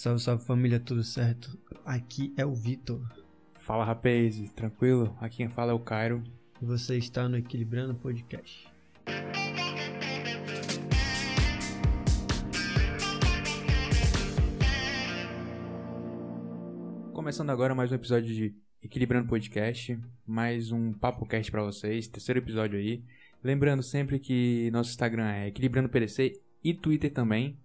Salve, salve família, tudo certo? Aqui é o Vitor. Fala rapaz, tranquilo? Aqui quem fala é o Cairo. E você está no Equilibrando Podcast. Começando agora mais um episódio de Equilibrando Podcast, mais um papo cast para vocês, terceiro episódio aí. Lembrando sempre que nosso Instagram é Equilibrando PDC e Twitter também.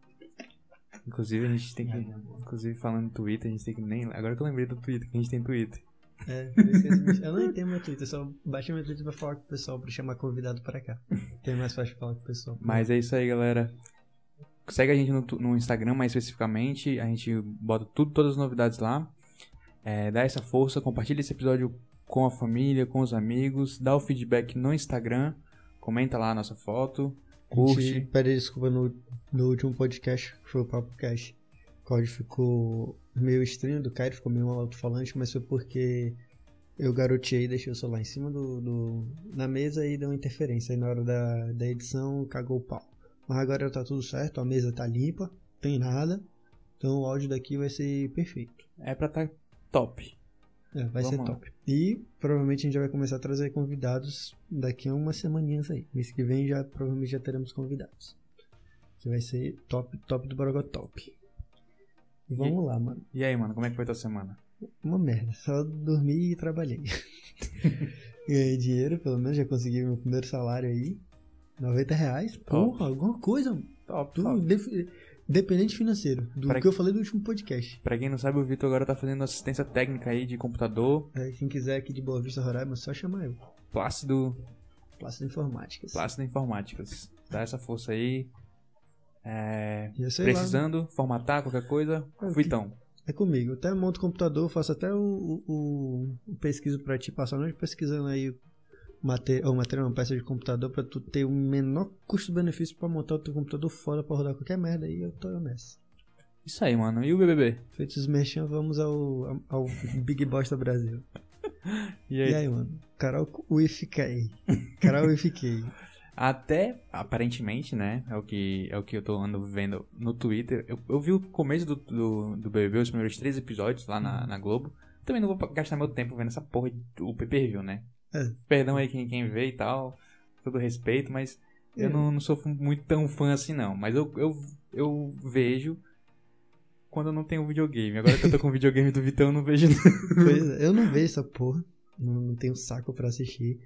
Inclusive a gente tem que, inclusive falando Twitter, a gente tem que nem, agora que eu lembrei do Twitter, que a gente tem Twitter. É, eu, eu não entendo meu Twitter, só baixei meu Twitter pra falar com o pessoal, pra chamar convidado pra cá. Tem mais fácil falar com o pessoal. Mas é isso aí, galera. Segue a gente no, no Instagram mais especificamente, a gente bota tudo, todas as novidades lá. É, dá essa força, compartilha esse episódio com a família, com os amigos, dá o feedback no Instagram, comenta lá a nossa foto, curte. Pede desculpa no, no último podcast, que foi o Papo Cash. O áudio ficou meio estranho do Caio, ficou meio alto-falante, mas foi porque eu garoteei, deixei o celular em cima do, do, na mesa e deu uma interferência. Aí na hora da, da edição cagou o pau. Mas agora tá tudo certo, a mesa tá limpa, tem nada. Então o áudio daqui vai ser perfeito. É pra tá top. É, vai Vamos ser lá. top. E provavelmente a gente já vai começar a trazer convidados daqui a umas semaninhas aí. Mês que vem já provavelmente já teremos convidados. Que vai ser top, top do Borogotop. E vamos lá, mano. E aí, mano, como é que foi tua semana? Uma merda. Só dormi e trabalhei. Ganhei dinheiro, pelo menos já consegui meu primeiro salário aí. 90 reais. Porra, alguma coisa. mano. Top, def- dependente financeiro. Do Pra- que eu falei do último podcast. Pra quem não sabe, o Vitor agora tá fazendo assistência técnica aí de computador, É, quem quiser aqui de Boa Vista, Roraima, é só chamar eu. Plácido, Plácido Informáticas. Plácido Informáticas. Dá essa força aí. É, Já sei lá. precisando formatar qualquer coisa, É, o fui que- então. É comigo. Eu até monto o computador, faço até o, o, o- pesquiso pra ti, passo a noite pesquisando aí material, o material, uma peça de computador pra tu ter o menor custo-benefício pra montar o teu computador foda pra rodar qualquer merda aí eu tô nessa. Isso aí, mano. E o BBB? Feitos os merchan, vamos ao, ao Big Bosta Brasil. E E aí? aí, mano? Carol UFK. Carol UFK. Até, aparentemente, né? É o que, é o que eu tô ando vendo no Twitter. Eu, eu vi o começo do, do, do BBB, os primeiros três episódios lá na, na Globo. Também não vou gastar meu tempo vendo essa porra do pay-per-view, né? É. Perdão aí quem, quem vê e tal. Todo respeito, mas É. eu não, não sou muito tão fã assim, não. Mas eu, eu, eu vejo quando eu não tenho videogame. Agora que eu tô com o videogame do Vitão, eu não vejo Pois é, eu não vejo essa porra. Não, não tenho saco pra assistir.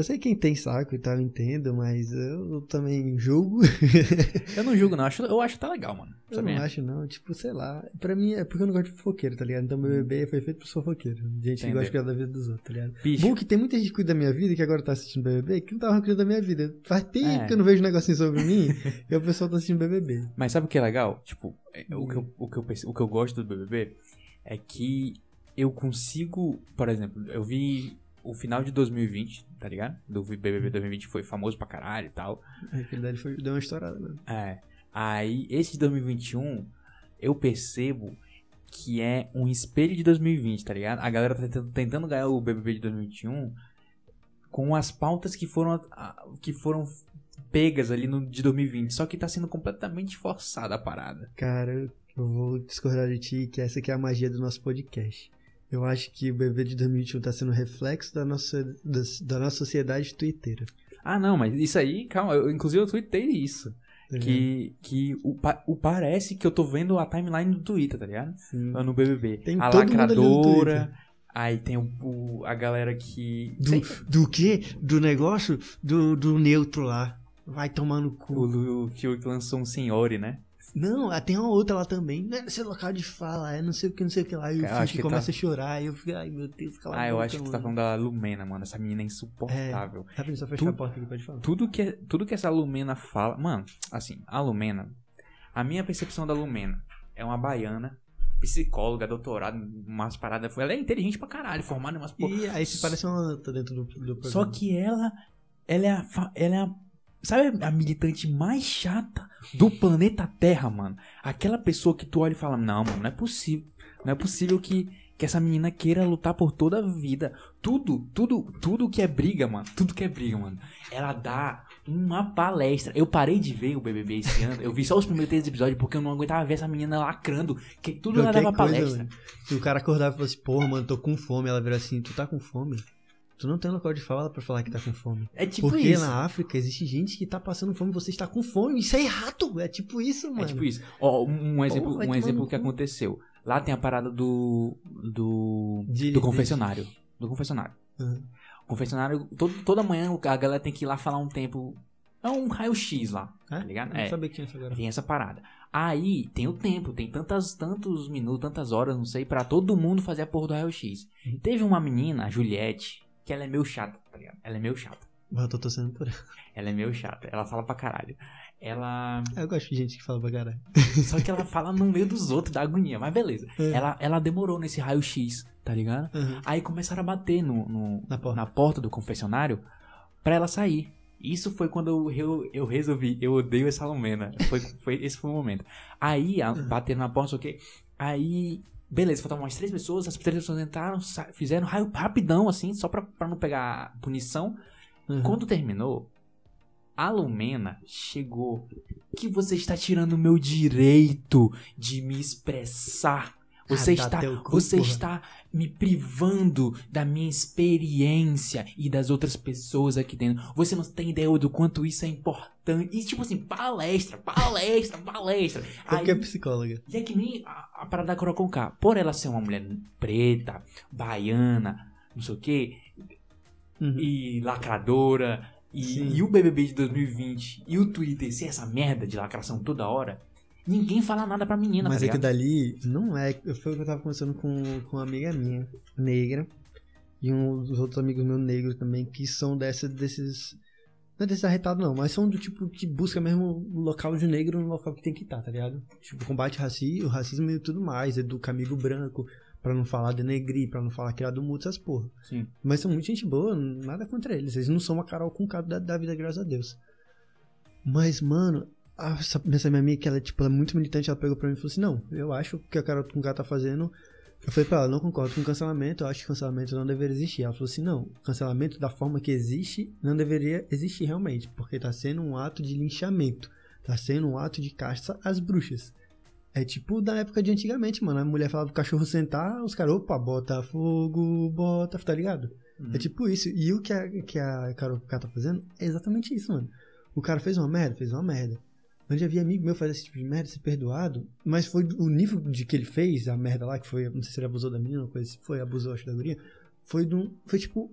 Eu sei quem tem saco e tal, eu entendo, mas eu também julgo. Eu não julgo, não. Eu acho, eu acho que tá legal, mano. Eu Sabia? não acho, não. Tipo, sei lá. Pra mim é porque eu não gosto de fofoqueiro, tá ligado? Então meu bebê foi feito pros fofoqueiros. Gente que gosta de cuidar da vida dos outros, tá ligado? Bicho, Bom que tem muita gente que cuida da minha vida que agora tá assistindo BBB que não tava cuidando da minha vida. Faz tempo É. que eu não vejo um negocinho sobre mim e o pessoal tá assistindo BBB. Mas sabe o que é legal? Tipo, é, o, que Hum. eu, o, que eu, o que eu gosto do BBB é que eu consigo, por exemplo, eu vi o final de 2020, tá ligado? Do BBB 2020 foi famoso pra caralho e tal. Aquele dali foi, deu uma estourada, né? É. Aí, esse de 2021, eu percebo que é um espelho de 2020, tá ligado? A galera tá tentando, tentando ganhar o BBB de 2021 com as pautas que foram, que foram pegas ali no de 2020. Só que tá sendo completamente forçada a parada. Cara, eu vou discordar de ti que essa aqui é a magia do nosso podcast. Eu acho que o BBB de 2021 tá sendo reflexo da nossa, da, da nossa sociedade twitteira. Ah, não, mas isso aí, calma, eu, inclusive eu tuitei isso. tá? Que, que o, o parece que eu tô vendo a timeline do Twitter, tá ligado? Sim. Lá no BBB. Tem a lacradora, aí tem o, o- a galera que. sei- Do, do quê? Do negócio do, do neutro lá. Vai tomar no o, cu. Lu- o que lançou um senhore, né? Não, ah, tem uma outra lá também. Não é seu local de fala, é não sei o que, não sei o que lá. E o que começa tá- a chorar. E eu fico, ai meu Deus, cala ah, eu boca, acho que tu tá mano. falando da Lumena, mano. Essa menina é insuportável. Rapidinho, só fechar Tu- a porta aqui, pode falar. Tudo, que, tudo que essa Lumena fala. Mano, assim, a Lumena. A minha percepção da Lumena é uma baiana, psicóloga, doutorada, umas paradas. Ela é inteligente pra caralho, formada em umas porra. E aí se parece uma tá dentro do, do programa. Só que ela, ela é a, ela é a, sabe a militante mais chata do planeta Terra, mano. Aquela pessoa que tu olha e fala, não, mano, não é possível, não é possível que que essa menina queira lutar por toda a vida. Tudo, tudo, tudo que é briga, mano. Tudo que é briga, mano. Ela dá uma palestra. Eu parei de ver o BBB esse ano. Eu vi só os primeiros três episódios porque eu não aguentava ver essa menina lacrando. Que tudo ela dava Qualquer coisa, palestra. mano. Se o cara acordava e falasse, porra, mano, tô com fome, ela vira assim, tu tá com fome? Tu não tem local de fala pra falar que tá com fome. É tipo Porque isso. na África existe gente que tá passando fome e você está com fome. Isso é errado. É tipo isso, mano. É tipo isso. Ó, um, um exemplo, vai um tomar exemplo que aconteceu. Lá tem a parada do. do. De- do confessionário. Do confessionário. Uhum. Confessionário, todo, toda manhã a galera tem que ir lá falar um tempo. É um raio-x lá, É? tá ligado? É. tinha essa. Tem essa parada. Aí tem o tempo, tem tantas, tantos minutos, tantas horas, não sei, pra todo mundo fazer a porra do raio-x. Uhum. Teve uma menina, a Juliette, que ela é meio chata, tá ligado? Ela é meio chata. Mas eu tô torcendo por ela. Ela é meio chata. Ela fala pra caralho. Ela. Eu gosto de gente que fala pra caralho. Só que ela fala no meio dos outros, da agonia, mas beleza. É. Ela, ela demorou nesse raio-x, tá ligado? Uhum. Aí começaram a bater no, no- Na porta. na porta do confessionário pra ela sair. Isso foi quando eu, eu, eu resolvi, eu odeio essa Lumena. Foi, foi, esse foi o momento. Aí, a, bateram na porta, o quê. Aí, beleza, faltavam umas três pessoas, as três pessoas entraram, fizeram raio rapidão, assim, só pra, pra não pegar punição. Uhum. Quando terminou, a Lumena chegou. Que você está tirando o meu direito de me expressar. Você Ah, está, cu, você porra. está me privando da minha experiência e das outras pessoas aqui dentro. Você não tem ideia do quanto isso é importante. E tipo assim, palestra, palestra, palestra. Porque é Aí- psicóloga. e é que nem a, a parada da Carol Conká. Por ela ser uma mulher preta, baiana, não sei o quê, Uhum. e lacradora, e, e o BBB de 2020 e o Twitter ser essa merda de lacração toda hora, ninguém fala nada pra menina, Mas tá é que dali não é. Foi o que eu tava conversando com, com uma amiga minha, negra, e um dos outros amigos meus negros também, que são dessa, desses. Não é desses arretados, não, mas são do tipo que busca mesmo o local de negro no local que tem que estar, tá ligado? Tipo, combate raci o racismo e tudo mais, educa amigo branco, pra não falar denegrir, pra não falar criado mudo, essas porra. Sim. Mas são muito gente boa, nada contra eles. Eles não são uma Carol com da, da vida, graças a Deus. Mas, mano, essa, essa minha amiga, que ela, tipo, ela é muito militante, ela pegou pra mim e falou assim: Não, eu acho que a Carol com tá fazendo. Eu falei pra ela: Não concordo com cancelamento, eu acho que cancelamento não deveria existir. Ela falou assim: Não, cancelamento da forma que existe não deveria existir realmente, porque tá sendo um ato de linchamento, tá sendo um ato de caça às bruxas. É tipo da época de antigamente, mano. A mulher falava pro cachorro sentar, os caras, opa, bota fogo, bota, tá ligado? Uhum. É tipo isso. E o que a, que a Carol K tá fazendo é exatamente isso, mano. O cara fez uma merda, fez uma merda. Eu já vi amigo meu fazer esse tipo de merda, ser perdoado, mas foi o nível de que ele fez, a merda lá, que foi, não sei se ele abusou da menina, ou coisa assim, foi, abusou, acho, da guria, foi um, foi tipo,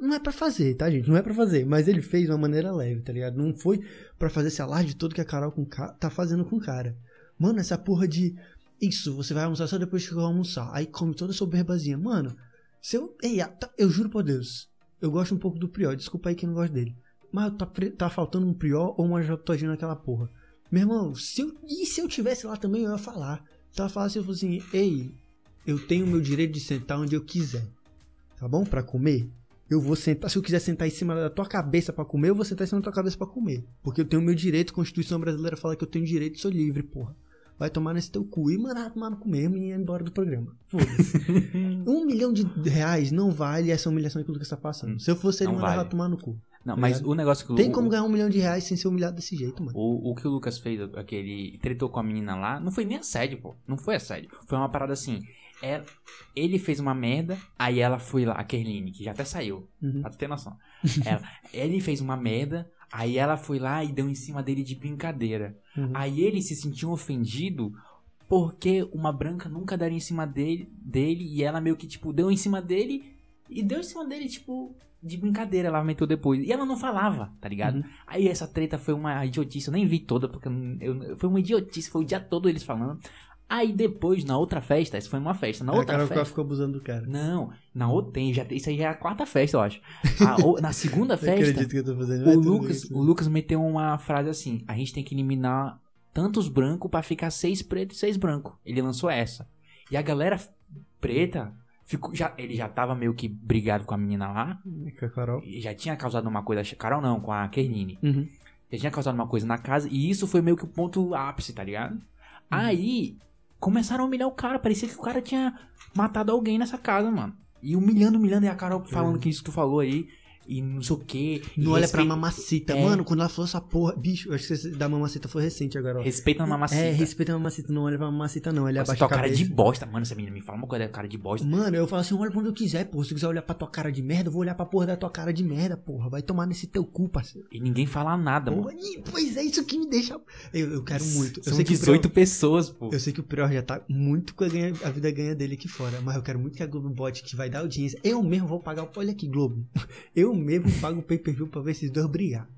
não é pra fazer, tá, gente? Não é pra fazer, mas ele fez de uma maneira leve, tá ligado? Não foi pra fazer esse alarde todo que a Carol com K tá fazendo com o cara. Mano, essa porra de, isso, você vai almoçar só depois que eu almoçar, aí come toda a soberbazinha. Mano, se eu, ei, tá- eu juro por Deus, eu gosto um pouco do Prior, desculpa aí quem não gosta dele. Mas tá, tá faltando um Prior ou uma Jotodina naquela porra. Meu irmão, se eu, e se eu tivesse lá também, eu ia falar. Então eu ia falar assim, eu fosse assim, ei, eu tenho o meu direito de sentar onde eu quiser. Tá bom? Pra comer. Eu vou sentar, se eu quiser sentar em cima da tua cabeça pra comer, eu vou sentar em cima da tua cabeça pra comer. Porque eu tenho o meu direito, a Constituição Brasileira fala que eu tenho direito, sou livre, porra. Vai tomar nesse teu cu e mandar tomar no cu mesmo e ir embora do programa. Foda-se. um milhão de reais não vale essa humilhação que o Lucas tá passando. Se eu fosse ele, Não mandava vale. tomar no cu. Não, mas ligado? o negócio que o- Tem como ganhar um milhão de reais sem ser humilhado desse jeito, mano. O, o que o Lucas fez, aquele. tretou com a menina lá, não foi nem assédio, pô. Não foi assédio. Foi uma parada assim. É, ele fez uma merda, aí ela foi lá, a Kerline, que já até saiu, Uhum. pra tu ter noção. Ela- ele fez uma merda, aí ela foi lá e deu em cima dele de brincadeira. Uhum. Aí ele se sentiu ofendido porque uma branca nunca daria em cima dele, dele e ela meio que, tipo, deu em cima dele e deu em cima dele, tipo, de brincadeira, ela aumentou depois. E ela não falava, tá ligado? Uhum. Aí essa treta foi uma idiotice, eu nem vi toda, porque eu foi uma idiotice, foi o dia todo eles falando. Aí depois, na outra festa, isso foi uma festa, na a outra Carol festa... ficou abusando do cara. Não, na outra tem, já, isso aí já é a quarta festa, eu acho. A o- na segunda festa, acredito que eu tô fazendo. O Lucas, isso. o Lucas meteu uma frase assim: a gente tem que eliminar tantos brancos pra ficar seis pretos e seis brancos. Ele lançou essa. E a galera preta ficou, já, ele já tava meio que brigado com a menina lá. Com a Carol. E já tinha causado uma coisa. Carol não, com a Kerline. Uhum. Já tinha causado uma coisa na casa. E isso foi meio que o ponto ápice, tá ligado? Aí começaram a humilhar o cara. Parecia que o cara tinha matado alguém nessa casa, mano. E humilhando, humilhando. E a Carol falando que isso que tu falou aí. E não sei o quê. e Não olha pra respeita- mamacita. É. Mano, quando ela falou essa porra. Bicho, acho que da mamacita foi recente agora, ó. Respeita a mamacita. É, respeita a mamacita. Não olha pra mamacita, não. Ele Você abaixa tua a cara de bosta. Mano, essa menina me fala uma coisa, cara de bosta. Mano, eu falo assim, olha pra onde eu quiser, porra. Se quiser olhar pra tua cara de merda, eu vou olhar pra porra da tua cara de merda, porra. Vai tomar nesse teu cu, parceiro. E ninguém fala nada, mano. Porra, e, pois é isso que me deixa. Eu, eu quero muito. Eu São sei que o 18 Prior- pessoas, pô. Eu sei que o Prior já tá muito com a, ganha- a vida ganha dele aqui fora, mas eu quero muito que a Globo bote que vai dar audiência. Eu mesmo vou pagar o. Olha aqui, Globo. Eu mesmo pago o pay per view pra ver esses dois brigar.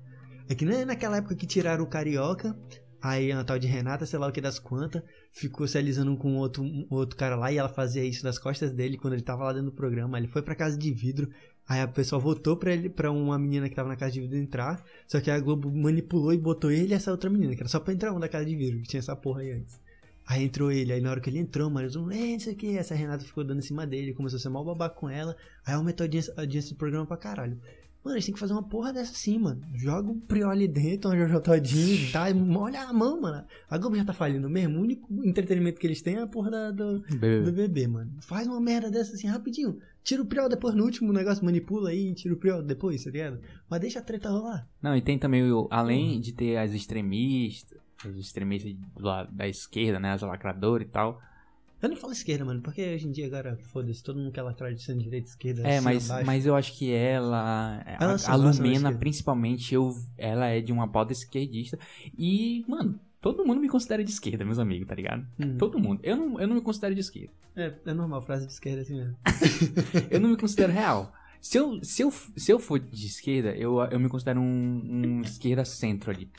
É que nem naquela época que tiraram o Carioca, aí a tal de Renata, sei lá o que das quantas, ficou se alisando com outro, um outro cara lá e ela fazia isso nas costas dele quando ele tava lá dentro do programa. Ele foi pra casa de vidro, aí a pessoa voltou pra, ele, pra uma menina que tava na casa de vidro entrar, só que a Globo manipulou e botou ele e essa outra menina, que era só pra entrar um da casa de vidro, que tinha essa porra aí antes. Aí entrou ele, aí na hora que ele entrou, mano, eles um, é, não sei o que, essa Renata ficou dando em cima dele, começou a ser mal babaca com ela, aí aumentou a audiência, a audiência do programa pra caralho. Mano, eles têm que fazer uma porra dessa sim, mano. Joga um Priol ali dentro, um Jojo Todinho, dá, molha a mão, mano. A Globo já tá falindo mesmo, o único entretenimento que eles têm é a porra da, do, do BBB, mano. Faz uma merda dessa assim rapidinho. Tira o Priol depois no último negócio, manipula aí, tira o Priol depois, tá ligado? Mas deixa a treta rolar. Não, e tem também, o, além de ter as extremistas, os extremistas lado da esquerda, né, as lacradoras e tal. Eu nem falo esquerda, mano, porque hoje em dia agora, foda-se, todo mundo quer lacrar de sendo direita, esquerda, É, cima, mas, mas eu acho que ela, Ela a, se a da Lumena principalmente, eu, ela é de uma pauta esquerdista. E, mano, todo mundo me considera de esquerda, meus amigos, tá ligado? Hum. Todo mundo. Eu não, eu não me considero de esquerda. É, é normal, frase de esquerda assim mesmo. Eu não me considero real. Se eu, se eu, se eu for de esquerda, eu, eu me considero um, um esquerda centro ali.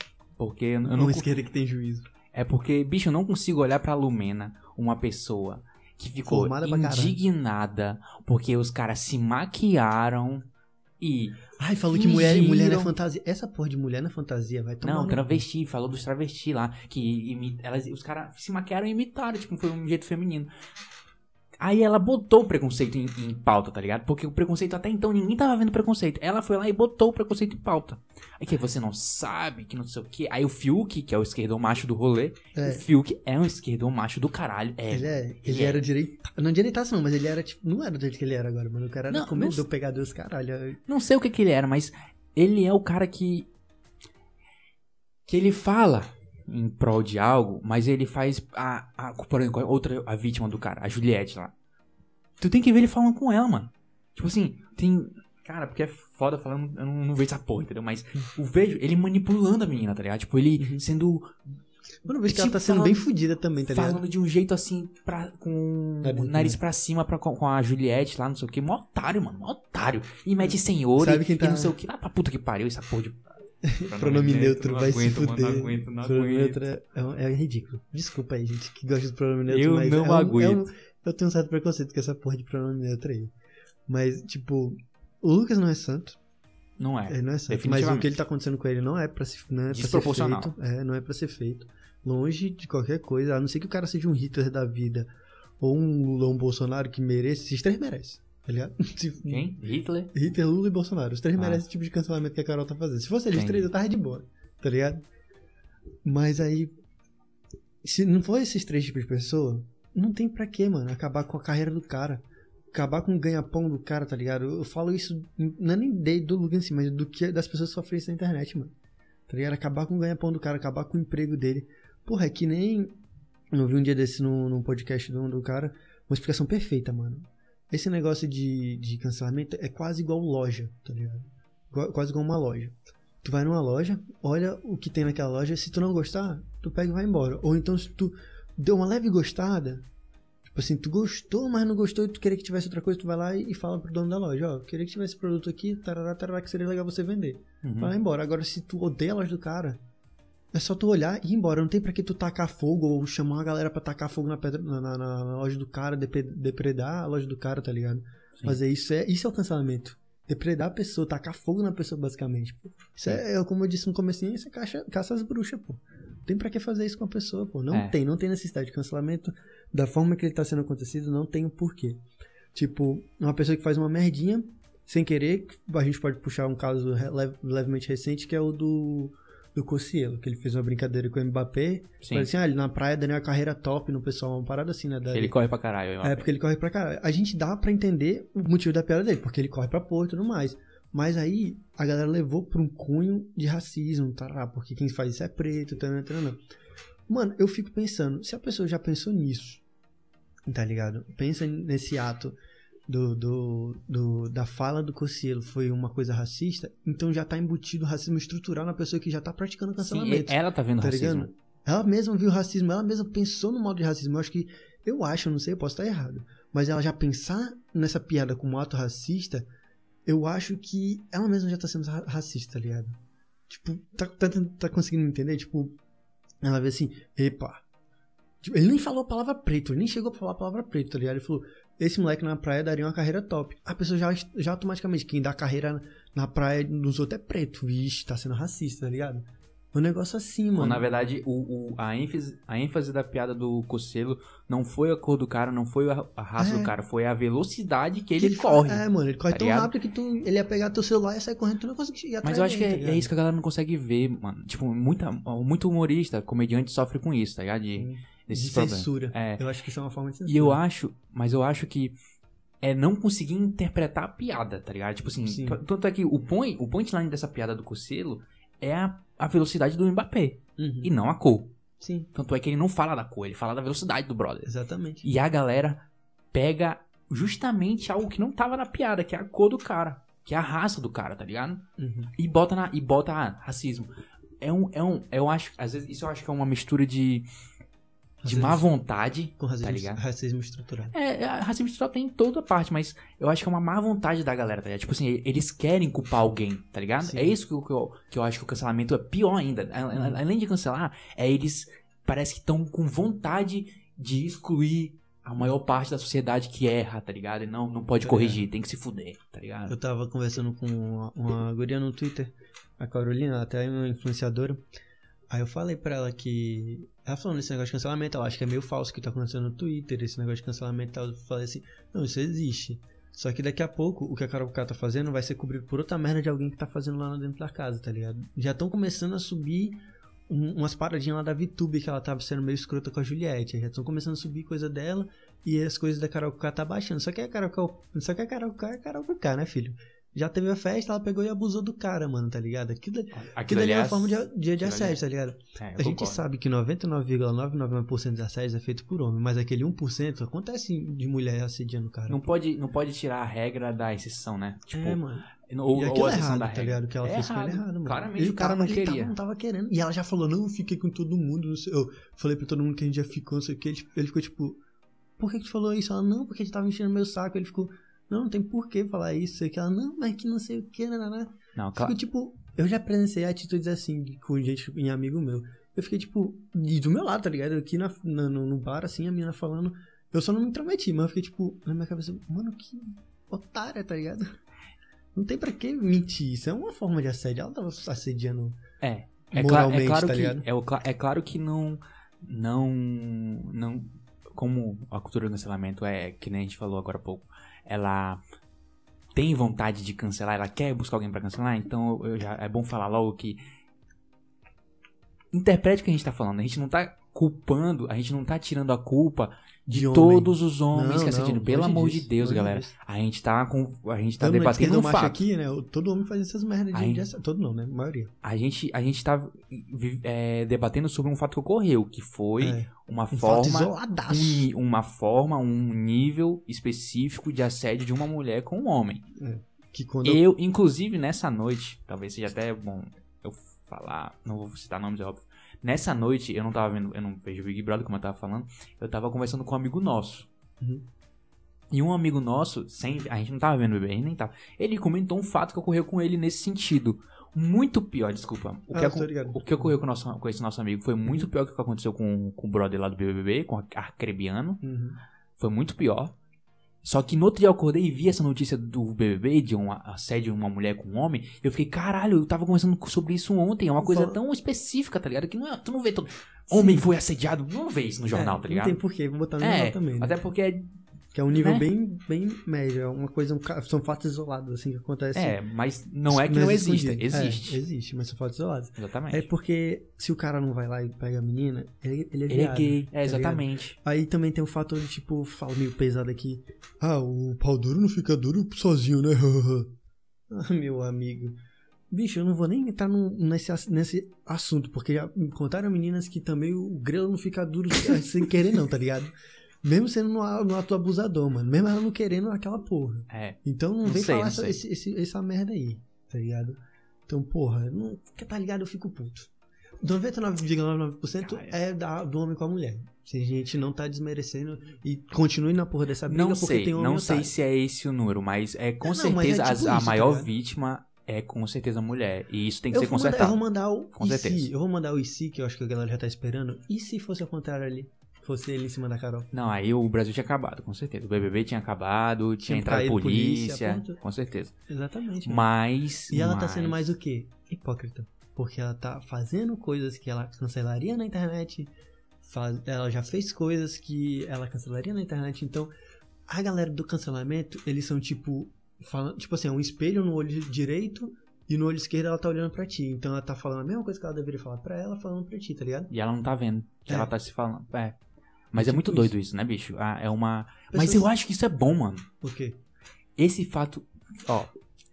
Porque eu, não, Uma esquerda que tem juízo. É porque, bicho, eu não consigo olhar pra Lumena, uma pessoa que ficou Formada indignada porque os caras se maquiaram e. Ai, falou que mulher, mulher é fantasia. Essa porra de mulher não é fantasia, vai tomar. Não, travesti, falou dos travesti lá. Que imi- elas, os caras se maquiaram e imitaram, tipo, foi um jeito feminino. Aí ela botou o preconceito em, em pauta, tá ligado? Porque o preconceito até então ninguém tava vendo preconceito. Ela foi lá e botou o preconceito em pauta. Aí que você não sabe, que não sei o quê. Aí o Fiuk, que é o esquerdão macho do rolê, É. o Fiuk é um esquerdão macho do caralho. É. Ele é, ele Ele é. era direita. Não direitaço não, mas ele era tipo. Não era do jeito que ele era agora, mano. O cara era Não, comedor, não- pegador, os caralho. Não sei o que que ele era, mas ele é o cara que. Que ele fala em prol de algo, mas ele faz a. a por exemplo, outra a vítima do cara, a Juliette lá. Tu tem que ver ele falando com ela, mano. Tipo assim, tem. Cara, porque é foda falando. Eu não, não vejo essa porra, entendeu? Mas eu vejo ele manipulando a menina, tá ligado? Tipo, ele sendo. Mano, vejo que ela Tipo, tá sendo falando- bem fodida também, tá ligado? falando de um jeito assim, pra, com Nariz, o nariz pra cima pra, com a Juliette lá, não sei o que. Mó otário, mano, mó otário. E mete senhor Sabe e, quem e tá- não sei o que. Lá pra puta que pariu, essa porra de. Pronome neutro, vai se aguento, mano, fuder. Não aguento, não Pronome aguento. neutro é, é- é ridículo. Desculpa aí, gente, que gosta de pronome neutro, Eu mas não é um- aguento. é um- eu tenho um certo preconceito com essa porra de pronome neutro aí. Mas, tipo, o Lucas não é santo. Não é. Ele não é santo. Mas o que ele tá acontecendo com ele não é pra, se, não é pra ser feito. É, não é pra ser feito. Longe de qualquer coisa. A não ser que o cara seja um Hitler da vida. Ou um Lula ou um Bolsonaro que mereça. Esses três merecem. Tá ligado? Se- Quem? Hitler? Hitler, Lula e Bolsonaro. Os três Ah. merecem esse tipo de cancelamento que a Carol tá fazendo. Se fosse eles três, eu tava de boa. Tá ligado? Mas aí. Se não for esses três tipos de pessoa, não tem pra quê, mano. Acabar com a carreira do cara. Acabar com o ganha-pão do cara, tá ligado? Eu, eu falo isso, não é nem do em si, mas do que das pessoas que sofrem isso na internet, mano. Tá ligado? Acabar com o ganha-pão do cara, acabar com o emprego dele. Porra, é que nem. Eu vi um dia desse num, num podcast do, do cara, uma explicação perfeita, mano. Esse negócio de, de cancelamento é quase igual loja, tá ligado? Quase igual uma loja. Tu vai numa loja, olha o que tem naquela loja, se tu não gostar, tu pega e vai embora. Ou então se tu deu uma leve gostada, tipo assim, tu gostou, mas não gostou e tu queria que tivesse outra coisa, tu vai lá e, fala pro dono da loja, ó, queria que tivesse esse produto aqui, tarará, tarará, que seria legal você vender. Uhum. Vai embora. Agora, se tu odeia a loja do cara, é só tu olhar e ir embora. Não tem pra que tu tacar fogo ou chamar uma galera pra tacar fogo na, pedra, na, na- na loja do cara, depredar a loja do cara, tá ligado? Sim. Fazer isso é, isso é o cancelamento. Depredar a pessoa, tacar fogo na pessoa, basicamente. pô. Isso é, é, como eu disse no comecinho, isso é caça, caça às bruxas, pô. Não tem pra que fazer isso com a pessoa, pô. Não É. tem, não tem necessidade de cancelamento. Da forma que ele tá sendo acontecido, não tem o porquê. Tipo, uma pessoa que faz uma merdinha, sem querer, a gente pode puxar um caso leve- levemente recente, que é o do, do Cossielo, que ele fez uma brincadeira com o Mbappé. Sim. Falei assim, ah, ele na praia dando uma carreira top no pessoal, uma parada assim, né? da- Ele corre pra caralho. é, porque ele corre pra caralho. A gente dá pra entender o motivo da piada dele, porque ele corre pra porra e tudo mais. Mas aí a galera levou pra um cunho de racismo, tá? Porque quem faz isso é preto, tá, tá, tá, Mano, eu fico pensando, se a pessoa já pensou nisso, tá ligado? Pensa nesse ato do, do, do, da fala do Cossielo foi uma coisa racista, então já tá embutido racismo estrutural na pessoa que já tá praticando cancelamento. Sim, ela tá vendo tá racismo. Ligado? Ela mesma viu racismo, ela mesma pensou no modo de racismo. Eu acho que, eu acho, eu não sei, eu posso estar errado, mas ela já pensar nessa piada como ato racista, eu acho que ela mesma já tá sendo racista, tá ligado? Tipo, tá, tá, tá conseguindo entender? Tipo, ela vê assim, epa. Tipo, ele nem falou a palavra preto, ele nem chegou a falar a palavra preto, tá ligado? Ele falou, esse moleque na praia daria uma carreira top. A pessoa já, já automaticamente, quem dá carreira na praia dos outros é preto. Vixe, tá sendo racista, tá ligado? Um negócio assim, mano. Na verdade, o, o, a, ênfase, a ênfase da piada do Cocelo não foi a cor do cara, não foi a, a raça é. do cara, foi a velocidade que ele, que ele corre. É, mano, ele corre tá tão ligado? rápido que tu, ele ia pegar teu celular e sair correndo, tu não consegue chegar Mas eu acho que é, tá é, isso que a galera não consegue ver, mano. Tipo, muita, muito humorista, comediante sofre com isso, tá ligado? De, desses de problemas. censura. É. Eu acho que isso é uma forma de censura. E eu acho, mas eu acho que é não conseguir interpretar a piada, tá ligado? Tipo assim, tanto é que o point, o punchline dessa piada do Cocelo é a, a velocidade do Mbappé uhum. e não a cor. Sim. Tanto é que ele não fala da cor, ele fala da velocidade do brother. Exatamente. E a galera pega justamente algo que não tava na piada, que é a cor do cara, que é a raça do cara, tá ligado? Uhum. E bota na e bota ah, racismo. É um é um eu acho, às vezes isso eu acho que é uma mistura de de má vontade. Com racismo, tá ligado? racismo estrutural. É, é, racismo estrutural tem em toda parte, mas eu acho que é uma má vontade da galera, tá ligado? Tipo assim, eles querem culpar alguém, tá ligado? Sim. É isso que eu, que eu acho que o cancelamento é pior ainda. Além de cancelar, é eles parece que estão com vontade de excluir a maior parte da sociedade que erra, tá ligado? E não, não pode é. corrigir, tem que se fuder, tá ligado? Eu tava conversando com uma, uma guria no Twitter, a Carolina, até uma influenciadora. Aí eu falei pra ela que. Ela falando desse negócio de cancelamento, ela acha que é meio falso que tá acontecendo no Twitter, esse negócio de cancelamento. Eu falei assim: não, isso existe. Só que daqui a pouco o que a Carol K tá fazendo vai ser cobrido por outra merda de alguém que tá fazendo lá dentro da casa, tá ligado? Já estão começando a subir um, umas paradinhas lá da VTube que ela tava sendo meio escrota com a Juliette. Já estão começando a subir coisa dela e as coisas da Carol K tá baixando. Só que a Carol K, só que a Carol K é a Carol K, né, filho? Já teve a festa, ela pegou e abusou do cara, mano, tá ligado? Aquilo, aquilo, aquilo ali é uma forma de, de, de assédio, tá ligado? É, a gente sabe que 99,999% de assédio é feito por homem, mas aquele 1% acontece de mulher assediando o cara. Não pode, não pode tirar a regra da exceção, né? Tipo, é, mano. Ou, ou a é errado, da tá ligado? Que ela é fez errado. com ele errado, mano. Claramente o cara não queria. Tava, não tava querendo. E ela já falou, não, eu fiquei com todo mundo. Não sei. Eu falei pra todo mundo que a gente já ficou, não sei o que. Ele, ele ficou tipo, por que, que tu falou isso? Ela, não, porque a gente tava enchendo meu saco. Ele ficou, não, não tem por que falar isso. Que ela, não, mas que não sei o que, né. Não, claro. tipo, eu já presenciei atitudes assim com gente, em amigo meu. Eu fiquei, tipo, do meu lado, tá ligado? Aqui na, na, no bar, assim, a menina falando. Eu só não me intrometi, mas eu fiquei, tipo, na minha cabeça, mano, que otária, tá ligado? Não tem pra que mentir. Isso é uma forma de assédio. Ela tava assediando. É. É, é claro tá que é, é claro que não não não como a cultura do cancelamento é que nem a gente falou agora há pouco ela tem vontade de cancelar, ela quer buscar alguém para cancelar, então eu já, é bom falar logo que interprete o que a gente tá falando. A gente não tá culpando, a gente não tá tirando a culpa de, de todos os homens não, que assediam. Pelo amor disso, de Deus, galera. Deus. A gente tá com. A gente tá debatendo um fato. aqui, né? Todo homem faz essas merdas de, gente, Todo não, né? A maioria. A gente, a gente tá é, debatendo sobre um fato que ocorreu, que foi é, uma um forma. Um, uma forma, um nível específico de assédio de uma mulher com um homem. É, que quando eu, inclusive, nessa noite, talvez seja até bom eu falar, não vou citar nomes, é óbvio. Nessa noite, eu não tava vendo, eu não vejo Big Brother, como eu tava falando, eu tava conversando com um amigo nosso. Uhum. E um amigo nosso, sem, a gente não tava vendo o bebê, nem tava. Ele comentou um fato que ocorreu com ele nesse sentido. Muito pior, desculpa. O, ah, que, o que ocorreu com, nosso, com esse nosso amigo foi muito pior que o que aconteceu com, com o brother lá do BBB, com o Arcrebiano. Uhum. Foi muito pior. Só que no outro dia eu acordei e vi essa notícia do BBB, de um assédio de uma mulher com um homem. Eu fiquei, caralho, eu tava conversando sobre isso ontem. É uma coisa tão específica, tá ligado? Que não é, tu não vê todo. Homem Sim. foi assediado. Não vê isso no jornal, é, tá ligado? Não tem porquê, vou botar no é, jornal também. Né? Até porque é que é um nível né? bem, bem médio, é uma coisa, um, são fatos isolados, assim, que acontece. É, mas não é que não, não existe, existe. É, existe, mas são fatos isolados. Exatamente. É porque se o cara não vai lá e pega a menina, ele, ele é Ele é gay, é, tá exatamente. Aí também tem o fator de, tipo, fala meio pesado aqui, ah, o pau duro não fica duro sozinho, né? Ah, meu amigo. Bicho, eu não vou nem entrar num- nesse, nesse assunto, porque já me contaram meninas que também o grelo não fica duro sem querer, não, tá ligado? Mesmo sendo no, a- no ato abusador, mano. Mesmo ela não querendo aquela porra. É. Então não, Não vem sei, falar não essa, esse, esse- essa merda aí, tá ligado? Então, porra, não, tá ligado? Eu fico puto. 99,99% Ah, é da, do homem com a mulher. Se a gente não tá desmerecendo e continue na porra dessa briga Não porque sei, tem homem não sei otário. se é esse o número, mas é com Não, é certeza tipo as- a isso, tá maior vítima é com certeza a mulher. E isso tem que eu ser vou, mandar, eu consertado. vou mandar o Com e certeza. eu vou mandar o se, que eu acho que a galera já tá esperando. E se fosse ao contrário ali? Fosse ele em cima da Carol. Não, aí o Brasil tinha acabado, com certeza. O BBB tinha acabado, tinha, Tinha entrado polícia, polícia, com certeza. Exatamente. Mas. E ela tá mas- sendo mais o quê? Hipócrita. Porque ela tá fazendo coisas que ela cancelaria na internet. faz- Ela já fez coisas que ela cancelaria na internet. Então, a galera do cancelamento, eles são tipo. Falando, tipo assim, é um espelho no olho direito e no olho esquerdo ela tá olhando pra ti. Então ela tá falando a mesma coisa que ela deveria falar pra ela, falando pra ti, tá ligado? E ela não tá vendo. Que É. ela tá se falando. É. Mas É é muito tipo doido isso, né, bicho? Ah, é uma. Mas Pessoas- eu acho que isso é bom, mano. Por quê? Esse fato. Ó.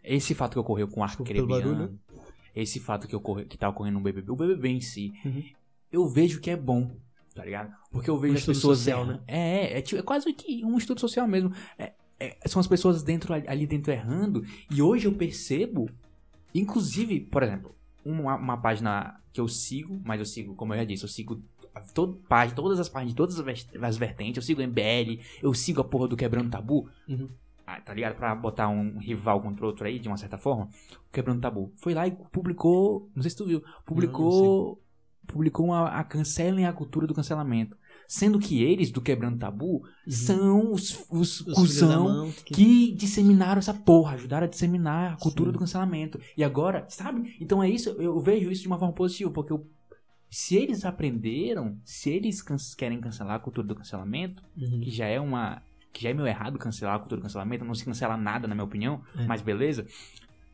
Esse fato que ocorreu com o. Arcrebiano. Esse fato que, ocorre, que tá ocorrendo no BBB. O BBB em si. Uhum. Eu vejo que é bom. Tá ligado? Porque eu vejo Um as pessoas. social, erram- né? É, é, tipo, é quase que um estudo social mesmo. É- é, são as pessoas dentro, ali dentro errando. E hoje eu percebo. Inclusive, por exemplo, uma, uma página que eu sigo, mas eu sigo, como eu já disse, eu sigo todo, página, todas as páginas de todas as vertentes. Eu sigo o MBL, eu sigo a porra do Quebrando Tabu. Uhum. Ah, tá ligado? Pra botar um rival contra outro aí, de uma certa forma. O Quebrando Tabu. Foi lá e publicou. Não sei se tu viu. Publicou. publicou uma, a Cancelem a Cultura do Cancelamento. Sendo que eles, do Quebrando Tabu, são os, os, Os cuzão que- que disseminaram essa porra, ajudaram a disseminar a cultura Sim. do cancelamento. E agora, sabe? Então é isso, eu vejo isso de uma forma positiva, porque eu- se eles aprenderam, se eles can- querem cancelar a cultura do cancelamento, Uhum. que já é uma. que já é meio errado cancelar a cultura do cancelamento, não se cancela nada, na minha opinião, É. mas beleza.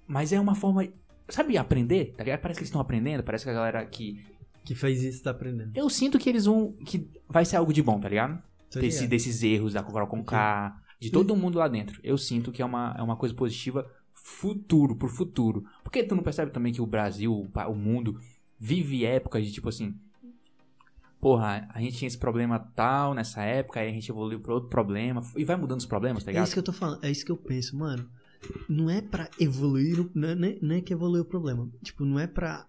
Mas é uma forma. Sabe, aprender, tá ligado? Parece que eles estão aprendendo, parece que a galera que. Que fez isso tá aprendendo. Eu sinto que eles vão. que vai ser algo de bom, tá ligado? Desse, desses erros da Coca com K, de todo mundo lá dentro. Eu sinto que é uma, é uma coisa positiva futuro, pro futuro. Porque tu não percebe também que o Brasil, o mundo, vive épocas de tipo assim. Porra, a gente tinha esse problema tal nessa época, aí a gente evoluiu pra outro problema. E vai mudando os problemas, tá É ligado? isso que eu tô falando, é isso que eu penso, mano. Não é pra evoluir, não é, não é- é que evoluir o problema. Tipo, não é pra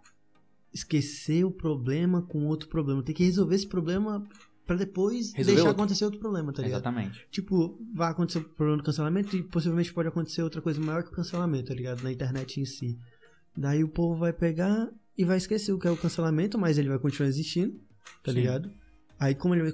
esquecer o problema com outro problema. Tem que resolver esse problema pra depois Resolver deixar outro. acontecer outro problema, tá ligado? Exatamente. Tipo, vai acontecer o problema do cancelamento e possivelmente pode acontecer outra coisa maior que o cancelamento, tá ligado? Na internet em si. Daí o povo vai pegar e vai esquecer o que é o cancelamento, mas ele vai continuar existindo, tá Sim. ligado? Aí como ele vai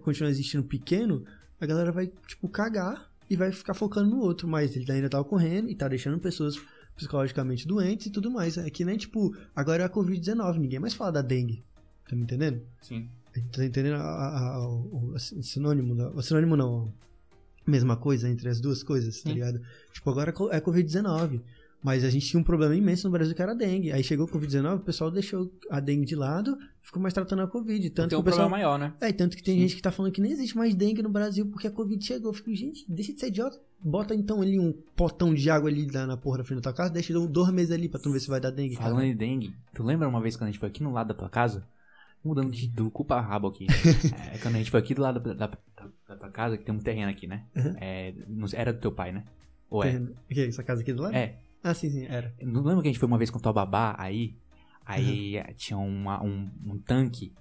continuar existindo pequeno, a galera vai, tipo, cagar e vai ficar focando no outro, mas ele ainda tá ocorrendo e tá deixando pessoas psicologicamente doentes e tudo mais. É que nem, tipo, agora é a Covid-19, ninguém mais fala da dengue. Tá me entendendo? Sim. Tá entendendo a- a- a- o, o sinônimo? Da, o sinônimo não. a Mesma coisa entre as duas coisas, tá Sim. ligado? Tipo, agora é é Covid-19. Mas a gente tinha um problema imenso no Brasil que era a dengue. Aí chegou o Covid-19, o pessoal deixou a dengue de lado ficou mais tratando a Covid. Tanto Tem que um o pessoal. problema maior, né? É, e tanto que tem Sim. gente que tá falando que nem existe mais dengue no Brasil porque a Covid chegou. Eu fico, gente, deixa de ser idiota. Bota então ali um potão de água ali na, na porra da frente da tua casa, deixa dois meses ali pra tu ver se vai dar dengue. Falando cara. em dengue, tu lembra uma vez quando a gente foi aqui no lado da tua casa? Mudando de, do cu pra rabo aqui. é, quando a gente foi aqui do lado da, da, da- tua casa, que tem um terreno aqui, né? Uhum. É, era do teu pai, né? Ou é? O que? Essa casa aqui do lado? É. Ah, sim, sim, era. Não lembra que a gente foi uma vez com tua babá aí? Aí Uhum. tinha uma- um, um tanque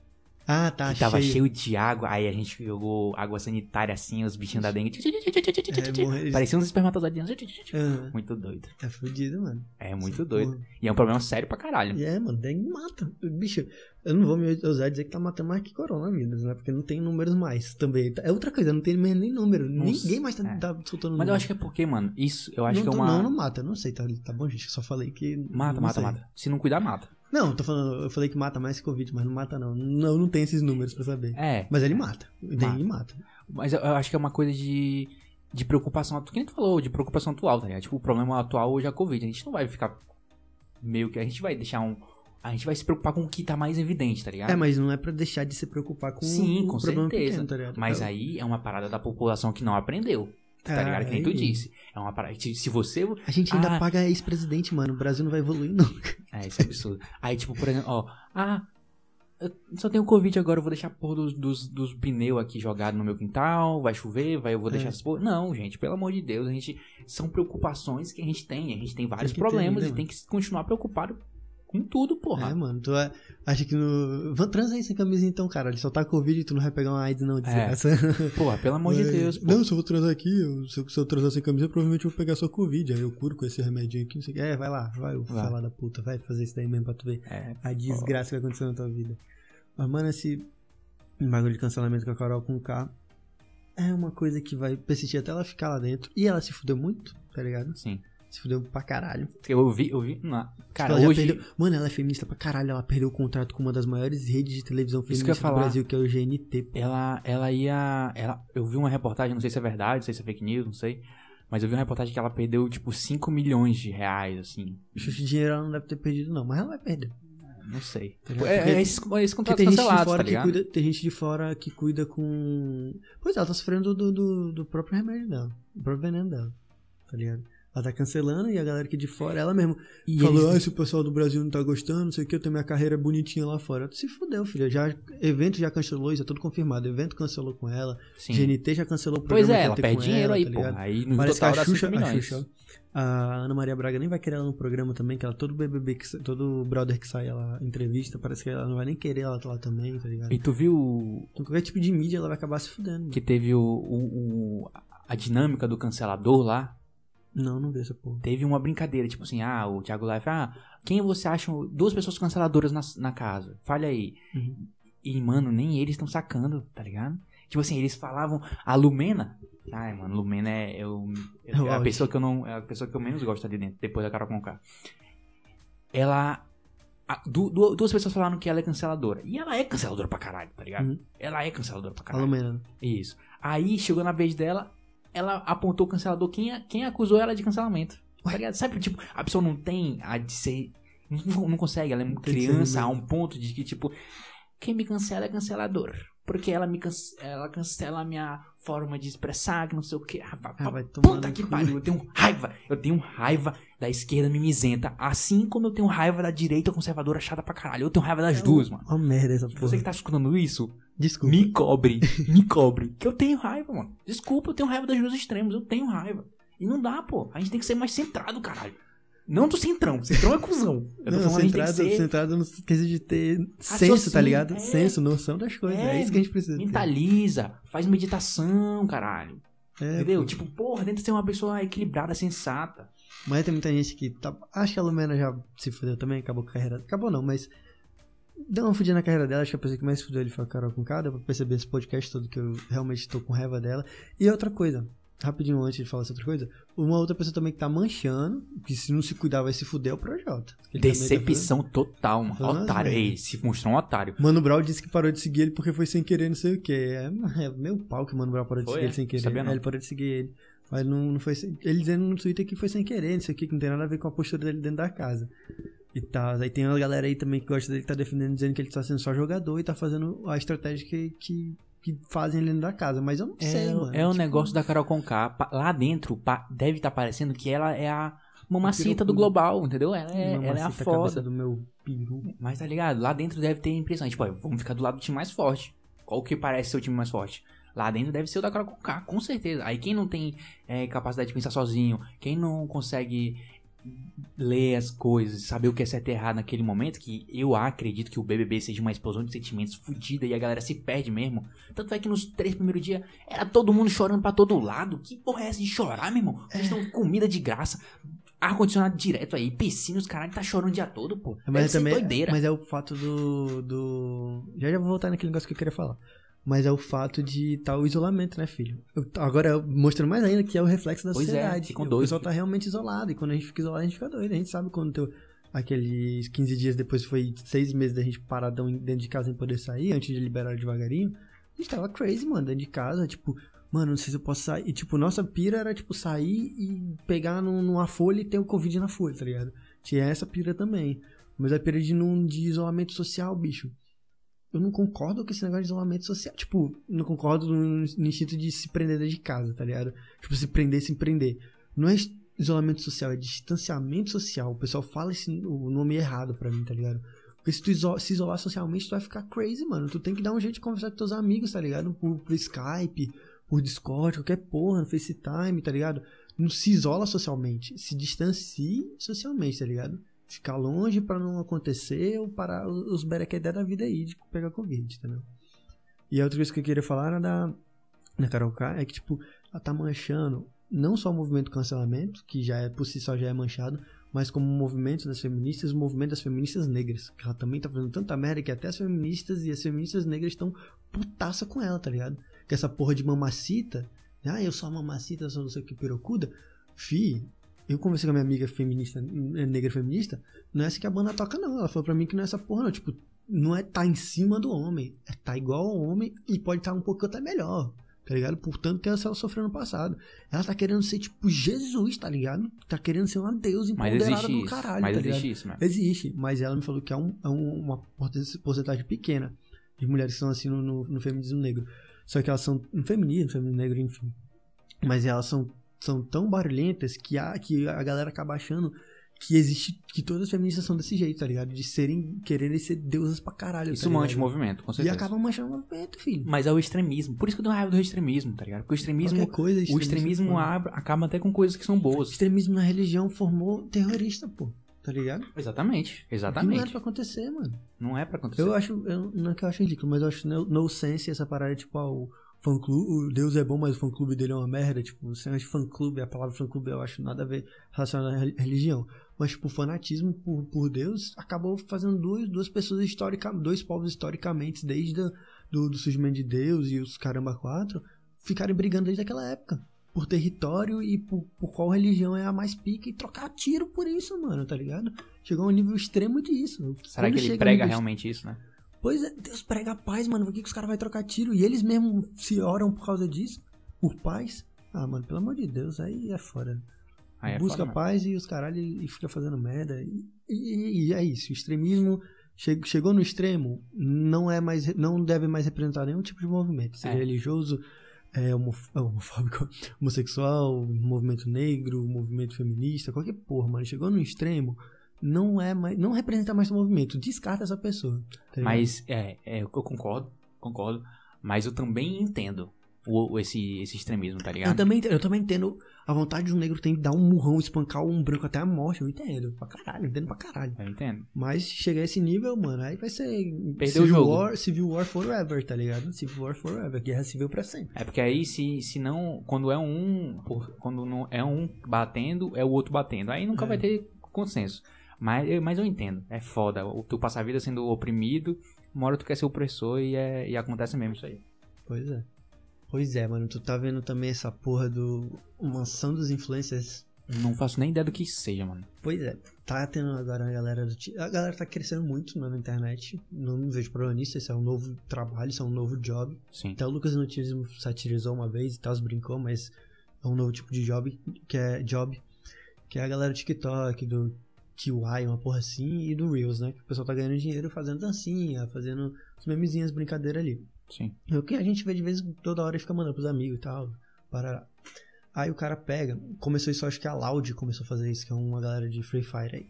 Ah, tá, que tava cheio. cheio. de água, aí a gente jogou água sanitária assim, os bichinhos da dengue. É, Pareciam uns espermatozoides. Aham. Muito doido. É fudido, mano. É muito Essa doido. porra. E é um problema sério pra caralho. É, mano, dengue mata. Bicho, eu não vou me ousar dizer que tá matando mais que coronavírus, né? Porque não tem números mais também. É outra coisa, não tem nem número. Nossa, Ninguém mais tá, é. tá soltando Mas eu número. acho que é porque, mano, isso eu acho não, que é uma. não, não mata, eu não sei, tá, tá bom, gente? Eu só falei que. Mata, mata, sei. mata. Se não cuidar, mata. Não, tô falando, eu falei que mata mais que Covid, mas não mata, não. Não, não tem esses números pra saber. É. Mas ele mata. O dengue mata. Mas eu, eu acho que é uma coisa de, de preocupação atual. Quem tu falou, de preocupação atual, tá ligado? Tipo, o problema atual hoje é a Covid. A gente não vai ficar meio que. A gente vai deixar um. A gente vai se preocupar com o que tá mais evidente, tá ligado? É, mas não é pra deixar de se preocupar com Sim, o com certeza. pequeno, tá ligado? Mas É, aí é uma parada da população que não aprendeu. Tá Ah, ligado? Que nem tu disse. É uma parada. Se você. A gente ainda Ah. paga ex-presidente, mano. O Brasil não vai evoluir nunca. É, isso é absurdo. Aí, tipo, por exemplo, ó. Ah, eu só tenho Covid agora, eu vou deixar a porra dos, dos, dos pneus aqui jogados no meu quintal, vai chover, vai, eu vou deixar É. essas porra. Não, gente, pelo amor de Deus, a gente. São preocupações que a gente tem. A gente tem vários ter, problemas né, e tem que continuar preocupado com tudo, porra. É, mano. Tu é- acha que no. Transa aí sem camisa então, cara. Ele só tá com Covid e tu não vai pegar uma AIDS, não. desgraça. Porra, pelo amor de É. Deus, pô. Não, se eu vou transar aqui, eu- se, eu, se eu transar sem camisa, provavelmente eu vou pegar só Covid. Aí eu curo com esse remedinho aqui, não sei o que. É, vai lá, vai, o Vai. falar da puta, vai fazer isso daí mesmo pra tu ver É, a desgraça que vai acontecer na tua vida. Mas, mano, esse bagulho de cancelamento com a Carol com K é uma coisa que vai persistir até ela ficar lá dentro. E ela se fudeu muito, tá ligado? sim. Se fudeu pra caralho. Eu vi, eu vi. Não, cara, Ela hoje. perdeu- Mano, ela é feminista pra caralho. Ela perdeu o contrato com uma das maiores redes de televisão feminista do. Brasil, que é o GNT. pô. ela, ela ia. Ela, eu vi uma reportagem, não sei se é verdade, não sei se é fake news, não sei. Mas eu vi uma reportagem que ela perdeu, tipo, 5 milhões de reais, assim. Esse dinheiro ela não deve ter perdido, não. Mas ela vai perder. Não sei. Tá é, é esses, esses Porque contratos tem gente, de fora tá que cuida, tem gente de fora que cuida com. Pois é, ela tá sofrendo do, do, do próprio remédio dela. Do próprio veneno dela. Tá ligado? Ela tá cancelando e a galera aqui de fora, ela mesmo E falou: eles- ah, se o pessoal do Brasil não tá gostando, não sei o que, eu tenho minha carreira bonitinha lá fora. Tu se fudeu, filha. Já, evento já cancelou, isso é tudo confirmado. evento cancelou com ela, Sim. GNT já cancelou o Pois programa. é, que ia ela perde dinheiro ela, aí, tá pô. Aí no Parece que total a dá 5 Xuxa, a. Xuxa, a Ana Maria Braga nem vai querer ela no programa também, que ela todo BBB, que, todo brother que sai ela entrevista, parece que ela não vai nem querer ela lá também, tá ligado? E tu viu Então qualquer tipo de mídia ela vai acabar se fudendo. que teve o, o- o- a dinâmica do cancelador lá? Não, não vê essa porra. Teve uma brincadeira, tipo assim, ah, o Thiago Life, ah, quem você acha duas pessoas canceladoras na, na casa? Fale aí. Uhum. E, mano, nem eles estão sacando, tá ligado? Tipo assim, eles falavam, a Lumena. Ai, mano, Lumena é, eu, É o é a pessoa que eu não. É a pessoa que eu menos gosto ali dentro, depois da Carol Conká. Ela. a- du- du- duas pessoas falaram que ela é canceladora. E ela é canceladora pra caralho, tá ligado? Uhum. Ela é canceladora pra A caralho. Lumena. né? Isso. Aí chegou na vez dela, ela apontou o cancelador. Quem, quem acusou ela de cancelamento? Tá? Sabe, tipo, a pessoa não tem a de ser. Não, não consegue, ela é Tem criança a um ponto de que, tipo, quem me cancela é cancelador. Porque ela me cance- ela cancela a minha forma de expressar, que não sei o que. Ah, Ah, vai puta que pariu, eu tenho raiva. Eu tenho raiva da esquerda mimizenta. Assim como eu tenho raiva da direita conservadora chata pra caralho. Eu tenho raiva das duas, mano. Uma merda essa porra. Você que tá escutando isso, Desculpa. me cobre, me cobre. Que eu tenho raiva, mano. Desculpa, eu tenho raiva dos dois extremos. Eu tenho raiva. E não dá, pô. A gente tem que ser mais centrado, caralho. Não do centrão. Centrão é cuzão. Eu tô Não, falando, centrado, ser centrado no quesito de ter senso, tá ligado? é. Senso, noção das coisas. É, É, isso que a gente precisa ter. mentaliza, faz meditação, caralho. É, Entendeu? pô. Tipo, porra, tenta ser uma pessoa equilibrada, sensata. Mas tem muita gente que tá. Acho que a Lumena já se fudeu também, acabou a carreira. Acabou não, mas. Deu uma fudida na carreira dela, acho que a pessoa que mais fudeu ele foi a Carol com K, deu pra perceber esse podcast todo que eu realmente tô com raiva dela. E outra coisa, rapidinho antes de falar essa outra coisa, uma outra pessoa também que tá manchando, que se não se cuidar vai se fuder é o Projota. Tá Decepção total, mano. Falando Otário. as Ei, se mostrou um otário. Mano Brown disse que parou de seguir ele porque foi sem querer, não sei o que. É, é meu pau que o Mano Brown parou de Foi, seguir é? ele sem querer. Sabia não. ele parou de seguir ele. Mas não, não foi sem... Ele dizendo no Twitter que foi sem querer, não sei o que, que não tem nada a ver com a postura dele dentro da casa. E tal. Aí tem uma galera aí também que gosta dele que tá defendendo, dizendo que ele tá sendo só jogador e tá fazendo a estratégia que, que, que fazem ele dentro da casa. Mas eu não sei, É, mano. é o Tipo, negócio da Carol Conká. Lá dentro, deve estar parecendo que ela é a mamacita do global, entendeu? Ela é, ela é a foda. do meu peru. Mas tá ligado? Lá dentro deve ter impressão. Tipo, ó, vamos ficar do lado do time mais forte. Qual que parece ser o time mais forte? Lá dentro deve ser o da Carol Conká, com certeza. Aí quem não tem é, capacidade de pensar sozinho, quem não consegue ler as coisas, saber o que é certo e errado naquele momento, que eu acredito que o BBB seja uma explosão de sentimentos fodida e a galera se perde mesmo. Tanto é que nos três primeiros dias era todo mundo chorando pra todo lado. Que porra é essa de chorar, meu irmão? Vocês estão com comida de graça, ar-condicionado direto aí, piscina, os caralho tá chorando o dia todo, pô. Mas ser também, doideira. mas é o fato do, do. Já já vou voltar naquele negócio que eu queria falar. Mas é o fato de estar o isolamento, né, filho? Eu- agora, mostrando mais ainda que é o reflexo da Pois é, sociedade. ficam o doidos, pessoal filho. tá realmente isolado. E quando a gente fica isolado, a gente fica doido. A gente sabe quando teu, aqueles 15 dias depois foi seis meses da gente paradão dentro de casa sem poder sair, antes de liberar devagarinho. A gente tava crazy, mano, dentro de casa. Tipo, mano, não sei se eu posso sair. E, tipo, nossa pira era, tipo, sair e pegar num- numa folha e ter o Covid na folha, tá ligado? Tinha essa pira também. Mas a pira de, num, de isolamento social, bicho. Eu não concordo com esse negócio de isolamento social. Tipo, não concordo no, no instinto de se prender dentro de casa, tá ligado? Tipo, se prender, se empreender. Não é isolamento social, é distanciamento social. O pessoal fala esse, o nome errado pra mim, tá ligado? Porque se tu iso se isolar socialmente, tu vai ficar crazy, mano. Tu tem que dar um jeito de conversar com teus amigos, tá ligado? Por, por Skype, por Discord, qualquer porra, no FaceTime, tá ligado? Não se isola socialmente, se distancie socialmente, tá ligado? Ficar longe para não acontecer ou parar os berequedé da vida aí de pegar Covid, entendeu? E a outra coisa que eu queria falar era da, da Carol K, é que, tipo, ela tá manchando não só o movimento cancelamento, que já é por si só já é manchado, mas como o movimento das feministas, o movimento das feministas negras. Que ela também tá fazendo tanta merda que até as feministas e as feministas negras estão putaça com ela, tá ligado? Que essa porra de mamacita, ah, eu sou a mamacita, eu sou não sei o que pirocuda. Fi, eu conversei com a minha amiga feminista, negra feminista, não é essa que a banda toca, não. Ela falou pra mim que não é essa porra, não. Tipo, não é tá em cima do homem, é tá igual ao homem e pode estar tá um pouco até melhor tá ligado? Portanto, que ela sofreu no passado. Ela tá querendo ser tipo Jesus, tá ligado? Tá querendo ser uma deusa empoderada do caralho, mas tá existe ligado? isso, mano. Existe, mas ela me falou que é, um, é um, uma porcentagem pequena de mulheres que são assim no, no, no feminismo negro. Só que elas são no feminismo, no feminismo negro, enfim. Mas elas são, são tão barulhentas que a, que a galera acaba achando que existe, que todas as feministas são desse jeito, tá ligado? De serem, quererem ser deusas pra caralho. Isso tá mancha o movimento, com certeza. E acaba manchando o movimento, filho. Mas é o extremismo. Por isso que eu dou raiva do extremismo, tá ligado? Porque o extremismo. Qualquer coisa, o extremismo abre, acaba até com coisas que são O boas. extremismo na religião formou terrorista, pô. Tá ligado? Exatamente, Que não exatamente. era pra acontecer, mano. Não é pra acontecer. Eu acho, eu, não é que eu acho ridículo, mas eu acho no, no sense essa parada, tipo, ah, o fã clube, o Deus é bom, mas o fã clube dele é uma merda, tipo, você acha fã clube, a palavra fã clube eu acho nada a ver relacionado à re- religião. Mas, tipo, o fanatismo por, por Deus acabou fazendo duas, duas pessoas historicamente, dois povos historicamente, desde a, do, do surgimento de Deus e os caramba quatro, ficarem brigando desde aquela época. Por território e por, por qual religião é a mais pica e trocar tiro por isso, mano, tá ligado? Chegou a um nível extremo disso. Será Quando que ele prega nível realmente isso, né? Pois é, Deus prega a paz, mano. Por que, que os caras vão trocar tiro? E eles mesmos se oram por causa disso? Por paz? Ah, mano, pelo amor de Deus, aí é fora. Aí é Busca foda, paz e os caralho e fica fazendo merda. E, e- e é isso. O extremismo che- chegou no extremo, não é mais, não deve mais representar nenhum tipo de movimento. Seja É. religioso, é, é, homofóbico, homossexual, movimento negro, movimento feminista, qualquer porra, mano. Chegou no extremo, não é mais, não representa mais o movimento. Descarta essa pessoa. tá? Mas, é, é, eu concordo, concordo. Mas eu também entendo o, o- esse, esse extremismo, tá Eu ligado? também, entendo- eu também entendo a vontade de um negro tem de dar um murrão, espancar um branco até a morte. Eu entendo. Pra caralho, eu entendo pra caralho. Eu entendo. Mas se chegar a esse nível, mano, aí vai ser. Perdeu o Civil jogo. War, Civil War forever, tá ligado? Civil War forever. Guerra civil pra sempre. É porque aí, se, se não. Quando é um. Quando não é um batendo, é o outro batendo. Aí nunca É. vai ter consenso. Mas, eu- mas eu entendo. É foda. O- Tu passa a vida sendo oprimido, uma hora tu quer ser opressor e, é, e acontece mesmo isso aí. Pois é. Pois é, mano. Tu tá vendo também essa porra do. Mansão dos influencers. Não faço nem ideia do que isso seja, mano. Pois é. Tá tendo agora a galera do. A galera tá crescendo muito na internet. Não vejo problema nisso. Esse é um novo trabalho, isso é um novo job. Sim. Até o Lucas Notismo satirizou uma vez e tal, brincou, mas é um novo tipo de job, que é job, que é a galera do TikTok, do QI, uma porra assim, e do Reels, né? Que o pessoal tá ganhando dinheiro fazendo dancinha, fazendo os memezinhas, brincadeira ali. Sim. É o que a gente vê de vez em toda hora e fica mandando pros amigos e tal. Para... Aí o cara pega, começou isso, acho que a Loud começou a fazer isso, que é uma galera de Free Fire aí.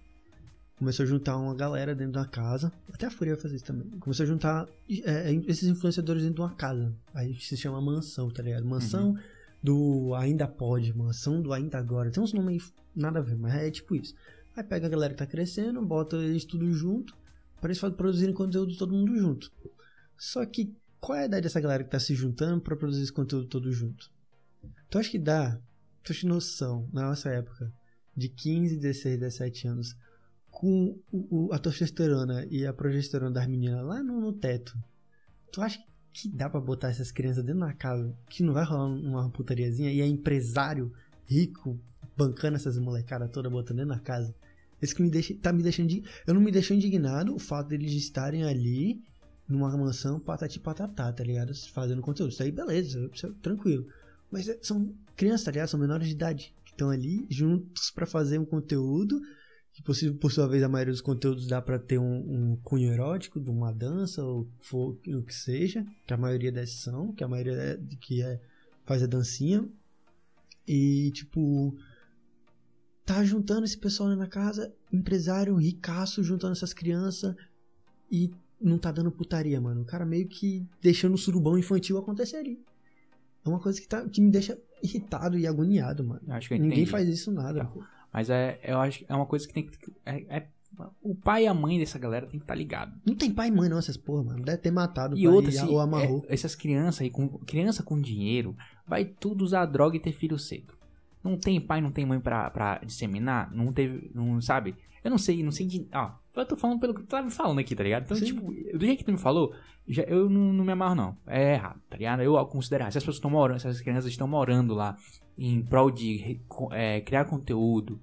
Começou a juntar uma galera dentro da casa, até a Fúria vai fazer isso também. Começou a juntar é, esses influenciadores dentro de uma casa. Aí se chama mansão, tá ligado? Mansão do Ainda Pode, mansão do Ainda Agora. Tem uns nomes aí nada a ver, mas é tipo isso. Aí pega a galera que tá crescendo, bota eles tudo junto, para eles produzirem conteúdo todo mundo junto. Só que qual é a idade dessa galera que tá se juntando pra produzir esse conteúdo todo junto? Tu acha que dá? Tu acha noção, na nossa época, de 15, 16, 17 anos, com o, o- a testosterona e a progesterona das meninas lá no, no teto, tu acha que dá pra botar essas crianças dentro da casa, que não vai rolar uma putariazinha, e é empresário rico bancando essas molecadas toda botando dentro da casa? Esse que me deixa, tá me deixando de, eu não me deixo indignado o fato deles estarem ali numa mansão patati patatá, tá ligado? Fazendo conteúdo. Isso aí, beleza, isso tranquilo. Mas é- são crianças, tá ligado? São menores de idade que estão ali juntos pra fazer um conteúdo que por, por sua vez a maioria dos conteúdos dá pra ter um, um cunho erótico, de uma dança, ou for, o que seja, que a maioria desses são, que a maioria é, que é, faz a dancinha. E, tipo, tá juntando esse pessoal na casa, empresário ricaço juntando essas crianças e não tá dando putaria, mano. O cara meio que deixando o surubão infantil acontecer ali. É uma coisa que, tá, que me deixa irritado e agoniado, mano. Ninguém faz isso nada. Tá. Mas é, eu acho que é uma coisa que tem que. É, é- o pai e a mãe dessa galera tem que estar ligado. Não tem pai e mãe não, essas porra, mano. Deve ter matado E outra, e- assim, ou amarrou. é, essas crianças aí, com, criança com dinheiro, vai tudo usar droga e ter filho cedo. Não tem pai, não tem mãe pra, pra disseminar, não teve, não sabe? Eu não sei, não sei de. Ó, eu tô falando pelo que tu tá me falando aqui, tá ligado? Então, Sim. tipo, do jeito que tu me falou, já, eu não, não me amarro, não. É errado, tá ligado? Eu considero errado. Se as pessoas estão morando, se as crianças estão morando lá em prol de é, criar conteúdo,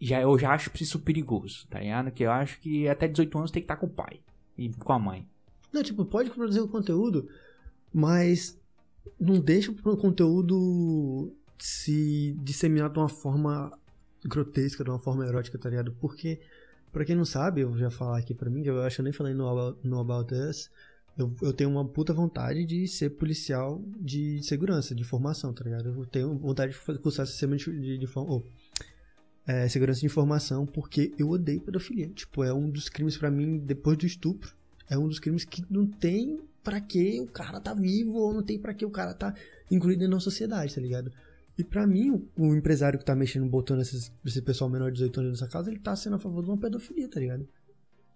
já, eu já acho isso perigoso, tá ligado? Que eu acho que até 18 anos tem que estar com o pai e com a mãe. Não, tipo, pode produzir o conteúdo, mas não deixa o conteúdo se disseminar de uma forma grotesca, de uma forma erótica, tá ligado? Porque, pra quem não sabe, eu já falar aqui pra mim, eu acho que eu nem falei no, no About Us, eu, eu tenho uma puta vontade de ser policial de segurança, de formação, tá ligado? Eu tenho vontade de cursar sistema de, de, de oh, é, segurança de informação, porque eu odeio pedofilia. Tipo, é um dos crimes pra mim, depois do estupro, é um dos crimes que não tem pra que o cara tá vivo ou não tem pra que o cara tá incluído na sociedade, tá ligado? E pra mim, o, o empresário que tá mexendo, botando esses, esse pessoal menor de 18 anos nessa casa, ele tá sendo a favor de uma pedofilia, tá ligado?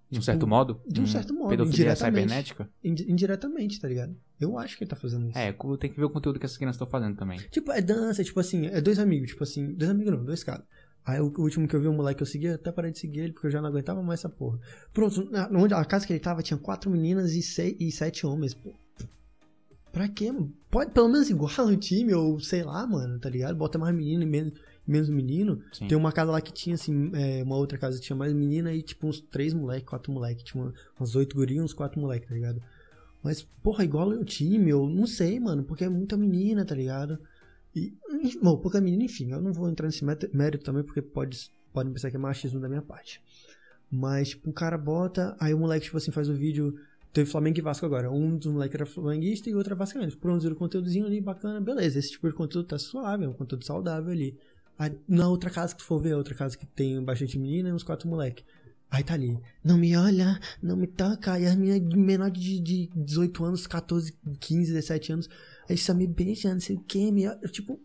De um certo modo? de um Hum, certo modo, Pedofilia cibernética? Indi- indiretamente, tá ligado? Eu acho que ele tá fazendo isso. É, tem que ver o conteúdo que essas crianças estão fazendo também. Tipo, é dança, tipo assim, é dois amigos, tipo assim, dois amigos não, dois caras. Aí o, último que eu vi, um moleque que eu segui, eu até parei de seguir ele, porque eu já não aguentava mais essa porra. Pronto, na, onde, a casa que ele tava tinha quatro meninas e, seis, e sete homens, pô. Pra quê, mano? Pode pelo menos igual o time, ou sei lá, mano, tá ligado? Bota mais menino e menos, menos menino. Sim. Tem uma casa lá que tinha, assim, é, uma outra casa que tinha mais menina e, tipo, uns três moleque, quatro moleque. Tinha uma- umas oito gurias uns quatro moleque, tá ligado? Mas, porra, igual o time, eu não sei, mano, porque é muita menina, tá ligado? E, bom, pouca menina, enfim, eu não vou entrar nesse mérito também, porque pode, pode pensar que é machismo da minha parte. Mas, tipo, o cara bota, aí o moleque, tipo assim, faz o vídeo. Teve Flamengo e Vasco agora. Um dos moleques era flamenguista e o outro era vascaíno. Produziram um conteúdozinho ali bacana, beleza. Esse tipo de conteúdo tá suave, é um conteúdo saudável ali. Aí, na outra casa que tu for ver, outra casa que tem bastante menina e uns quatro moleque. Aí tá ali, não me olha, não me toca. E as meninas menor de, de 18 anos, 14, 15, 17 anos, aí só me beija, não sei o que, me olha. Eu, Tipo,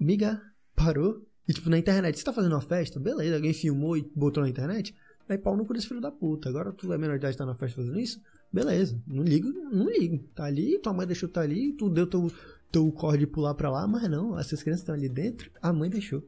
miga, parou. E tipo, na internet, você tá fazendo uma festa, beleza, alguém filmou e botou na internet, aí pau no cu desse filho da puta. Agora tu é menor de idade tá na festa fazendo isso, beleza, não ligo, não ligo. Tá ali, tua mãe deixou tá ali, tu deu teu, teu corre de pular pra lá, mas não, essas crianças estão ali dentro, a mãe deixou,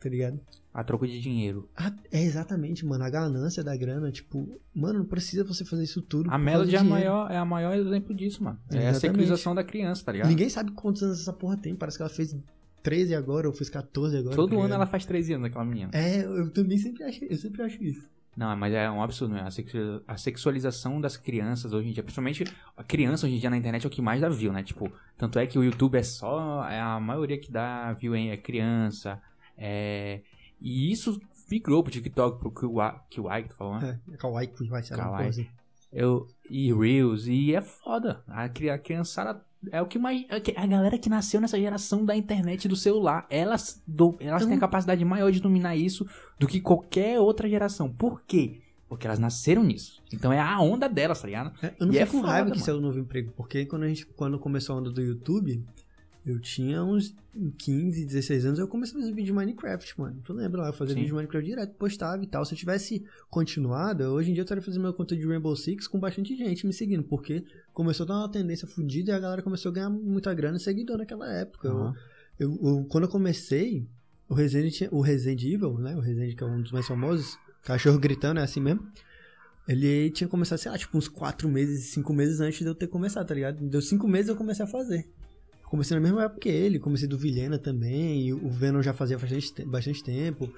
tá ligado? A troco de dinheiro. Ah, é exatamente, mano. A ganância da grana, tipo, mano, não precisa você fazer isso tudo. A Melody é a, maior, é a maior exemplo disso, mano. É a Exatamente. secularização da criança, tá ligado? Ninguém sabe quantos anos essa porra tem. Parece que ela fez 13 agora, ou fez 14 agora. Todo tá ano ela faz 13 anos, aquela menina. É, eu também sempre acho, eu sempre acho isso. Não, mas é um absurdo, né? A, sexu- a sexualização das crianças hoje em dia, principalmente a criança hoje em dia na internet é o que mais dá view, né? Tipo, tanto é que o YouTube é só. É a maioria que dá view é criança. É. E isso migrou pro TikTok, pro Kawaii que tu falou, né? É, kawaii, Kawaii. porra assim. Eu, e Reels, e é foda. A, a criançada é o que mais. é A galera que nasceu nessa geração da internet e do celular, elas, do- elas Eu têm a não- capacidade maior de dominar isso do que qualquer outra geração. Por quê? Porque elas nasceram nisso. Então é a onda delas, tá ligado? É, Eu não E é fico com raiva que isso é o novo emprego, porque quando, a gente, quando começou a onda do YouTube, eu tinha uns 15, 16 anos, eu comecei a fazer vídeo de Minecraft, mano. Tu lembra lá? Eu fazia Sim. vídeo de Minecraft direto, postava e tal. Se eu tivesse continuado, hoje em dia eu estaria fazendo meu conteúdo de Rainbow Six com bastante gente me seguindo, porque começou a dar uma tendência fodida e a galera começou a ganhar muita grana e seguidor naquela época. Eu- Aham. eu, eu- quando eu comecei, o Resident, tinha- o Resident Evil, né? O Resident que é um dos mais famosos, cachorro gritando, é assim mesmo. Ele tinha começado, sei lá, tipo, uns 4 meses, 5 meses antes de eu ter começado, tá ligado? Deu 5 meses eu comecei a fazer. Comecei na mesma época que ele, comecei do Vilhena também, e o Venom já fazia bastante, te- bastante tempo.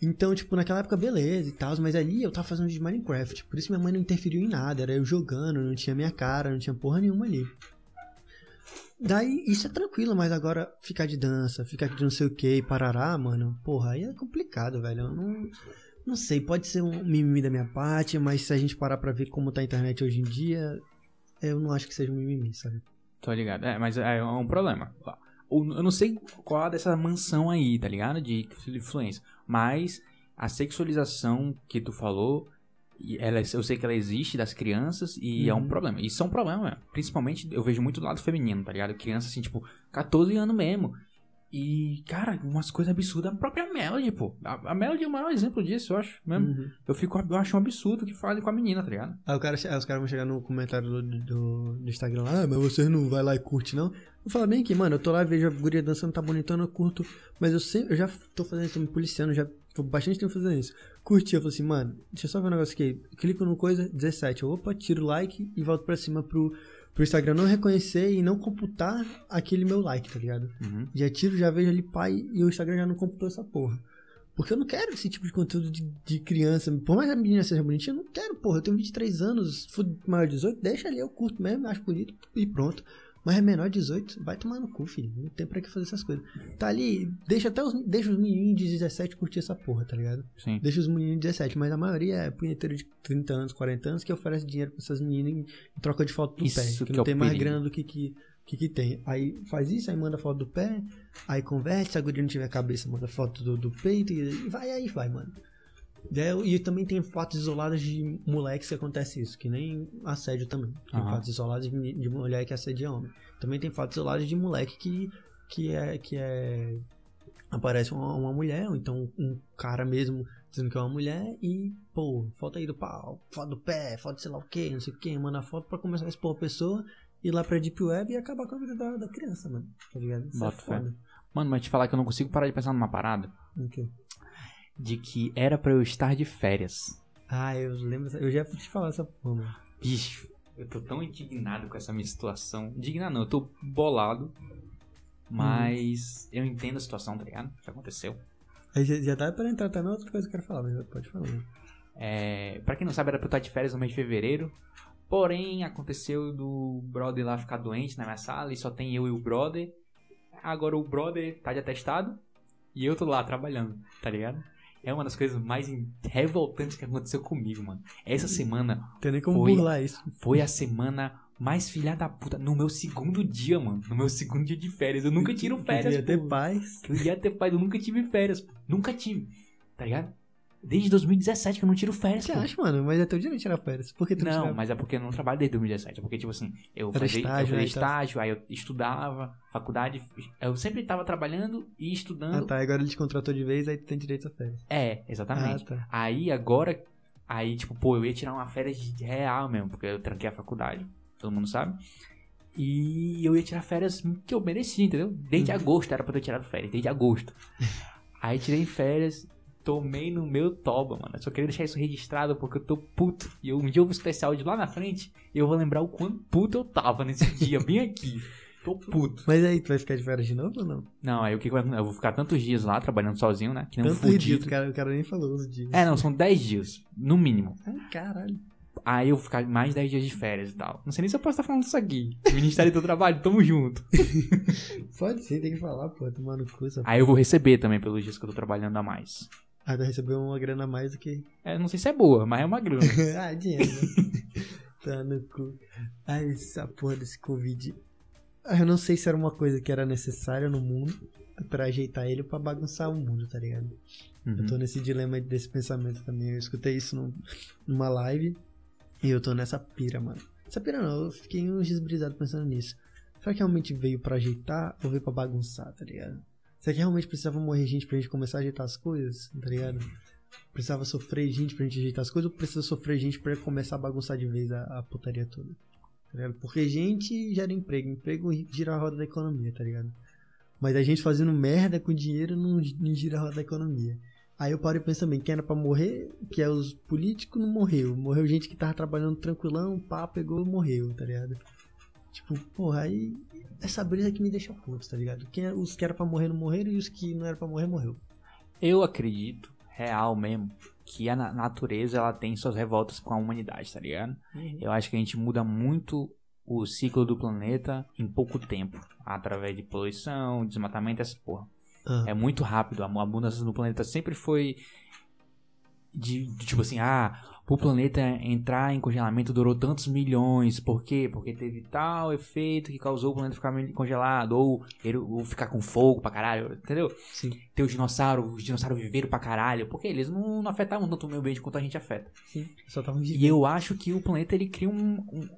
Então, tipo, naquela época, beleza e tal, mas ali eu tava fazendo de Minecraft. Por isso minha mãe não interferiu em nada, era eu jogando, não tinha minha cara, não tinha porra nenhuma ali. Daí, isso é tranquilo, mas agora ficar de dança, ficar de não sei o que, parará, mano, porra, aí é complicado, velho. Eu não, não sei, pode ser um mimimi da minha parte, mas se a gente parar pra ver como tá a internet hoje em dia, eu não acho que seja um mimimi, sabe? Tô ligado. É, mas é um problema. Eu não sei qual é dessa mansão aí, tá ligado? De influência. Mas a sexualização que tu falou ela, eu sei que ela existe das crianças e uhum. é um uhum. problema. Isso é um problema, principalmente eu vejo muito do lado feminino, tá ligado? Criança assim, tipo, 14 anos mesmo. E, cara, umas coisas absurdas. A própria Melody, pô. A, a Melody é o maior exemplo disso, eu acho mesmo. Uhum. Eu, fico, eu acho um absurdo o que fazem com a menina, tá ligado? Aí, o cara, aí os caras vão chegar no comentário do, do, do Instagram lá, ah, mas você não vai lá e curte, não? Eu falo bem que, mano, eu tô lá, vejo a guria dançando, tá bonitona, eu curto. Mas eu sempre, eu já tô fazendo isso, tô me policiando, já tô bastante tempo fazendo isso. Curti, eu falei assim, mano, deixa eu só ver um negócio aqui. Clico no coisa, 17. Eu, opa, tiro o like e volto pra cima pro pro Instagram não reconhecer e não computar aquele meu like, tá ligado? Uhum. Já tiro, já vejo ali pai e o Instagram já não computou essa porra. Porque eu não quero esse tipo de conteúdo de, de criança. Por mais que a menina seja bonitinha, eu não quero, porra. Eu tenho 23 anos, fui maior de 18, deixa ali, eu curto mesmo, acho bonito e pronto. Mas é menor de 18, vai tomar no cu, filho. Não tem pra que fazer essas coisas. Tá ali, deixa até os, deixa os menininhos de 17 curtir essa porra, tá ligado? Sim. Deixa os menininhos de 17, mas a maioria é punheteiro de 30 anos, 40 anos que oferece dinheiro pra essas meninas em, troca de foto do isso pé. Que, que não é tem mais grana do que, que, que, que tem. Aí faz isso, aí manda foto do pé, aí converte, se a guria não tiver cabeça, manda foto do, do peito e vai aí, vai, mano. E também tem fotos isoladas de moleques que acontece isso, que nem assédio também. Tem uhum. fotos isoladas de, de mulher que assedia homem. Também tem fotos isoladas de moleque que, que é. Que é aparece uma, uma mulher, ou então um cara mesmo dizendo que é uma mulher e, pô, foto aí do pau, foto do pé, foto de sei lá o que, não sei o que, manda foto pra começar a expor a pessoa, ir lá pra Deep Web e acabar com a vida da, da criança, mano. Tá ligado? Isso é Bota é foda. Mano, mas te falar que eu não consigo parar de pensar numa parada. O quê? De que era para eu estar de férias. Ah, eu lembro, eu já te falar essa porra. Bicho, eu tô tão indignado com essa minha situação. Indignado não, eu tô bolado. Mas hum. eu entendo a situação, tá ligado? O que aconteceu. Aí já, já dá pra entrar na outra coisa que eu quero falar, mas pode falar. É, pra quem não sabe, era pra eu estar de férias no mês de fevereiro. Porém, aconteceu do brother lá ficar doente na minha sala e só tem eu e o brother. Agora o brother tá de atestado e eu tô lá trabalhando, tá ligado? É uma das coisas mais revoltantes que aconteceu comigo, mano. Essa semana. Tem nem como foi, burlar isso. Foi a semana mais filha da puta. No meu segundo dia, mano. No meu segundo dia de férias. Eu nunca tiro férias. Eu ia ter paz. Eu ia ter paz. Eu nunca tive férias. Nunca tive. Tá ligado? Desde 2017 que eu não tiro férias. Você acha, mano? Mas é teu direito tirar férias. Por que tu não? Não, mas é porque eu não trabalho desde 2017. É porque, tipo assim, eu fazia, estágio, eu fazia né, estágio, aí eu estudava, faculdade. Eu sempre tava trabalhando e estudando. Ah, tá. Agora ele te contratou de vez, aí tu tem direito a férias. É, exatamente. Ah, tá. Aí agora. Aí, tipo, pô, eu ia tirar uma férias de real mesmo, porque eu tranquei a faculdade. Todo mundo sabe. E eu ia tirar férias que eu merecia, entendeu? Desde uhum. agosto era pra ter tirado férias, desde agosto. Aí tirei férias tomei no meu toba, mano. Eu só queria deixar isso registrado porque eu tô puto. E eu, um dia eu vou escutar esse áudio lá na frente e eu vou lembrar o quanto puto eu tava nesse dia, bem aqui. Tô puto. Mas aí, tu vai ficar de férias de novo ou não? Não, aí o que, que vai Eu vou ficar tantos dias lá trabalhando sozinho, né? Que não Tantos dias, o cara, o cara nem falou os dias. É, não, são 10 dias, no mínimo. Ai, caralho. Aí eu vou ficar mais 10 dias de férias e tal. Não sei nem se eu posso estar falando isso aqui. Ministério do Trabalho, tamo junto. Pode ser, tem que falar, pô, tomar no cu. Aí eu vou receber também pelos dias que eu tô trabalhando a mais. Ah, vai receber uma grana a mais do que. É, não sei se é boa, mas é uma grana. ah, dinheiro. Né? tá no cu. Ai, essa porra desse Covid. Ah, eu não sei se era uma coisa que era necessária no mundo para ajeitar ele para bagunçar o mundo, tá ligado? Uhum. Eu tô nesse dilema desse pensamento também. Eu escutei isso num, numa live e eu tô nessa pira, mano. Essa pira não, eu fiquei uns desbrisados pensando nisso. Será que realmente veio para ajeitar ou veio para bagunçar, tá ligado? Será que realmente precisava morrer gente pra gente começar a ajeitar as coisas? Tá ligado? Precisava sofrer gente pra gente ajeitar as coisas ou precisa sofrer gente pra começar a bagunçar de vez a, a putaria toda? Tá ligado? Porque gente gera emprego, emprego gira a roda da economia, tá ligado? Mas a gente fazendo merda com dinheiro não, não gira a roda da economia. Aí eu paro e penso também, quem era pra morrer, que é os políticos, não morreu. Morreu gente que tava trabalhando tranquilão, pá, pegou e morreu, tá ligado? Tipo, porra, aí essa brisa que me deixa puto, tá ligado? Quem, é, os que eram pra morrer não morreram e os que não eram pra morrer morreu. Eu acredito, real mesmo, que a natureza ela tem suas revoltas com a humanidade, tá ligado? Uhum. Eu acho que a gente muda muito o ciclo do planeta em pouco tempo, através de poluição, desmatamento, essa porra. Ah, É muito rápido. A mudança no planeta sempre foi de, de tipo assim, ah, o planeta entrar em congelamento durou tantos milhões. Por quê? Porque teve tal efeito que causou o planeta ficar congelado. Ou, ele- ou ficar com fogo pra caralho, entendeu? sim, Ter os dinossauros, os dinossauros viveram pra caralho. Porque eles não, não afetavam tanto o meio ambiente quanto a gente afeta. sim. Só tava E eu acho que o planeta ele cria um, um-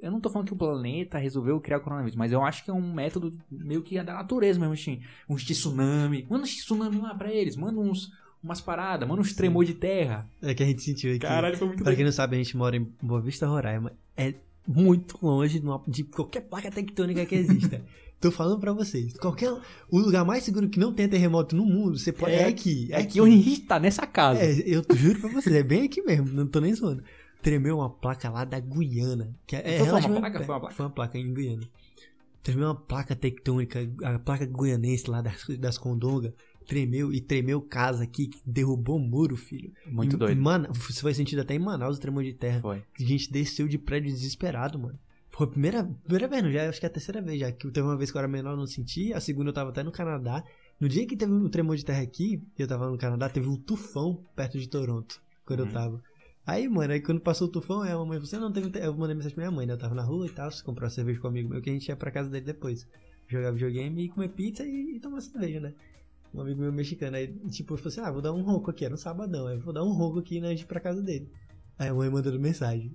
Eu não tô falando que o planeta resolveu criar o coronavírus, mas eu acho que é um método meio que da natureza mesmo, assim. Uns tsunami. Manda uns tsunami lá pra eles, manda uns, umas paradas, manda uns tremor de terra. É que a gente sentiu aqui. Caralho, foi muito Pra quem não sabe, a gente mora em Boa Vista, Roraima. É muito longe de, uma- de qualquer placa tectônica que exista. Tô falando pra vocês. Qualquer. O lugar mais seguro que não tem terremoto no mundo, você pode. É, aqui. É aqui onde a gente tá, nessa casa. É, eu juro pra vocês, é bem aqui mesmo, não tô nem zoando. Tremeu uma placa lá da Guiana. Que é, é Foi uma placa? Foi uma placa? Foi uma placa em Guiana. Tremeu uma placa tectônica, a placa guianense lá das, das Condonga. Tremeu e tremeu casa aqui, que derrubou o muro, filho. Muito Em- doido. Em Mana... Isso foi sentido até em Manaus o tremor de terra. Foi. A gente desceu de prédio desesperado, mano. Foi a primeira, primeira vez, não, já acho que é a terceira vez já. Que teve uma vez que eu era menor, eu não senti. A segunda eu tava até no Canadá. No dia que teve um tremor de terra aqui, eu tava no Canadá, teve um tufão perto de Toronto. Quando Uhum. eu tava. Aí, mano, aí quando passou o tufão, aí a mamãe falou assim: não teve. te- Eu mandei mensagem pra minha mãe, né? Eu tava na rua e tal, comprar cerveja com um amigo meu, que a gente ia pra casa dele depois. Jogar videogame e comer pizza e, e tomar cerveja, né? Um amigo meu mexicano. Aí, tipo, falou assim: ah, vou dar um ronco aqui. Era um sabadão. Aí, vou dar um ronco aqui, né? A gente ir pra casa dele. Aí a mãe mandando mensagem.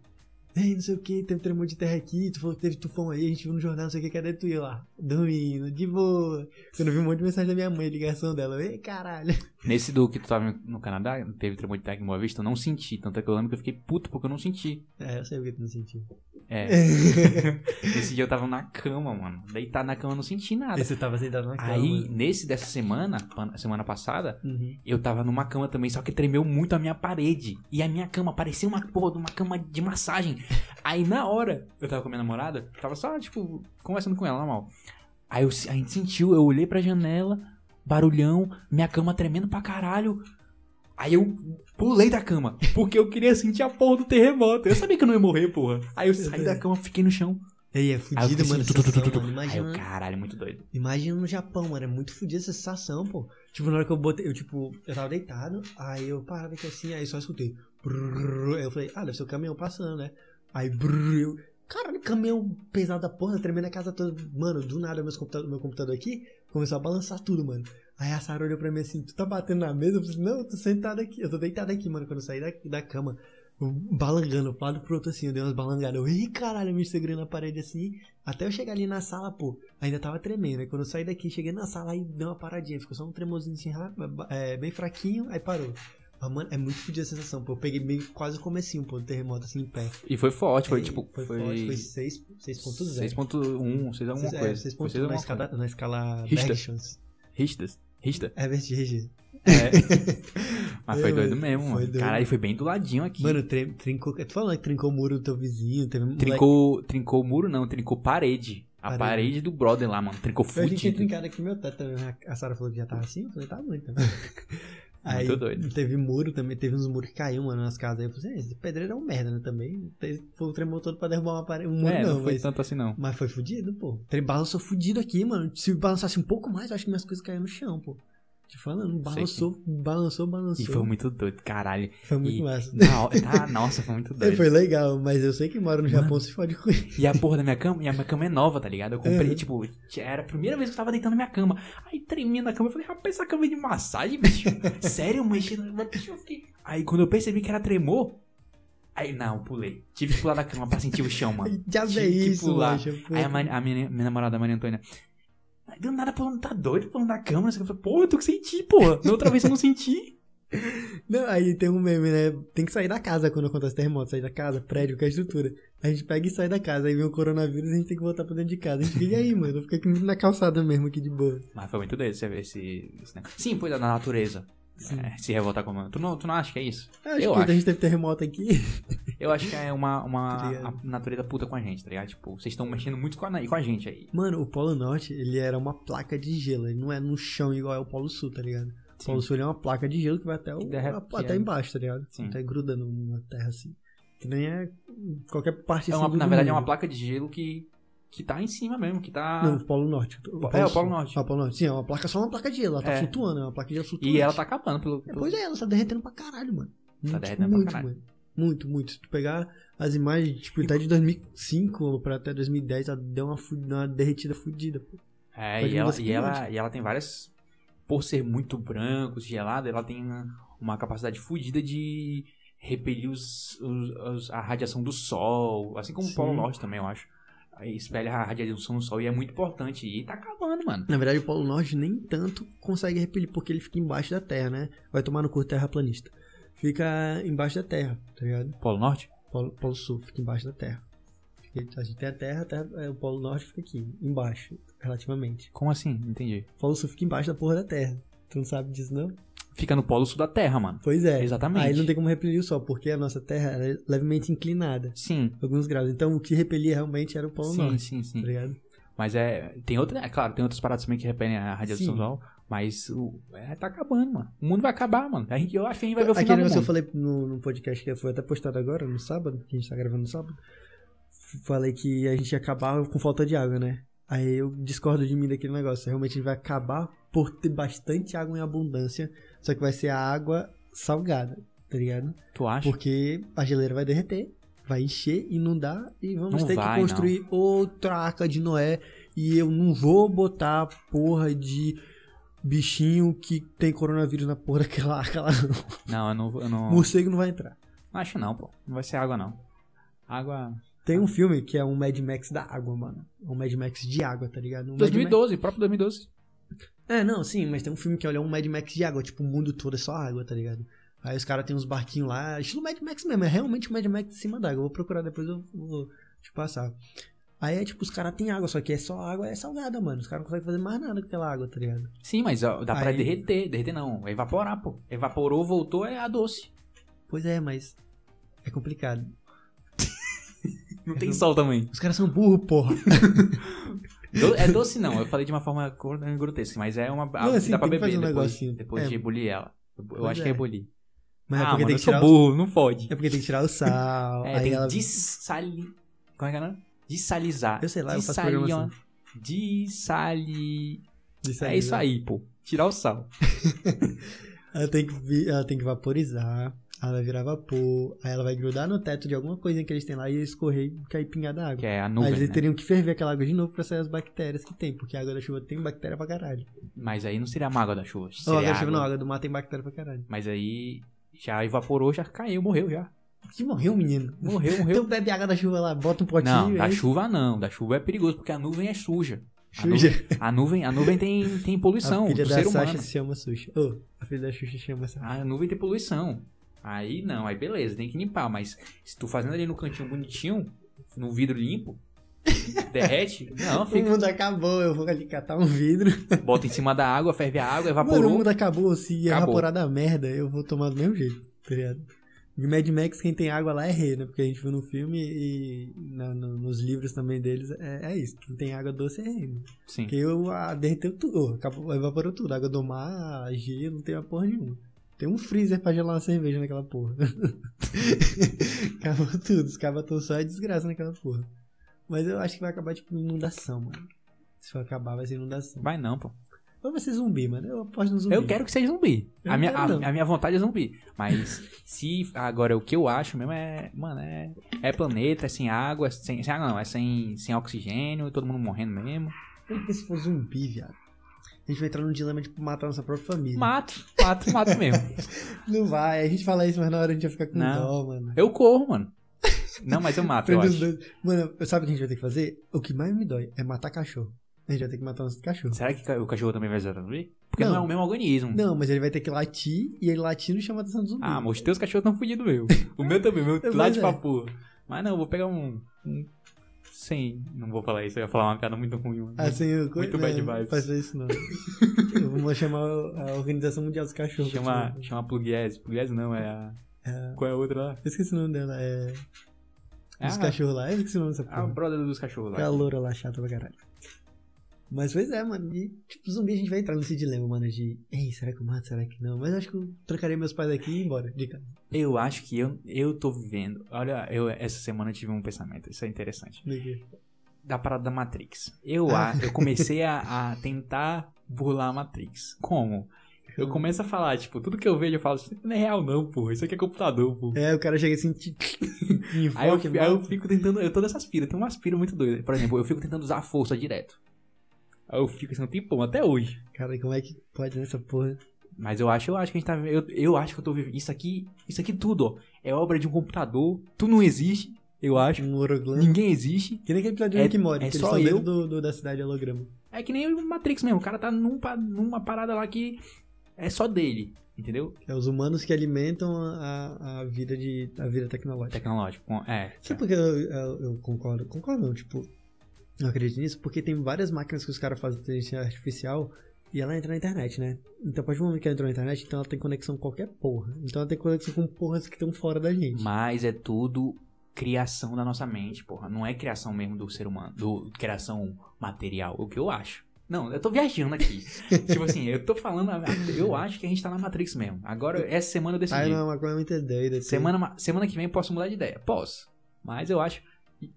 Ei, não sei o que, teve tremor de terra aqui, tu falou que teve tufão aí, a gente viu no jornal, não sei o que, cadê tu ia lá? Dormindo, de boa. Quando eu vi um monte de mensagem da minha mãe, ligação dela, ei, caralho. Nesse do que tu tava no Canadá, teve tremor de terra em Boa Vista, eu não senti. Tanto é que eu lembro que eu fiquei puto porque eu não senti. É, eu sei o que tu não sentiu. É. Nesse dia eu tava na cama, mano. Deitado na cama, eu não senti nada. Você tava sentado na cama. Aí, nesse dessa semana, semana passada, Uhum. eu tava numa cama também, só que tremeu muito a minha parede. E a minha cama parecia uma porra de uma cama de massagem. Aí na hora, eu tava com a minha namorada, tava só, tipo, conversando com ela, normal. Aí eu, a gente sentiu, eu olhei pra janela, barulhão, minha cama tremendo pra caralho. Aí eu pulei da cama, porque eu queria sentir a porra do terremoto. Eu sabia que eu não ia morrer, porra. Aí eu saí da cama, fiquei no chão. Aí é Aí eu fudido, mano, assim, tu, tu, tu, tu, mano. Aí eu, Imagina, caralho, muito doido. imagina no Japão, mano, é muito fodida essa sensação, pô. Tipo, na hora que eu botei, eu tipo, eu tava deitado, aí eu parava aqui assim, aí só escutei. brrr, Aí eu falei, ah, deve ser o caminhão passando, né? Aí, brrr, eu, caralho, caminhão pesado da porra, tremendo a casa toda. Mano, do nada, meus computador, meu computador aqui começou a balançar tudo, mano. Aí a Sarah olhou pra mim assim, tu tá batendo na mesa? Eu falei, não, eu tô sentado aqui, eu tô deitado aqui, mano, quando eu saí da, da cama. Balangando pro lado pro outro assim, eu dei umas balangadas. Eu, ei, caralho, eu me segurando na parede assim. Até eu chegar ali na sala, pô, ainda tava tremendo. Aí quando eu saí daqui, cheguei na sala e deu uma paradinha. Ficou só um tremorzinho assim, rápido, é, bem fraquinho, aí parou. Mas, mano, é muito fodida a sensação, pô. Eu peguei meio quase o comecinho, pô, do terremoto assim em pé. E foi forte, foi Ei, tipo. Foi, Foi, forte, foi 6 6.0. 6.1, 6 alguma É, coisa. 6.1 Foi 6 na escala, na escala Richter. Bergschans. Richtas? Rista? É vertigem. É. Mas foi Eu, doido mesmo, foi mano. doido. Caralho, foi bem do ladinho aqui. Mano, trincou. Tu falando que trincou o muro do teu vizinho, teve um moleque- trincou, trincou o muro, não, trincou parede. A Parede. parede, do brother lá, mano. Trincou Eu já tinha fudido. trincado aqui meu teto também. A Sara falou que já tava assim, eu falei, tá muito. Aí Muito doido. teve muro também, teve uns muros que caiu, mano, nas casas. Aí eu falei, assim, esse pedreiro é um merda, né? Também. Foi o tremor todo pra derrubar uma parede. Um muro É, não, não foi mas. tanto assim não. Mas foi fudido, pô. Balançou fudido aqui, mano. Se balançasse um pouco mais, eu acho que minhas coisas caíam no chão, pô. Te falando, balançou, balançou, balançou. E foi muito doido, caralho. Foi muito e- massa. Hora- tá, nossa, foi muito É, doido. foi legal, mas eu sei que mora no Mano. Japão se fode com isso. E a porra da minha cama, e a minha cama é nova, tá ligado? Eu comprei, tipo, era a primeira vez que eu tava deitando na minha cama. Aí tremia na cama, eu falei, rapaz, essa cama é de massagem, bicho. Sério, mexendo bicho, eu fiquei... Aí quando eu percebi que era tremor, aí não, pulei. Tive que pular da cama pra sentir o chão, mano. Já Tive vê que isso, pular. macho. Aí a, a minha, minha namorada, a Maria Antônia, "Mas deu nada pulando, tá doido pulando da cama? Eu falei, porra, eu tô que senti, porra. Na outra vez eu não senti. Não, aí tem um meme, né? Tem que sair da casa quando acontece terremoto. Sair da casa, prédio, que é a estrutura. A gente pega e sai da casa. Aí vem o coronavírus e a gente tem que voltar pra dentro de casa. A gente fica, e aí, mano? Fica aqui na calçada mesmo, aqui de boa. Mas foi muito doido esse, esse, esse negócio. Sim, pois é, da natureza. É, se revoltar com o tu não, tu não acha que é isso? Acho Eu que acho. a gente teve terremoto aqui. Eu acho que é uma, Tá uma a natureza puta com a gente, tá ligado? Tipo, vocês estão mexendo muito com a, com a gente aí. Mano, o Polo Norte, ele era uma placa de gelo. Ele não é no chão igual é o Polo Sul, tá ligado? O Sim. Polo Sul é uma placa de gelo que vai até, o, até é. embaixo, tá ligado? Sim. Tá grudando na terra assim. Que nem é qualquer parte É assim uma- do na verdade, é uma mundo. placa de gelo que, que tá em cima mesmo, que tá. Não, o Polo Norte. É, o Polo. Norte. Ah, o Polo Norte. Sim, é uma placa, só uma placa de gelo. Ela tá É. flutuando, é uma placa de gelo flutuante. E ela tá acabando pelo. É, pelo- pois é, ela tá derretendo pra caralho, mano. Muito, derretendo pra muito, caralho. mano. Muito, muito. Se tu pegar as imagens, tipo, até de 2005 pra até 2010, ela deu uma, uma derretida fudida, pô. É, Pode e ela, mudar e, ela, e ela tem várias. Por ser muito branco, gelada, ela tem uma, capacidade fodida de repelir os, os- os- a radiação do sol. Assim como o Sim. Polo Norte também, eu acho. Espelha a radiação do sol e é muito importante. E tá acabando, mano. Na verdade, o Polo Norte nem tanto consegue repelir, porque ele fica embaixo da Terra, né? Vai tomar no cu terraplanista. Fica embaixo da Terra, tá ligado? Polo Norte? Polo, Polo Sul fica embaixo da Terra. A gente tem a Terra, a Terra- é, o Polo Norte fica aqui, embaixo, relativamente. Como assim? Entendi. O Polo Sul fica embaixo da porra da Terra. Tu não sabe disso, não? Fica no Polo Sul da Terra, mano. Pois é. Exatamente. Aí não tem como repelir o Sol, porque a nossa Terra ela é levemente inclinada, Sim. alguns graus. Então o que repelia realmente era o Polo sim, Norte, sim, sim. tá ligado? Mas é. Tem outra. É claro, tem outras paradas também que repelem a radiação Sim. do sol. Mas o, é, tá acabando, mano. O mundo vai acabar, mano. A gente, eu acho que a gente vai ver o final Aquele do negócio que eu falei no, no podcast que foi até postado agora, no sábado, que a gente tá gravando no sábado. Falei que a gente ia acabar com falta de água, né? Aí eu discordo de mim daquele negócio. Realmente a gente vai acabar por ter bastante água em abundância, só que vai ser a água salgada, tá ligado? Tu acha? Porque a geleira vai derreter, vai encher, inundar e vamos Não ter vai, que construir outra arca de Noé. E eu não vou botar porra de bichinho que tem coronavírus na porra daquela arca lá, não. Não, eu não, eu não. Morcego não vai entrar. Não acho não, pô. Não vai ser água, não. Água. Tem um filme que é um Mad Max da água, mano. Um Mad Max de água, tá ligado? Um Mad 2012, próprio 2012. É, não, sim, mas tem um filme que é um Mad Max de água. Tipo, o mundo todo é só água, tá ligado? Aí os caras têm uns barquinhos lá, estilo Mad Max mesmo. É realmente o Mad Max em cima d'água. Vou procurar depois, eu vou te passar. Aí é tipo, os caras têm água, só que é só água, é salgada, mano. Os caras não conseguem fazer mais nada com aquela água, tá ligado? Sim, mas ó, dá pra Aí- derreter. Derreter não. Evaporar, pô. Evaporou, voltou, é a doce. Pois é, mas é complicado. Não tem sol também. Os caras são burros, porra. Do- é doce não, eu falei de uma forma gro- grotesca, mas é uma. Não, assim, dá pra beber um depois, depois É. de ebulir ela. Eu, eu Pois acho que é é. ebulir. Mas é ah, porque mano, tem eu que sou tirar o... burro, não fode. É porque tem que tirar o sal. É, aí tem ela... que dessali... Como é que é o nome? Dessalizar. Eu sei lá, eu faço Dessalion- programação. Dessali... Dessalizar. É isso aí, pô. Tirar o sal. Ela tem que, ela tem que vaporizar, ela vai virar vapor, aí ela vai grudar no teto de alguma coisinha que eles têm lá e escorrer e cair pingar da água. Que é a aí nuvem, eles né? teriam que ferver aquela água de novo pra sair as bactérias que tem, porque a água da chuva tem bactéria pra caralho. Mas aí não seria a água da chuva. Seria água da chuva não, a água do mar tem bactéria pra caralho. Mas aí já evaporou, já caiu, morreu já. Que morreu, menino. Morreu, morreu. Então bebe água da chuva lá, bota um potinho. Não, da aí- chuva não. Da chuva é perigoso, porque a nuvem é suja. A Suja. nuvem, a nuvem, a nuvem tem, tem poluição A filha do da ser Sasha humano. se chama Xuxa. Ô, a filha da Xuxa chama Sasha. A nuvem tem poluição. Aí não, aí beleza, tem que limpar. Mas se tu fazendo ali no cantinho bonitinho, no vidro limpo, derrete, não, O fica. mundo acabou, eu vou ali catar um vidro. Bota em cima da água, ferve a água, Mano, o evaporou. mundo acabou, se Acabou. evaporar da merda, eu vou tomar do mesmo jeito, tá ligado? De Mad Max, quem tem água lá é rei, né? Porque a gente viu no filme e na- no- nos livros também deles, é, é isso. Quem tem água doce é rei, né? Sim. Porque eu, a, derreteu tudo, acabou, evaporou tudo. Água do mar, gelo, não tem uma porra nenhuma. Tem um freezer pra gelar uma cerveja naquela porra. Acabou tudo, os cabas estão só a desgraça naquela porra. Mas eu acho que vai acabar tipo inundação, mano. Se for acabar, vai ser inundação. Vai não, pô. Ou vai ser zumbi, mano. Eu aposto no zumbi. Eu quero que seja zumbi. Eu A minha, a, a minha vontade é zumbi. Mas se. Agora, o que eu acho mesmo é. Mano, é. É planeta, é sem água, sem, sem água não, é sem, sem oxigênio, todo mundo morrendo mesmo. Porque se for zumbi, viado. A gente vai entrar num dilema de matar nossa própria família. Mato, mato, mato mesmo. Não vai, a gente fala isso, mas na hora a gente vai ficar com Não. dó, mano. Eu corro, mano. Não, mas eu mato, eu acho. dois. Mano, sabe o que a gente vai ter que fazer? O que mais me dói é matar cachorro. A gente vai ter que matar nosso cachorro. Será que o cachorro também vai ser zumbi? Porque não, Não. é o mesmo organismo. Não, mas ele vai ter que latir e ele latindo chama a atenção do zumbi. Ah, mas os teus cachorros estão fudidos meu. O meu também, o meu late é. pra porra. Mas não, eu vou pegar um. um sem. Não vou falar isso, eu ia falar uma piada muito ruim. mano. Assim, eu Muito bad vibes. Faça isso não. eu vou chamar a Organização Mundial dos Cachorros. Chama, Eu chama. Pugliese não, é a. É. Qual é a outra lá? esqueci o nome dela. É. É Dos a, cachorros lá. Eu esqueci o nome dessa a porra. brother dos cachorros É a lá. loura lá chata pra caralho. Mas pois é, mano. E, tipo, zumbi a gente vai entrar nesse dilema, mano, de. Ei, será que eu mato? Será que não? Mas eu acho que eu trocaria meus pais aqui e ir embora de casa. Eu acho que eu, eu tô vivendo. Olha, eu essa semana eu tive um pensamento, isso é interessante. Da parada da Matrix. Eu, Ah. a, eu comecei a, a tentar burlar a Matrix. Como? Eu começo a falar, tipo, tudo que eu vejo eu falo, isso não é real não, porra. Isso aqui é computador, porra. É, o cara chega assim, te... me Aí eu, aí eu fico tentando. Eu tô nessas piras, tem umas piras muito doidas. Por exemplo, eu fico tentando usar a força direto. Aí eu fico assim um tempão, até hoje. Cara, como é que pode nessa porra? Mas eu acho, eu acho que a gente tá. Eu, eu acho que eu tô vivendo. Isso aqui. Isso aqui tudo, ó. É obra de um computador. Tu não existe, eu acho. Um holograma. Ninguém existe. Que nem aquele episódio É- do Rick and Morty, é que só eu. do, do- da cidade holograma. É que nem o Matrix mesmo. O cara tá num numa parada lá que é só dele. Entendeu? É os humanos que alimentam a, a vida de a vida tecnológica. Tecnológico. É. Sabe por que eu, eu, eu concordo? Concordo não, tipo, eu acredito nisso, porque tem várias máquinas que os caras fazem inteligência artificial e ela entra na internet, né? Então, a partir do momento que ela entrou na internet, então ela tem conexão com qualquer porra. Então ela tem conexão com porras que estão fora da gente. Mas é tudo criação da nossa mente, porra. Não é criação mesmo do ser humano. Do criação material. O que eu acho. Não, eu tô viajando aqui. tipo assim, eu tô falando. Eu acho que a gente tá na Matrix mesmo. Agora, essa semana eu decidi. Ai, não, é uma coisa muito doida. assim. Semana, semana que vem eu posso mudar de ideia. Posso. Mas eu acho.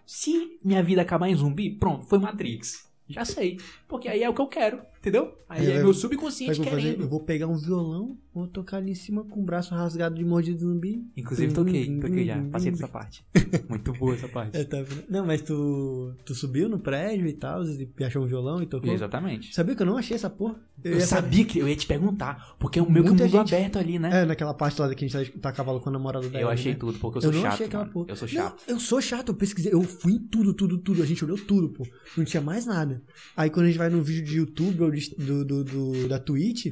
Se minha vida acabar em zumbi, pronto, foi Matrix. Já sei. Porque aí é o que eu quero, entendeu? Aí É, é, meu subconsciente eu vou fazer? querendo. Eu vou pegar um violão, vou tocar ali em cima com o braço rasgado de mordido zumbi. Inclusive, toquei, toquei já. Passei dessa parte. Muito boa essa parte. É, tá? Não, mas tu, tu subiu no prédio e tal, e achou um violão e tocou? Exatamente. Sabia que eu não achei essa porra? Eu ia sabia que eu ia te perguntar, porque é o meu que mundo gente- aberto ali, né? É, naquela parte lá que a gente tá, tá cavalo com a namorada dela. eu achei né? tudo, porque eu Eu, sou não chato. Eu sou Não, chato. eu sou chato, eu pesquisei, eu fui em tudo, tudo, tudo. A gente olhou tudo, pô. Não tinha mais nada. Aí quando a gente vai num vídeo de YouTube de- do, do, do- da Twitch,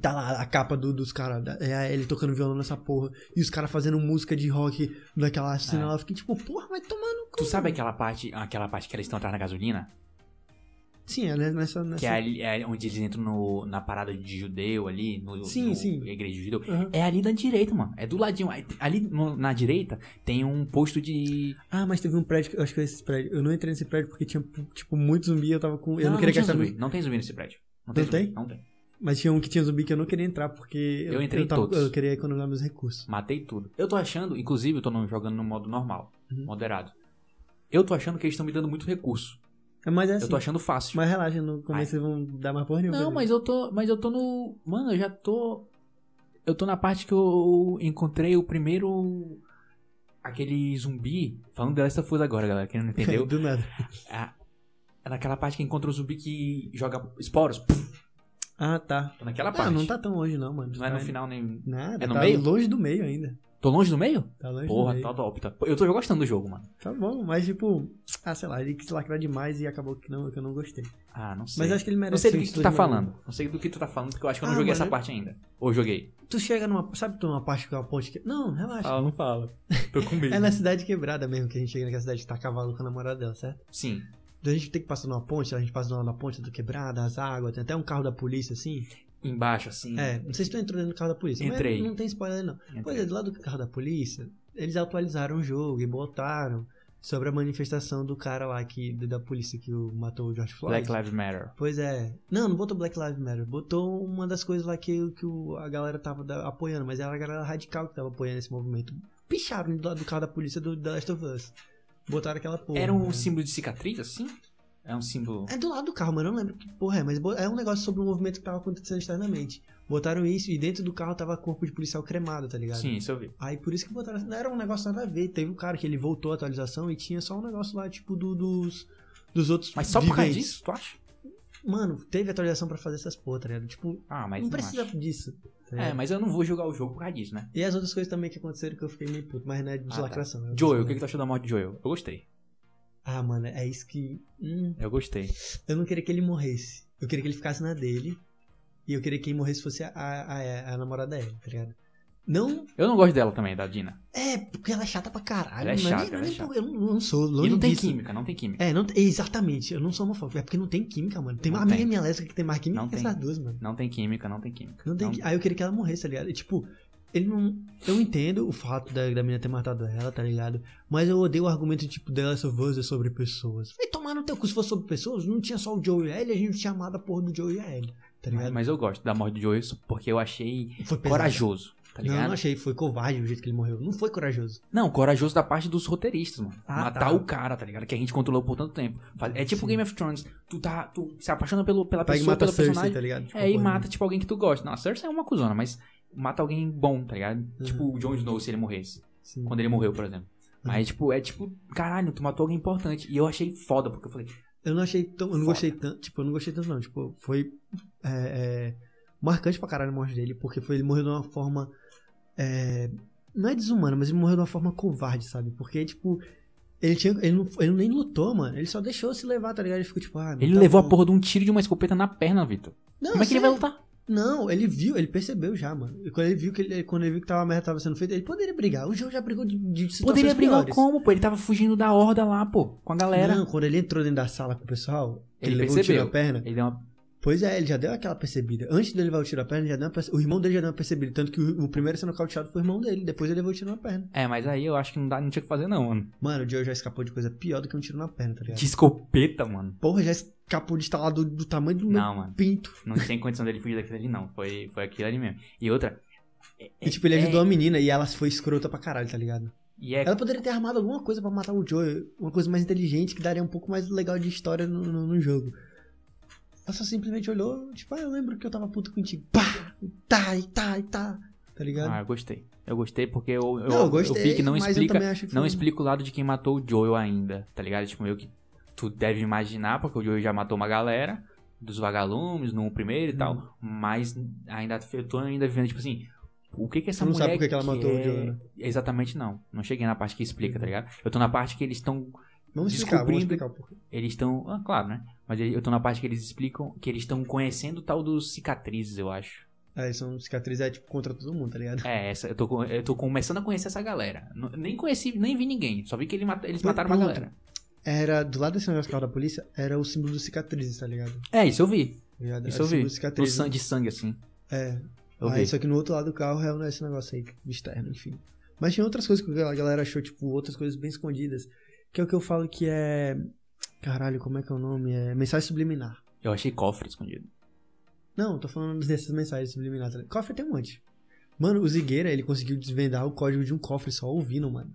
tá lá a capa do- dos caras. É ele tocando violão nessa porra. E os caras fazendo música de rock naquela cena É. lá. Eu fiquei tipo, porra, vai cu. Tu sabe aquela parte, aquela parte que eles estão atrás da gasolina? Sim, é nessa. nessa... Que é, ali, é onde eles entram no, na parada de judeu ali, no, Sim, no sim. igreja judeu. Aham. É ali da direita, mano. É do ladinho. Ali no- na direita tem um posto de. Ah, mas teve um prédio, eu acho que foi esse prédio. Eu não entrei nesse prédio porque tinha, tipo, muito zumbi. Eu tava com. Eu não, queria tinha gastar. zumbi. Não tem zumbi nesse prédio. Não tem Não tem? Não tem. Mas tinha um que tinha zumbi que eu não queria entrar porque. Eu entrei em tava- todos. Eu queria economizar meus recursos. Matei tudo. Eu tô achando, inclusive, eu tô jogando no modo normal, Uhum. moderado. Eu tô achando que eles estão me dando muito recurso. É, Mas é assim. Eu tô achando fácil. Mas relaxa, no começo eles vão dar mais porra nenhuma. Não, mas eu tô. Mas eu tô no. Mano, eu já tô. Eu tô na parte que eu encontrei o primeiro. Aquele zumbi. Falando The Last of Us agora, galera. Quem não entendeu? Do nada. É é naquela parte que encontra o zumbi que joga esporos. Puf, Ah, tá. Tô naquela Ah, parte. não tá tão longe não, mano. Não é no Tá- final nem. Nada. É no tá meio? longe do meio ainda. Tô longe do meio? Tá longe Porra, do meio. tá top. Tá... Eu tô gostando do jogo, mano. Tá bom, mas tipo... Ah, sei lá, ele quis lacrar demais e acabou que não, que eu não gostei. Ah, não sei. Mas acho que ele merece Não sei do que, que tu tá falando. Não sei do que tu tá falando, porque eu acho que eu não Ah, joguei mano, essa parte ainda. Ou joguei. Tu chega numa... Sabe tu numa parte que é uma ponte que... Não, relaxa. não fala. Tô com medo. É na cidade quebrada mesmo que a gente chega naquela cidade que tá a cavalo com a namorada dela, certo? Sim. Então a gente tem que passar numa ponte, a gente passa numa- na ponte do quebrada, as águas, tem até um carro da polícia assim. Embaixo, assim. É, não sei se tu entrou dentro do carro da polícia. Entrei. Não tem spoiler não. Entrei. Pois é, do lado do carro da polícia, eles atualizaram o jogo e botaram sobre a manifestação do cara lá que, da polícia que matou o George Floyd. Black Lives Matter. Pois é. Não, não botou Black Lives Matter. Botou uma das coisas lá que, que o- a galera tava da- apoiando, mas era a galera radical que tava apoiando esse movimento. Picharam do lado do carro da polícia do The Last of Us. Botaram aquela porra. Era um né? símbolo de cicatriz, assim? É um símbolo. É do lado do carro, mas eu não lembro que porra é, mas é um negócio sobre um movimento que tava acontecendo externamente. Botaram isso e dentro do carro tava corpo de policial cremado, tá ligado? Sim, isso eu vi. Aí por isso que botaram. Não era um negócio nada a ver. Teve um cara que ele voltou a atualização e tinha só um negócio lá, tipo, do- dos. Dos outros. Mas só por causa disso, tu acha? Mano, teve atualização pra fazer essas porra, tá ligado? Tipo, Ah, mas não não precisa acho. disso. tá É, mas eu não vou jogar o jogo por causa disso, né? E as outras coisas também que aconteceram que eu fiquei meio puto, mas não é de Ah, tá. lacração. é Joel, o que, que tu achou da morte de Joel? Eu gostei. Ah, mano, é isso que. hum, Eu gostei. eu não queria que ele morresse. Eu queria que ele ficasse na dele. E eu queria que quem morresse fosse a, a, a, namorada dela, tá ligado? Não. Eu não gosto dela também, da Dina. É, porque ela é chata pra caralho. Ela é não chata, nem- ela é chata. Eu não, não sou E longe não tem disso. química, não tem química. É, não, exatamente. Eu não sou homofóbico. É porque não tem química, mano. Tem Não uma amiga tem. minha lésbica que tem mais química Não que tem. essas duas, mano. Não tem química, não tem química. Não tem qui- Aí eu queria que ela morresse, tá ligado? E, tipo, ele não. Eu entendo o fato da, da menina ter matado ela, tá ligado? Mas eu odeio o argumento tipo The Last of Us é sobre pessoas. Vai tomar no teu cu se fosse sobre pessoas, não tinha só o Joe e a Ellie, a gente tinha amado a porra do Joe e a Ellie, tá ligado? Mas, eu gosto da morte do Joey porque eu achei corajoso, tá Não, ligado? eu não achei, foi covarde o jeito que ele morreu. Não foi corajoso. Não, corajoso da parte dos roteiristas, mano. Ah, Matar tá. o cara, tá ligado? Que a gente controlou por tanto tempo. É tipo Sim. Game of Thrones. Tu tá. Tu se apaixona pelo, pela Pega e pessoa, pelo Cersei, personagem. tá ligado? Tipo, É, e porra, mata, tipo, alguém que tu gosta. Não, a Cersei é uma cuzona, mas mata alguém bom, tá ligado? Uhum. Tipo o Jon Snow, se ele morresse. sim. Quando ele morreu, por exemplo. Mas, tipo, é tipo, caralho, tu matou alguém importante. E eu achei foda, porque eu falei, Eu não achei tão. Eu não Foda. gostei tanto. Tipo, eu não gostei tanto, não. Tipo, foi. É, é, marcante pra caralho a morte dele, porque foi, ele morreu de uma forma. é, não é desumana, mas ele morreu de uma forma covarde, sabe? Porque, tipo. Ele, tinha, ele, não, ele nem lutou, mano. Ele só deixou se levar, tá ligado? Ele ficou tipo, ah, ele tá levou bom. a porra de um tiro de uma escopeta na perna, Vitor. Não, Como é que ele vai sério. lutar? Não, ele viu, ele percebeu já, mano. E quando ele viu que ele, quando ele viu que tava, a merda tava sendo feita, ele poderia brigar. O jogo já brigou de, de situações Poderia brigar piores. como, pô? Ele tava fugindo da horda lá, pô, com a galera. Não, quando ele entrou dentro da sala com o pessoal, Ele ele, levou um tiro percebeu. na perna. Ele deu uma. Pois é, ele já deu aquela percebida. Antes dele levar o tiro na perna, já deu perce- o irmão dele já deu uma percebida. Tanto que o, o primeiro a ser nocauteado foi o irmão dele. Depois ele levou o tiro na perna. É, mas aí eu acho que não, dá, não tinha o que fazer, não, mano. Mano, o Joe já escapou de coisa pior do que um tiro na perna, tá ligado? De escopeta, mano. Porra, já escapou de instalar do, do tamanho do Não, mano. pinto. Não tem condição dele fugir daquilo ali, não. Foi, foi aquilo ali mesmo. E outra. é- E tipo, ele é- ajudou a menina e ela foi escrota pra caralho, tá ligado? E é Ela poderia ter armado alguma coisa pra matar o Joe. Uma coisa mais inteligente que daria um pouco mais legal de história no, no, no jogo. Ela só simplesmente olhou, tipo, ah, eu lembro que eu tava puto contigo. Pá! E tá, e tá, e tá. Tá ligado? Ah, eu gostei. Eu gostei porque eu, eu, Não, eu gostei, vi que não eu explica, que não explica o lado de quem matou o Joel ainda, tá ligado? Tipo, meio que tu deve imaginar, porque o Joel já matou uma galera dos vagalumes no primeiro e Hum. tal, mas ainda eu tô ainda vivendo, tipo assim, o que que essa não mulher sabe por que ela matou o? Joel, né? Exatamente não. Não cheguei na parte que explica, tá ligado? Eu tô na parte que eles estão Vamos explicar, vamos descobrindo- explicar um pouco. eles estão, ah, claro, né? Mas eu tô na parte que eles explicam que eles estão conhecendo o tal dos cicatrizes, eu acho. É, são cicatrizes, é tipo contra todo mundo, tá ligado? É, essa, eu, tô, eu tô começando a conhecer essa galera. Nem conheci, nem vi ninguém. Só vi que ele eles Pronto. mataram uma galera. Era, do lado desse negócio do carro da polícia, era o símbolo dos cicatrizes, tá ligado? É, isso eu vi. Tá ligado? Isso Era eu vi. Do sangue, de sangue, assim. É. Eu Aí, vi. só que no outro lado do carro é esse negócio aí, externo, enfim. Mas tinha outras coisas que a galera achou, tipo, outras coisas bem escondidas. Que é o que eu falo que é. Caralho, como é que é o nome? É mensagem subliminar. Eu achei cofre escondido. Não, tô falando dessas mensagens subliminares. Cofre tem um monte. Mano, o Zigueira, ele conseguiu desvendar o código de um cofre só ouvindo, mano.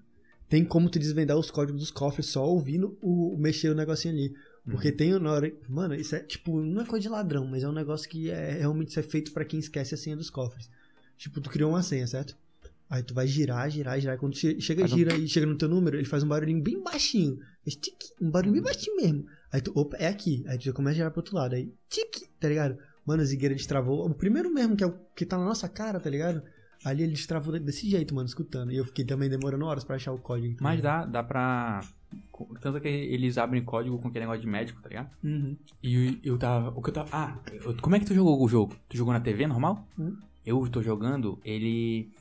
Tem como tu desvendar os códigos dos cofres só ouvindo o mexer o negocinho ali. Porque Uhum. tem na hora. Mano, isso é tipo, não é coisa de ladrão, mas é um negócio que é realmente isso é feito pra quem esquece a senha dos cofres. Tipo, tu criou uma senha, certo? Aí tu vai girar, girar, girar. Quando che- chega, Faz um- gira e chega no teu número, ele faz um barulhinho bem baixinho. Um barulho bem baixinho mesmo. Aí tu, opa, é aqui. Aí tu já começa a girar pro outro lado. Aí, tic, tá ligado? Mano, o Zigueira destravou. O primeiro mesmo, que é o que tá na nossa cara, tá ligado? Ali ele destravou desse jeito, mano, escutando. E eu fiquei também demorando horas pra achar o código. tá Mas dá, dá pra. Tanto que eles abrem código com aquele negócio de médico, tá ligado? Uhum. E eu tava. O que eu tava. Ah, eu- como é que tu jogou o jogo? Tu jogou na TV normal? Hum. Eu tô jogando ele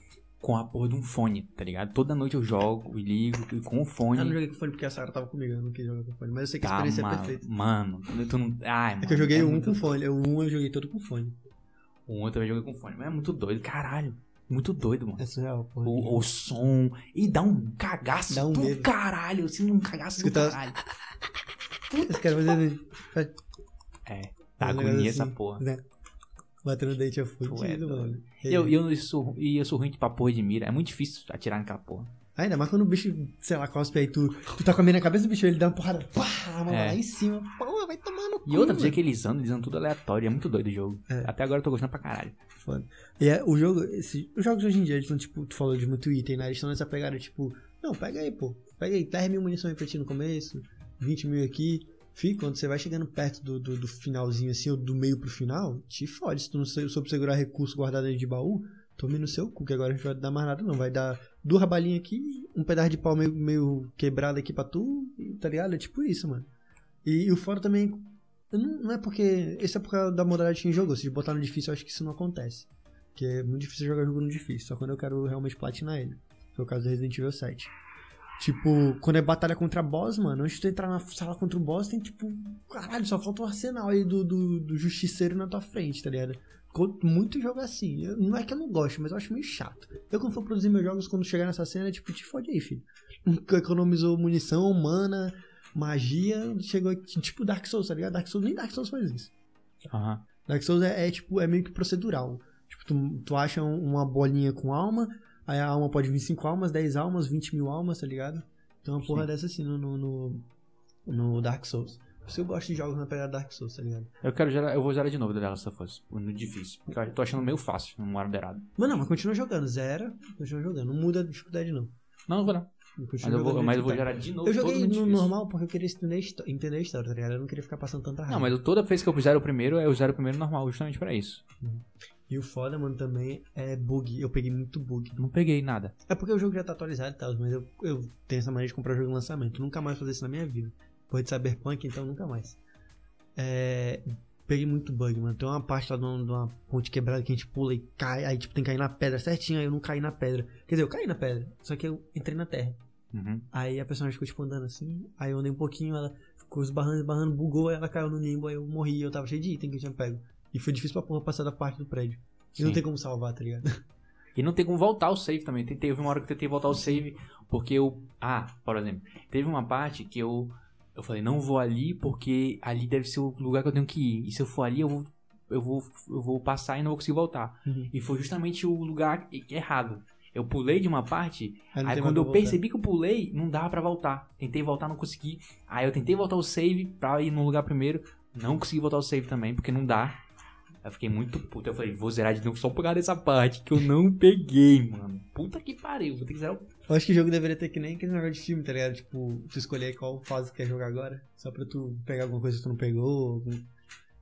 com a porra de um fone, tá ligado? Toda noite eu jogo e ligo e com o fone. Eu não joguei com fone porque a Sarah tava comigo, eu não quis jogar com fone. Mas eu sei que a Tá, experiência é mano, perfeita. mano, tu não. Ai, É que eu joguei é um muito- com fone. O um eu joguei todo com fone. Um eu também joguei com fone, mas é muito doido, caralho. Muito doido, mano. É surreal, porra. O, o som. E dá um cagaço Dá um do medo. caralho. Assim, um cagaço do Escuta- caralho. Esse cara fazendo. faz- É. Tá agonia essa assim, porra. Né? Batendo dente é fudido, mano. E eu, eu, sou, e eu sou ruim pra porra de mira. É muito difícil atirar naquela porra. Ainda mais quando o bicho, sei lá, cospe aí, tu, tu tá com a mira na cabeça do bicho, ele dá uma porrada, pá, mano, É. lá em cima, pô, vai tomar no cu. E outra, jeito que eles andam, eles andam tudo aleatório. É muito doido o jogo. É. Até agora eu tô gostando pra caralho. Foda. E é, o jogo, esse, os jogos hoje em dia, eles estão, tipo, tu falou de muito item, né? Eles estão nessa pegada, tipo, não, pega aí, pô. Pega aí, 10 mil munição aí pra ti no começo, 20 mil aqui. Fih, quando você vai chegando perto do, do, do finalzinho, assim, ou do meio pro final, te fode. Se tu não sou- soube segurar recurso guardado aí de baú, tome no seu cu, que agora a gente vai dar mais nada, não. Vai dar duas balinhas aqui, um pedaço de pau meio, meio quebrado aqui pra tu, tá ligado? É tipo isso, mano. E, e o fora também, não, não é porque. Esse é por causa da modalidade gente jogou. Se botar no difícil, eu acho que isso não acontece. Porque é muito difícil jogar jogo no difícil, só quando eu quero realmente platinar ele. Foi o caso do Resident Evil 7. Tipo, quando é batalha contra boss, mano, antes de tu entrar na sala contra o boss, tem tipo, caralho, só falta o arsenal aí do, do, do justiceiro na tua frente, tá ligado? Muito jogo assim. Eu- não é que eu não gosto, mas eu acho meio chato. Eu, quando for produzir meus jogos, quando chegar nessa cena, é tipo, te fode aí, filho. Nunca economizou munição, mana, magia, chegou aqui, tipo Dark Souls, tá ligado? Dark Souls, nem Dark Souls faz isso. Aham. Dark Souls é, é, tipo, é meio que procedural. Tipo, tu, tu acha um- uma bolinha com alma, aí a alma pode vir 5 almas, 10 almas, 20 mil almas, tá ligado? Então uma porra Sim. dessa assim no, no, no, Dark Souls. Por isso eu gosto de jogos na pegada Dark Souls, tá ligado? Eu quero zerar, eu vou zerar de novo The Last of Us, no difícil. Porque eu tô achando meio fácil, no moderado. Mas não, mas continua jogando, zero, continua jogando. Não muda a dificuldade não. Não, não vou não. Mas eu vou, mas eu vou tá. zerar de novo. Eu joguei no difícil. normal porque eu queria entender a, entender a história, tá ligado? Eu não queria ficar passando tanta raiva. Não, mas eu- toda vez que eu zero o primeiro, eu zero o primeiro normal, justamente pra isso. E o foda, mano, também é bug. Eu peguei muito bug. Não peguei nada. É porque o jogo já tá atualizado e tal, mas eu, eu tenho essa maneira de comprar jogo em lançamento. Nunca mais fazer isso na minha vida. Depois de Cyberpunk, então nunca mais. É, peguei muito bug, mano. Tem uma parte lá de uma, de uma ponte quebrada que a gente pula e cai, aí tipo tem que cair na pedra certinho, aí eu não caí na pedra. Quer dizer, eu caí na pedra, só que eu entrei na terra. Uhum. Aí a personagem ficou tipo andando assim, aí eu andei um pouquinho, ela ficou esbarrando, esbarrando, bugou, ela caiu no limbo, aí eu morri, eu tava cheio de item que eu tinha pego. E foi difícil pra porra passar da parte do prédio. E não Sim. tem como salvar, tá ligado? E não tem como voltar o save também. Tentei, houve uma hora que eu tentei voltar o save, porque eu. Ah, por exemplo, teve uma parte que eu. Eu falei, não vou ali porque ali deve ser o lugar que eu tenho que ir. E se eu for ali, eu vou. Eu vou, eu vou passar e não vou conseguir voltar. Uhum. E foi justamente o lugar errado. Eu pulei de uma parte, Aí não aí quando eu voltar. percebi que eu pulei, não dava pra voltar. Tentei voltar, não consegui. Aí eu tentei voltar o save pra ir no lugar primeiro, não consegui voltar o save também, porque não dá. Aí eu fiquei muito puto. Eu falei, vou zerar de novo só por causa dessa parte que eu não peguei, mano. Puta que pariu, vou ter que zerar o. Eu acho que o jogo deveria ter que nem aquele negócio de filme, tá ligado? Tipo, tu escolher qual fase tu quer jogar agora. Só pra tu pegar alguma coisa que tu não pegou. algum-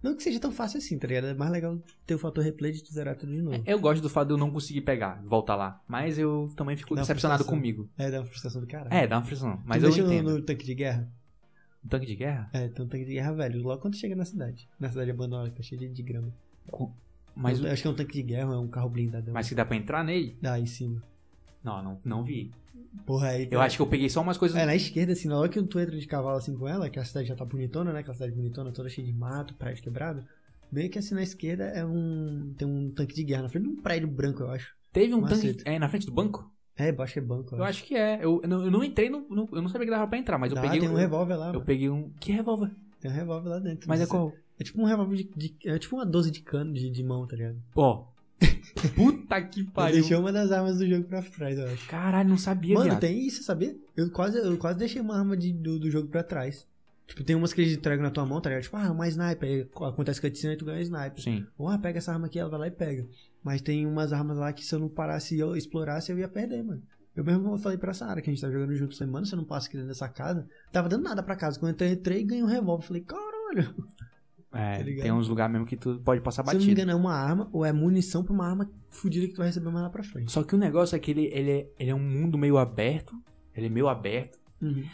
Não que seja tão fácil assim, tá ligado? É mais legal ter o fator replay de tu zerar tudo de novo. Eu gosto do fato de eu não conseguir pegar, voltar lá. Mas eu também fico decepcionado frustração. comigo. É, dá uma frustração do caralho. É, dá uma frição. Mas tu eu deixa no- entendo. no tanque de guerra? Um tanque de guerra? É, tem um tanque de guerra velho. Logo quando chega na cidade. Na cidade abandonada, que tá cheia de grama. Mas, eu, acho que é um tanque de guerra, é um carro blindado. mas que dá pra entrar nele? Dá em cima. Não, não, não vi. Porra, aí. Eu acho que eu peguei só umas coisas. É, na esquerda, assim, na hora que tu entra de cavalo assim com ela, que a cidade já tá bonitona, né? Aquela cidade bonitona, toda cheia de mato, prédio quebrado. Bem que assim na esquerda é um. Tem um tanque de guerra na frente de um prédio branco, eu acho. Teve um tanque. É, na frente do banco? É, eu acho que é banco. Eu acho que é. Eu, eu não, eu não entrei no, no- Eu não sabia que dava pra entrar, mas eu Dá, peguei tem um eu- revólver lá. Eu mano. peguei um. Que revólver? Tem um revólver lá dentro. Mas é Você- qual? É tipo um revólver de, de- É tipo uma 12 de cano de, de mão, tá ligado? Ó. Puta que Eu pariu. deixei uma das armas do jogo pra trás, eu acho. Caralho, não sabia, Mano, viado. tem isso, sabia? Eu quase, eu quase deixei uma arma de- do, do jogo pra trás. Tipo, tem umas que eles entregam na tua mão, tá ligado? Tipo, ah, uma sniper. Aí acontece cutscene e tu ganha sniper. Sim. Ou, ah, pega essa arma aqui, ela vai lá e pega. Mas tem umas armas lá que se eu não parasse e eu explorasse, eu ia perder, mano. Eu mesmo falei pra Sara que a gente tá jogando junto, mano, você não passa aqui dentro dessa casa. Tava dando nada pra casa. Quando eu entrei, ganhei um revólver. Falei, caralho. É, Tá tem uns lugares mesmo que tu pode passar Se eu não me batido. engano, é uma arma ou é munição pra uma arma fodida que tu vai receber mais lá pra frente. Só que o negócio é que ele, ele, é, ele é um mundo meio aberto. Ele é meio aberto. Uhum.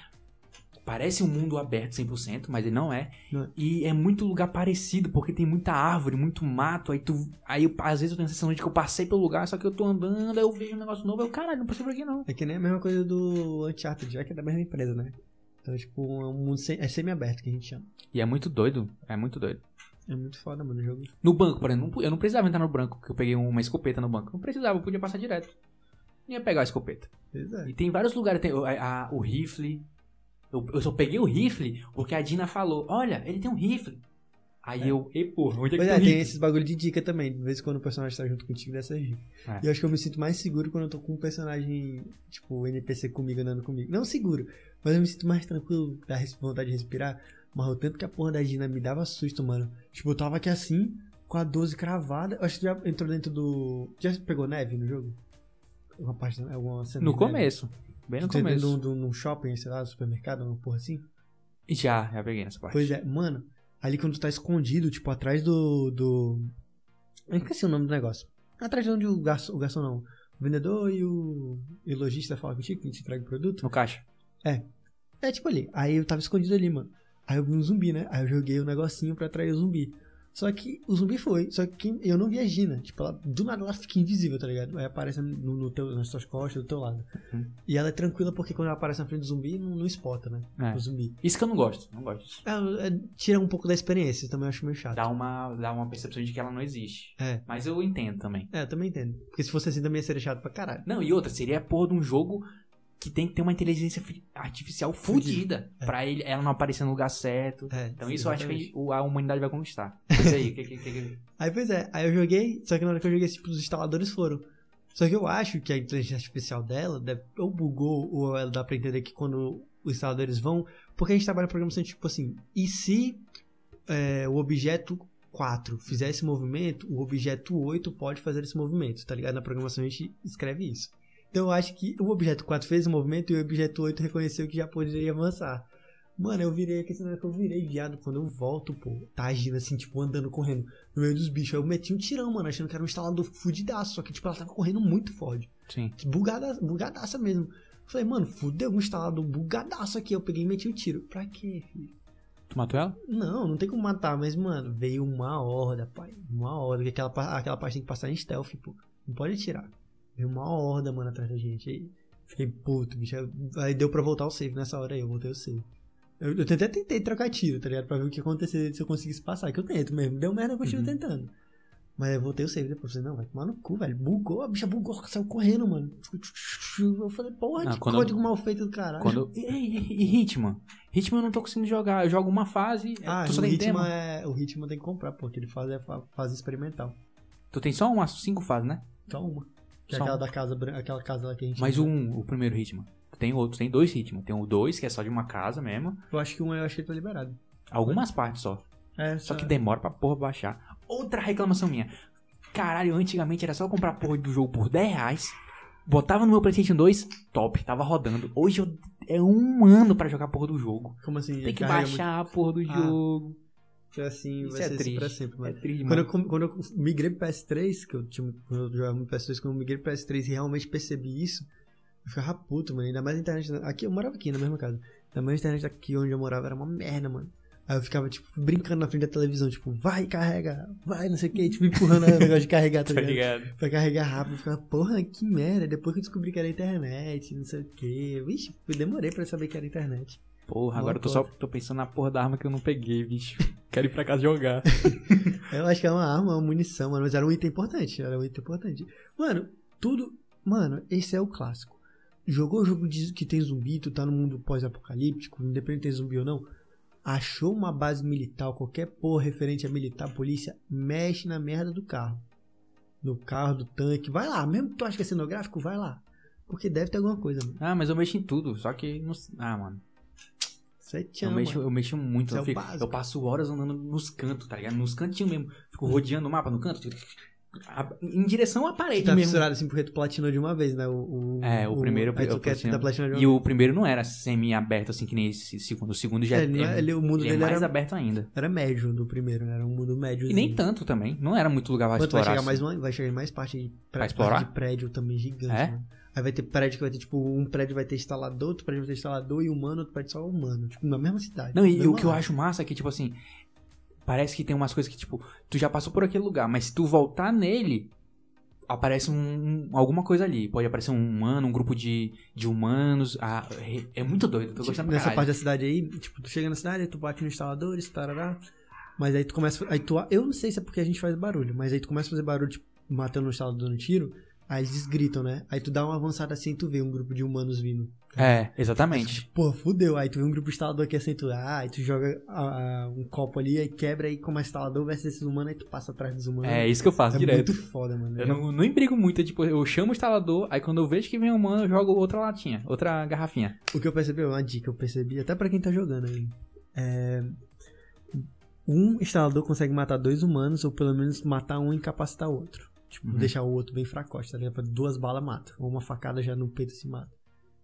Parece um mundo aberto 100%, mas ele não é. Não é. E é muito lugar parecido, porque tem muita árvore, muito mato. Aí tu. Aí eu- às vezes eu tenho a sensação de que eu passei pelo lugar, só que eu tô andando, aí eu vejo um negócio novo, eu, caralho, não passei por aqui não. É que nem a mesma coisa do Uncharted, já que é da mesma empresa, né? Então, tipo, é um mundo sem- é semi-aberto que a gente chama. E é muito doido, é muito doido. É muito foda, mano, o jogo. No banco, por exemplo, eu não precisava entrar no banco, porque eu peguei uma escopeta no banco. Não precisava, eu podia passar direto. Não ia pegar a escopeta. É. E tem vários lugares, tem o- a- a- o rifle. Eu, eu só peguei o rifle porque a Dina falou: Olha, ele tem um rifle. Aí eu, e porra, onde é que Pois é, tem esses bagulho de dica também. De vez em quando o personagem tá junto contigo dessa dica. É. E eu acho que eu me sinto mais seguro quando eu tô com um personagem, tipo, NPC comigo, andando comigo. Não seguro, mas eu me sinto mais tranquilo, dá res- vontade de respirar. Mas o tanto que a porra da Gina me dava susto, mano. Tipo, eu tava aqui assim, com a 12 cravada. Eu acho que já entrou dentro do. Já pegou neve no jogo? Uma parte, alguma cena No de neve? começo. Bem no Você dentro começo. de um- de um shopping, sei lá, supermercado, uma porra assim? Já, já peguei nessa parte. Pois é, mano, ali quando tu tá escondido, tipo, atrás do. do... Eu esqueci o nome do negócio. Atrás de onde o garçom, o garçom não. O vendedor e o, e o lojista falam contigo, que te entrega o produto. No caixa. É tipo ali. Aí eu tava escondido ali, mano. Aí eu vi um zumbi, né? Aí eu joguei o negocinho pra atrair o zumbi. Só que o zumbi foi. Só que eu não vi a Gina. Tipo, ela, do nada ela fica invisível, tá ligado? Aí aparece no, no teu, nas tuas costas, do teu lado. Uhum. E ela é tranquila porque quando ela aparece na frente do zumbi, não, não espota, né? É. O zumbi. Isso que eu não gosto, não gosto disso. É, é, tira um pouco da experiência, também acho meio chato. Dá uma, dá uma percepção de que ela não existe. É. Mas eu entendo também. É, eu também entendo. Porque se fosse assim também ia ser chato pra caralho. Não, e outra, seria a porra de um jogo que tem que ter uma inteligência fi- artificial fodida. É. Pra ele, ela não aparecer no lugar certo. É, Então isso eu acho exatamente. que a humanidade vai conquistar. Mas aí, que, que, que, que- Aí, pois é, aí eu joguei, só que na hora que eu joguei, tipo, os instaladores foram. Só que eu acho que a inteligência artificial dela deve, ou bugou, ou ela dá pra entender que quando os instaladores vão. Porque a gente trabalha em programação tipo assim, e se é, o objeto 4 fizer esse movimento, o objeto 8 pode fazer esse movimento, tá ligado? Na programação a gente escreve isso. Então eu acho que o objeto 4 fez o movimento e o objeto 8 reconheceu que já poderia avançar. Mano, eu virei aqui, que eu virei viado, quando eu volto, pô, tá agindo assim, tipo, andando, correndo no meio dos bichos. Aí eu meti um tirão, mano, achando que era um instalador fudidaço. Só que, tipo, ela tava correndo muito forte. Sim. Bugada, bugadaça mesmo. Falei, mano, fudeu um instalador bugadaço aqui. Eu peguei e meti o tiro. Pra quê, filho? Tu matou ela? Não, não tem como matar, mas, mano, veio uma horda, pai. Uma horda. Que aquela, aquela parte tem que passar em stealth, pô. Não pode atirar. Veio uma horda, mano, atrás da gente. Aí fiquei puto, bicho. Aí deu pra voltar o save nessa hora aí. Eu voltei o save. Eu, eu até tentei trocar tiro, tá ligado? Pra ver o que ia acontecer se eu conseguisse passar. Que eu tento mesmo. Deu merda, eu continuo Uhum. tentando. Mas eu voltei o save depois. Falei, não, vai tomar no cu, velho. Bugou, a bicha bugou, saiu correndo, mano. Eu falei, porra, Ah, que código mal feito do caralho. Quando... E, e, e Hitman? Hitman eu não tô conseguindo jogar. Eu jogo uma fase. Ah, tu só o tem ritmo, tema? é, o ritmo tem que comprar, porque ele faz é fa- fase experimental. Tu tem só umas cinco fases, né? Só uma. Que é Só aquela da casa, aquela casa lá que a gente. Mas o um, o primeiro Hitman. Tem outro, tem dois Hitman. Tem o dois, que é só de uma casa mesmo. Eu acho que um eu achei que tá liberado. Algumas partes só. É, Só que demora pra porra baixar. Outra reclamação minha. Caralho, antigamente era só comprar porra do jogo por 10 reais. Botava no meu Playstation 2, top, tava rodando. Hoje eu, é um ano pra jogar porra do jogo. Como assim? Tem que baixar a porra do Ah, jogo. Muito- assim, Isso vai é ser assim triste. pra sempre, É mano. triste, Quando eu, mano. quando eu migrei pro PS3, que eu tinha quando eu jogava muito PS3, quando eu migrei pro PS3 e realmente percebi isso, eu ficava puto, mano. Ainda mais a internet. Aqui, eu morava aqui na mesma casa. Ainda mais a internet aqui onde eu morava era uma merda, mano. Aí eu ficava, tipo, brincando na frente da televisão, tipo, vai, carrega, vai, não sei o que, tipo, empurrando o negócio de carregar, tá Tá ligado? ligado? Pra carregar rápido, eu ficava, porra, que merda. Depois que eu descobri que era internet, não sei o que. Vixe, demorei pra saber que era internet. Porra, agora eu tô só tô pensando na porra da arma que eu não peguei, bicho. Quero ir pra casa jogar. Eu acho que é uma arma, uma munição, mano, mas era um item importante, era um item importante. Mano, tudo. Mano, esse é o clássico. Jogou o jogo de- que tem zumbi, tu tá no mundo pós-apocalíptico, independente de ter zumbi ou não. Achou uma base militar, qualquer porra referente a militar, polícia, mexe na merda do carro. No carro, do tanque, vai lá, mesmo que tu acha que é cenográfico, vai lá. Porque deve ter alguma coisa, mano. Ah, mas eu mexo em tudo, só que. Não... Ah, mano. Sete Eu mexo, eu mexo muito. É Eu, o fico- eu passo horas andando nos cantos, tá ligado? Nos cantinhos mesmo. Fico rodeando o mapa no canto. Em direção à parede Tá mesmo. fissurado assim porque tu platinou de uma vez, né? O, o, É, o primeiro eu- aí tu eu tentar platinar de uma E o primeiro não era semi-aberto, assim, que nem esse segundo. O segundo já É, ele é- ele- o mundo é dele mais era- aberto ainda. Era médio do primeiro, né? Era um mundo médio. E nem tanto também. Não era muito lugar pra Quanto vai explorar. chegar mais assim. uma, vai chegar em mais parte de, Pra parte explorar? de prédio também gigante, É? mano. Aí vai ter prédio que vai ter, tipo, um prédio vai ter instalador, outro prédio vai ter instalador e humano, outro prédio só humano. Tipo, na mesma cidade. Não, e, o que eu acho massa é que, tipo assim, parece que tem umas coisas que, tipo, tu já passou por aquele lugar, mas se tu voltar nele, aparece um, um- alguma coisa ali. Pode aparecer um humano, um grupo de, de humanos. Ah, é, é muito doido, tô gostando nessa parte da cidade aí, tipo, tu chega na cidade, aí tu bate no instalador, tarará. Mas aí tu começa. Aí tu, eu não sei se é porque a gente faz barulho, mas aí tu começa a fazer barulho, tipo, matando o instalador dando tiro, aí eles gritam, né? Aí tu dá uma avançada assim e tu vê um grupo de humanos vindo. É, exatamente. Pô, fudeu. Aí tu vê um grupo de instalador aqui assim, tu, ah, aí tu joga ah, ah, um copo ali, aí quebra, aí como é instalador versus esses humanos, aí tu passa atrás dos humanos. É isso que eu faço É direto. muito foda, mano. Eu não, não embrigo muito, é tipo, eu chamo o instalador, aí quando eu vejo que vem um humano, eu jogo outra latinha, outra garrafinha. O que eu percebi, uma dica que eu percebi, até pra quem tá jogando aí. É. Um instalador consegue matar dois humanos, ou pelo menos matar um e incapacitar o outro. Tipo, Uhum. deixar o outro bem fracote, tá ligado? Duas balas mata. Ou uma facada já no peito se mata.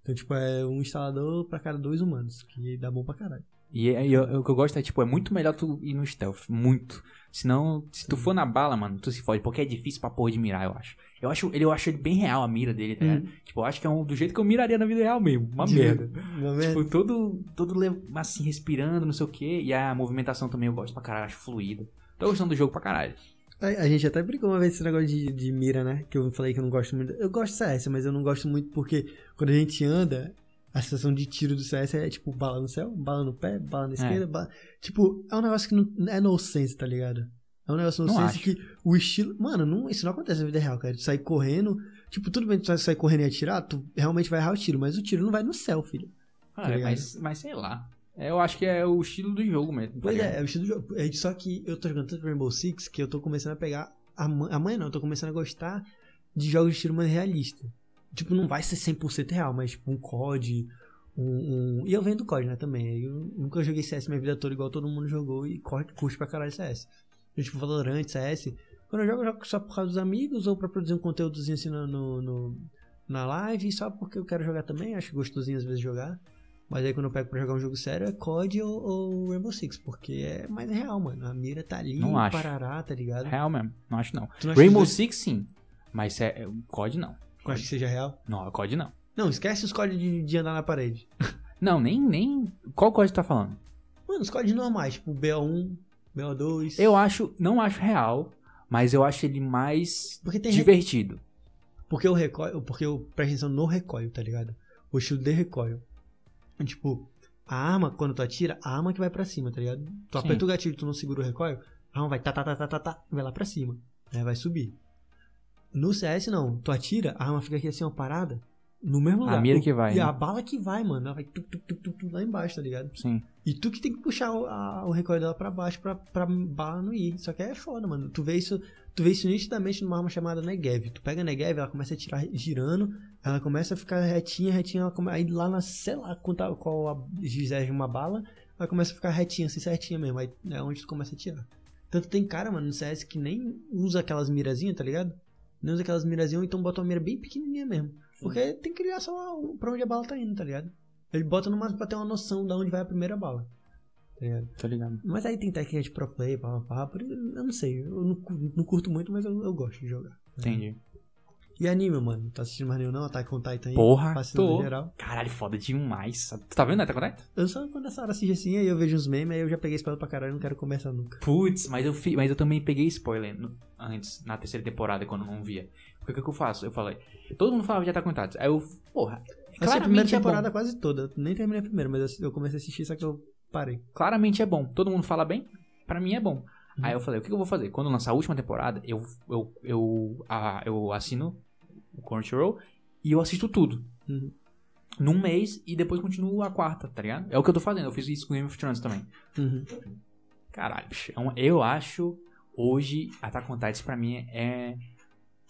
Então, tipo, é um instalador pra cada dois humanos, que dá bom pra caralho. E, aí eu- o que eu gosto é, tipo, é muito melhor tu ir no stealth. Muito. Senão, se tu for na bala, mano, tu se fode. Porque é difícil pra porra de mirar, eu acho. Eu acho ele, eu acho ele bem real, a mira dele, tá ligado? Tipo, eu acho que é um, do jeito que eu miraria na vida real mesmo. Uma De- merda. Uma merda. Tipo, todo, todo le- assim, respirando, não sei o quê. E a movimentação também eu gosto pra caralho, acho fluida. Tô gostando do jogo pra caralho. A, a gente até brigou uma vez esse negócio de, de mira, né? Que eu falei que eu não gosto muito. Eu gosto de CS, mas eu não gosto muito porque quando a gente anda, a sensação de tiro do CS é tipo bala no céu, bala no pé, bala na esquerda, bala... Tipo, é um negócio que não é no sense, tá ligado? É um negócio no Não sense acho. que o estilo. Mano, não, isso não acontece na vida real, cara. Tu sair correndo. Tipo, tudo bem que tu vai sair correndo e atirar, tu realmente vai errar o tiro, mas o tiro não vai no céu, filho. Ah, ligado? mas, mas sei lá. É, Eu acho que é o estilo do jogo mesmo. tá Pois ligado? é, é o estilo do jogo. É só que eu tô jogando tanto Rainbow Six que eu tô começando a pegar. ama- Amanhã não, eu tô começando a gostar de jogos de tiro mais realista. Tipo, não vai ser 100% real, mas tipo um COD, um, um- E eu venho do COD, né, também. Eu nunca joguei CS minha vida toda igual todo mundo jogou e corre, curte pra caralho CS. Eu, tipo, Valorant, CS. Quando eu jogo, eu jogo só por causa dos amigos ou pra produzir um conteúdozinho assim no, no- no- na live, só porque eu quero jogar também, acho gostosinho às vezes jogar. Mas aí quando eu pego pra jogar um jogo sério é COD ou, ou Rainbow Six, porque é mais real, mano. A mira tá ali, Não acho. parará, tá ligado? Real mesmo. Não acho não. Tu não Rainbow que- Six sim. Mas é, é, COD não. Tu acha que seja real? Não, COD não. Não, esquece os COD de, de andar na parede. Não, nem, nem. Qual COD tá falando? Mano, os COD normais, tipo BO1, BO2. Eu acho. Não acho real, mas eu acho ele mais Porque tem re- divertido. Porque o recoil, porque eu presto atenção no recoil, tá ligado? O estilo de recoil. Tipo, a arma, quando tu atira, a arma que vai pra cima, tá ligado? Tu Sim. aperta o gatilho e tu não segura o recoil, a arma vai tá, tá, tá, tá, tá, tá, vai lá pra cima. Né? Vai subir. No CS, não. Tu atira, a arma fica aqui assim, ó, parada. No mesmo lugar. mira O- que vai, E né? a bala que vai, mano. Ela vai tuc, tuc, tuc, tuc, tuc, lá embaixo, tá ligado? Sim. E tu que tem que puxar o, a- o recoil dela pra baixo pra, pra bala não ir. Só que é foda, mano. Tu vê isso, tu vê isso nitidamente numa arma chamada Negev. Tu pega a Negev, ela começa a tirar girando, ela começa a ficar retinha, retinha, ela come... aí lá na, sei lá, qual, qual a uma bala, ela começa a ficar retinha, assim, certinha mesmo. Aí é onde tu começa a tirar. Tanto tem cara, mano, no CS que nem usa aquelas mirazinhas, tá ligado? Nem usa aquelas mirazinhas, então bota uma mira bem pequenininha mesmo. Porque tem que olhar só pra onde a bala tá indo, tá ligado? Ele bota no máximo pra ter uma noção de onde vai a primeira bala. Tá ligado? Tô ligado. Mas aí tem técnica de pro play, pá, pá, pá, eu não sei, eu não, não curto muito, mas eu, eu gosto de jogar. Entendi. E anime, mano, tá assistindo mais nenhum não? Attack on Titan aí? Porra, tô. geral. Caralho, foda demais. Tu tá vendo Attack on Titan? Eu só quando essa hora assiste assim, aí eu vejo uns memes, aí eu já peguei spoiler pra caralho, não quero começar nunca. Putz, mas eu, mas eu também peguei spoiler no- antes, na terceira temporada, quando eu não via. Porque o que, que eu faço? Eu falei. Todo mundo falava de Attack on Titan. Aí eu, porra, Assisti a primeira claramente é temporada quase toda, eu nem terminei a primeira, mas eu comecei a assistir, só que eu parei. Claramente é bom. Todo mundo fala bem, pra mim é bom. Uhum. Aí eu falei, o que, eu vou fazer? Quando lançar a última temporada, eu, eu, eu, ah, eu assino o Crunchyroll e eu assisto tudo. Uhum. Num mês e depois continuo a quarta, tá ligado? É o que eu tô fazendo. Eu fiz isso com Game of Thrones também. Uhum. Caralho, é Eu acho, hoje, Attack on Titan pra mim é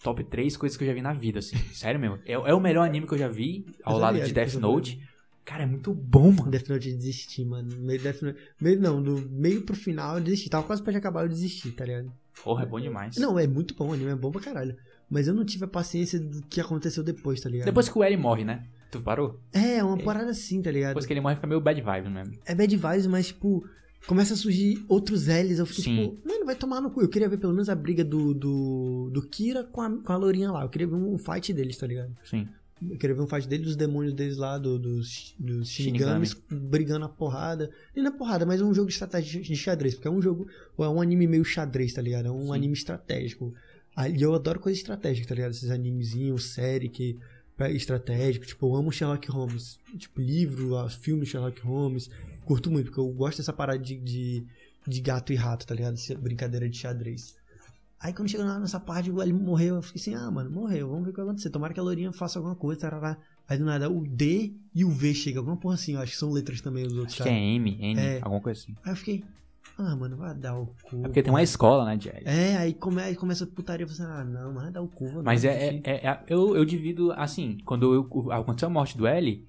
top 3 coisas que eu já vi na vida, assim. Sério mesmo. É, é o melhor anime que eu já vi, ao Eu lado sabia de Death Note. Cara, é muito bom, mano. Death Note eu desisti, mano. Meio Death Note. Meio não, do meio pro final eu desisti. Tava quase pra acabar, eu desisti, tá ligado? Porra, é bom demais. Não, é muito bom, o anime é bom pra caralho. Mas eu não tive a paciência do que aconteceu depois, tá ligado? Depois que o L morre, né? Tu parou? É, uma parada assim, tá ligado? Depois que ele morre, fica meio bad vibe mesmo. É bad vibes, mas, tipo, começa a surgir outros L's. Eu fiquei, Sim. tipo, mano, vai tomar no cu. Eu queria ver pelo menos a briga do, do, do Kira com a, com a lourinha lá. Eu queria ver um fight deles, tá ligado? Sim. Eu queria ver um fight deles, dos demônios deles lá, do- dos, dos Shinigamis, brigando a porrada. Nem na porrada, mas é um jogo de estratégia de xadrez. Porque é um jogo, é um anime meio xadrez, tá ligado? É um Sim. anime estratégico. E eu adoro coisa estratégica, tá ligado? Esses animezinhos, série que é estratégico. Tipo, eu amo Sherlock Holmes. Tipo, livro, filme Sherlock Holmes. Curto muito, porque eu gosto dessa parada de, de, de gato e rato, tá ligado? Essa brincadeira de xadrez. Aí quando chega lá nessa parte, ele morreu, eu fiquei assim, ah, mano, morreu, vamos ver o que vai acontecer. Tomara que a Lourinha faça alguma coisa, tarará. Aí do nada o D e o V chega, alguma porra assim, eu acho que são letras também os outros Acho que é. M, N, É. alguma coisa assim. Aí eu fiquei, ah, mano, vai dar o cu. É porque tem uma escola, né, Jack? É, aí, come, aí começa a putaria, eu falei assim, ah, não, mas vai dar o cu. vou Mas é, é, é- eu, eu divido assim, quando eu- aconteceu a morte do L,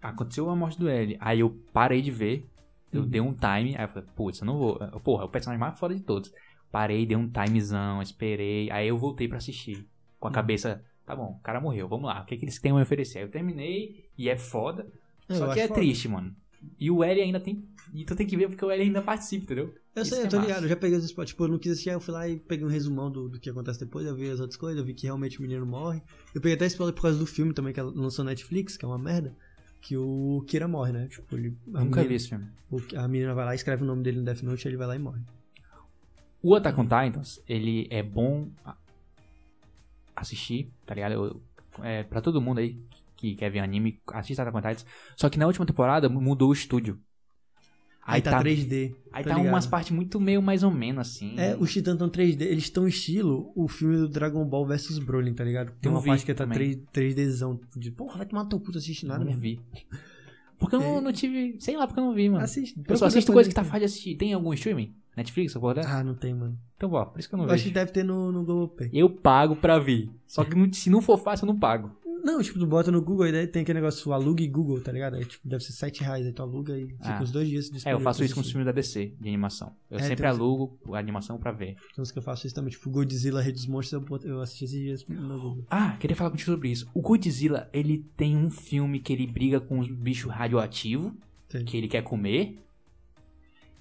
aconteceu a morte do L, aí eu parei de ver, eu Uhum. dei um time, aí eu falei, putz, eu não vou. Porra, é o personagem mais foda de todos. Parei, dei um timezão, esperei, aí eu voltei pra assistir. Com a Uhum. cabeça, tá bom, o cara morreu, vamos lá, o que, é que eles têm a me oferecer? Aí eu terminei e é foda, É, eu só que é foda. triste, mano. E o L ainda tem. E tu tem que ver porque o L ainda participa, entendeu? Eu Isso sei, eu é tô massa. ligado, eu já peguei os spots, tipo, eu não quis assistir, eu fui lá e peguei um resumão do, do que acontece depois, eu vi as outras coisas, eu vi que realmente o menino morre. Eu peguei até spoiler por causa do filme também, que lançou na Netflix, que é uma merda, que o Kira morre, né? Tipo, ele... a Nunca menina- vi esse filme. A menina vai lá, escreve o nome dele no Death Note, ele vai lá e morre. O Attack on Titans, ele é bom assistir, tá ligado? Eu, é, pra todo mundo aí que quer ver anime, assista Attack on Titans. Só que na última temporada mudou o estúdio. Aí, tá, 3D. Aí tá tá, ligado? umas partes muito meio mais ou menos assim. É, os Titãs estão 3D, eles estão estilo o filme do Dragon Ball vs Broly, tá ligado? Tem Não uma parte que tá também. 3, 3Dzão. De, porra, vai tomar teu puto assistir nada não mesmo. vi. Porque eu não, É. não tive. Sei lá, porque eu não vi, mano. Assiste. eu só assisto coisa que tá fácil de assistir. Tem algum streaming? Netflix, essa porra dessa? Ah, não tem, mano. Então, ó, por isso que eu não Eu acho vejo. que deve ter no, no Google Play. Eu pago pra ver. Só que não- se não for fácil, eu não pago. Não, tipo, tu bota no Google e daí tem aquele negócio, aluga e Google, tá ligado? Aí, tipo, deve ser 7 reais, aí tu aluga e fica Ah. uns dois dias É, eu faço isso com os filmes da DC, de animação. Eu É, sempre tem uns- alugo a animação pra ver. Tem uns que eu faço isso também, tipo, Godzilla, Rei dos Monstros, eu, bot- eu assisti esses dias no Google. Ah, queria falar contigo sobre isso. O Godzilla, ele tem um filme que ele briga com os bichos radioativos, que ele quer comer.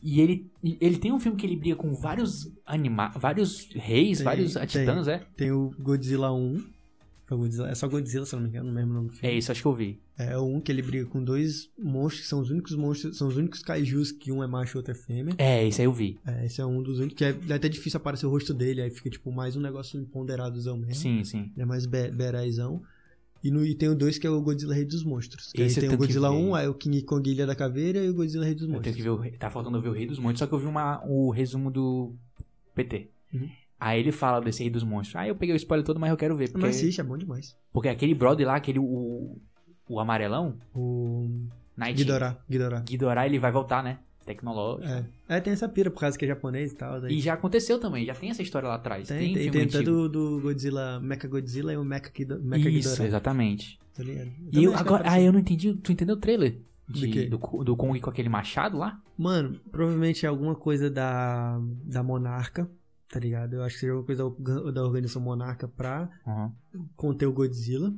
E ele, ele tem um filme que ele briga com vários anima vários reis, Tem, vários titãs, é? Tem o Godzilla 1, que é, é só Godzilla, se não me engano, não lembro o nome do É filme. isso, acho que eu vi. É o um que ele briga com dois monstros, que são os únicos monstros, são os únicos kaijus que um é macho e outro é fêmea. É, isso aí eu vi. É, esse é um dos únicos, que é, é até difícil aparecer o rosto dele, aí fica, tipo, mais um negócio empoderadozão mesmo. Sim, sim. Ele é mais be berazão. E, no, e tem o dois que é o Godzilla Rei dos Monstros. Aí Esse eu tem o Godzilla ver. 1, aí o King Kong Ilha da Caveira e o Godzilla Rei dos Eu Monstros. tenho que ver o, tá faltando eu ver o Rei dos Monstros, só que eu vi uma, o resumo do PT. Uhum. Aí ele fala desse Rei dos Monstros. Aí eu peguei o spoiler todo, mas eu quero ver. Porque, Não assiste, é bom demais. porque aquele brother lá, aquele o, o amarelão, O Night Ghidorah, Ghidorah. Ghidorah, ele vai voltar, né? Tecnológico. É. é, tem essa pira por causa que é japonês e tal. daí- E já aconteceu também, já tem essa história lá atrás. tem, Tem, tem, tem tanto do Godzilla, Mecha Godzilla e o Mecha, Ghido- Mecha Isso, Ghidorah. exatamente. Tá ligado? E eu, agora, ah, eu não entendi. Tu entendeu o trailer? Do De- quê? do, do Kong com aquele machado lá? Mano, provavelmente é alguma coisa da, da Monarca, tá ligado? Eu acho que seja alguma coisa da, da organização Monarca pra Uhum. conter o Godzilla.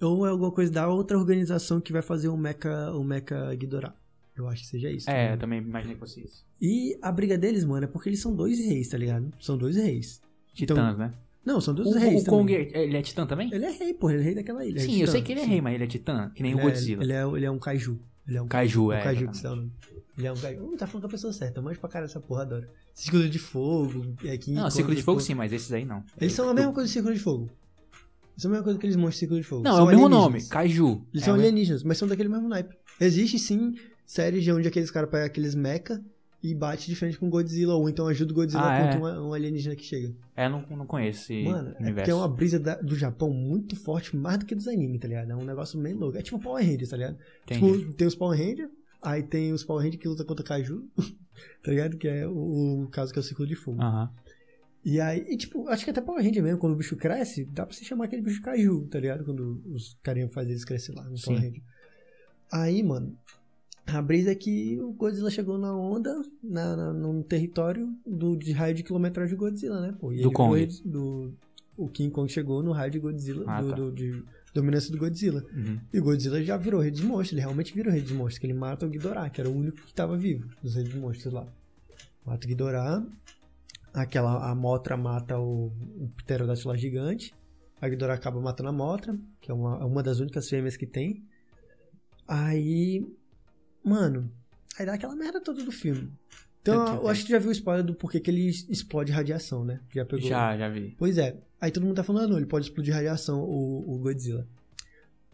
Ou é alguma coisa da outra organização que vai fazer o Mecha, o Mecha Ghidorah. Eu acho que seja isso. É, eu ligado? também imaginei que fosse isso. E a briga deles, mano, é porque eles são dois reis, tá ligado? São dois reis. Então- Titãs, né? Não, são dois O, reis o Kong, também. é- ele é titã também? Ele é rei, pô, ele é rei daquela ilha. Sim, é eu sei que ele é rei, mas ele é titã, que nem Ele o é- Godzilla. Ele é, ele é um kaiju. Ele é um Kaiju, é, Um kaiju que exatamente. se dá o nome. Ele é um kaiju. Hum, tá falando com a pessoa certa. Eu manjo pra cara essa porra, adoro. Círculo de fogo. É, King Não, Kong, Círculo de Fogo sim, mas esses aí não. Eles são a mesma coisa do Círculo de Fogo. Eles são a mesma coisa que eles monstros de Círculo de Fogo. Não, é São o mesmo nome, alienígenas. Kaiju. Eles É são o mesmo- alienígenas, mas são daquele mesmo naipe. Existe sim séries de onde aqueles caras pegam aqueles mecha e bate de frente com Godzilla, ou então ajuda o Godzilla Ah, contra é? um, um alienígena que chega. É, não, não conheço esse Mano, é porque universo. é uma brisa da- do Japão muito forte, mais do que dos animes, tá ligado? É um negócio meio louco. É tipo Power Rangers, tá ligado? Entendi. Tipo, tem os Power Rangers, aí tem os Power Rangers que lutam contra Kaiju, tá ligado? Que é o, o caso que é o Círculo de Fogo. Aham. E aí, e, tipo, acho que até Power Ranger mesmo, quando o bicho cresce, dá pra se chamar aquele bicho Kaiju, tá ligado? Quando os carinha fazem eles crescer lá no Sim. Power Ranger. Aí, mano, a brisa é que o Godzilla chegou na onda, na, na, num território do, de raio de quilometragem de Godzilla, né, pô? E Do Kong. foi- do, o King Kong chegou no raio de Godzilla, Ah, do, tá. do- de dominância do Godzilla. Uhum. E o Godzilla já virou rei dos monstros, ele realmente virou rei dos monstros, que ele mata o Ghidorah, que era o único que tava vivo dos reis dos monstros lá. Mata o Ghidorah, aquela, a Motra mata o, o gigante, a Ghidorah acaba matando a Motra, que é uma, uma das únicas fêmeas que tem. Aí, mano, aí dá aquela merda toda do filme. Então, que eu acho que tu já viu o spoiler do porquê que ele explode radiação, né? Já pegou? Já, já vi. Pois é. Aí todo mundo tá falando, ah, não, ele pode explodir radiação, o, o Godzilla.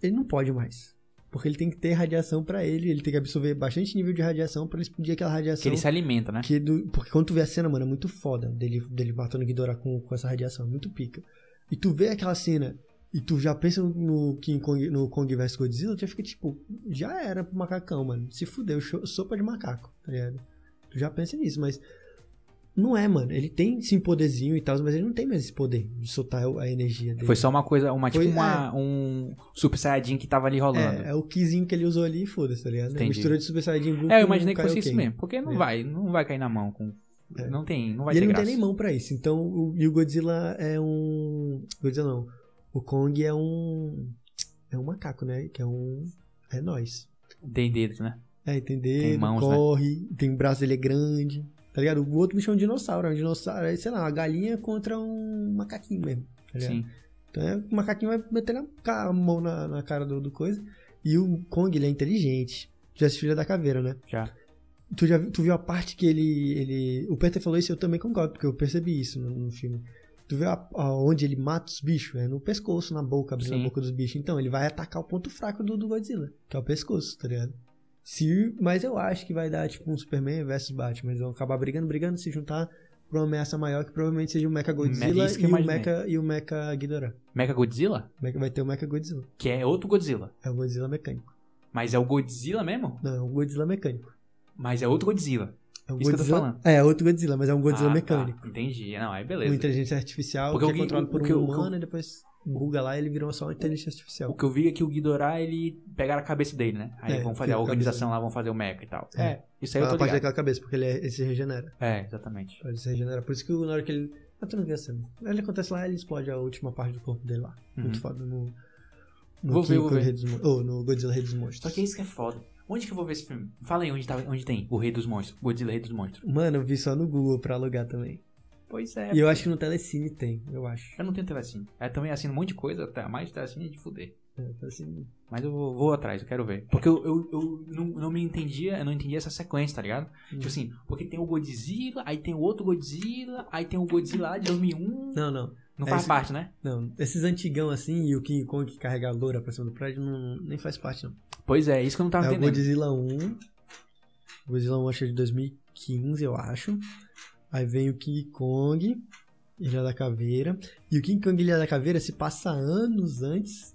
Ele não pode mais. Porque ele tem que ter radiação pra ele, ele tem que absorver bastante nível de radiação pra ele explodir aquela Que radiação. ele se alimenta, né? que do- porque quando tu vê a cena, mano, é muito foda dele, dele matando o Ghidorah com, com essa radiação, é muito pica. E tu vê aquela cena e tu já pensa no King Kong, no Kong vs Godzilla, tu já fica tipo, já era pro macacão, mano. Se fudeu, sopa de macaco, tá ligado? Tu já pensa nisso, mas não é, mano. Ele tem sim poderzinho e tal, mas ele não tem mais esse poder de soltar a energia dele. Foi só uma coisa, uma, tipo Foi- uma, um Super Saiyajin que tava ali rolando. É, é o kizinho que ele usou ali e foda-se, tá ligado? É Entendi. mistura de Super Saiyajin Blue É, eu imaginei que fosse isso mesmo. Porque não É. vai, não vai cair na mão com. É. Não tem, não vai E ter ele não graça. tem nem mão pra isso. Então, o, e o Godzilla é um. Godzilla não. O Kong é um. É um macaco, né? Que é um. É nós. Tem dedos, né? É, tem dedo, Tem mãos, né? corre, tem braço, ele é grande. Tá ligado? O outro bicho é um dinossauro. É um dinossauro, é, sei lá, uma galinha contra um macaquinho mesmo. Tá? Sim. Então é, o macaquinho vai meter a mão na, na cara do, do coisa. E o Kong, ele é inteligente. Já assistiu da Caveira, né? Já. Tu, já, tu viu a parte que ele, ele. O Peter falou isso eu também concordo, porque eu percebi isso no, no filme. Tu viu a, a- onde ele mata os bichos? É no pescoço, na boca, abrindo Sim. a boca dos bichos. Então, ele vai atacar o ponto fraco do, do Godzilla, que é o pescoço, tá ligado? Se, mas eu acho que vai dar tipo um Superman versus Batman. Eles vão acabar brigando, brigando, se juntar pra uma ameaça maior que provavelmente seja o Mecha Godzilla e o. Mecha, e o Mecha Ghidorah. Mecha Godzilla? Vai ter o Mecha Godzilla. Que é outro Godzilla. É o Godzilla mecânico. Mas é o Godzilla mesmo? Não, é um Godzilla mecânico. Mas é outro Godzilla. É um Isso que eu tô Godzilla- falando. É, é outro Godzilla, mas é um Godzilla Ah, mecânico. Tá. Entendi. Não, aí Uma beleza. inteligência artificial Porque que eu é controlado por eu- um eu- humano e depois buga lá e ele virou só uma inteligência artificial. O que eu vi é que o Ghidorah, ele pegaram a cabeça dele, né? Aí É, vão fazer a fica a organização lá, vão fazer o mecha e tal. É. É, isso aí eu tô parte ligado. daquela cabeça, porque ele, é- ele se regenera. É, exatamente. Ele se regenera. Por isso que na hora que ele. Ah, tu não vê a cena. Ele acontece lá ele explode a última parte do corpo dele lá. Uhum. Muito foda no. no Vou ver, King vou ver. Dos Mon- Ou no Godzilla Rei dos Monstros. Só que é isso que é foda. Onde que eu vou ver esse filme? Fala aí onde, tá, onde tem o Rei dos Monstros. Godzilla Rei dos Monstros. Mano, eu vi só no Google pra alugar também. Pois é. E eu acho que no Telecine tem, eu acho. Eu não tenho telecine. É, também assino um monte de coisa, até mais de telecine é de fuder. É, Telecine. Mas eu vou, vou atrás, eu quero ver. Porque eu, eu, eu não, não me entendia, eu não entendia essa sequência, tá ligado? Hum. Tipo assim, porque tem o Godzilla, aí tem o outro Godzilla, aí tem o Godzilla lá de 2001. Não, não. Não faz esse- parte, né? Não, esses antigão assim e o King Kong que carrega a loura pra cima do prédio não, nem faz parte, não. Pois é, isso que eu não tava É o entendendo. Godzilla 1. O Godzilla 1 acho que é de 2015, eu acho. Aí vem o King Kong, Ilha da Caveira. E o King Kong Ilha da Caveira se passa anos antes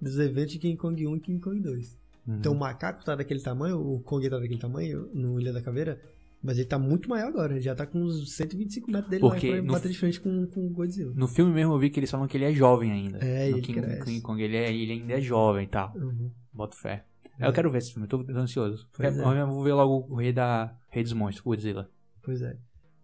dos eventos de King Kong 1 e King Kong 2. Uhum. Então o macaco tá daquele tamanho, o Kong tá daquele tamanho no Ilha da Caveira. Mas ele tá muito maior agora, ele já tá com uns 125 metros dele Porque lá pra no- bater de frente com, com o Godzilla. No filme mesmo eu vi que eles falam que ele é jovem ainda. É, no ele King, cresce. King Kong ele, é, ele ainda é jovem e tal. Uhum. Boto fé. É. Eu quero ver esse filme, eu tô, ansioso. Pois é. Eu vou ver logo o Rei da Rei dos Monstros, Godzilla. Pois é.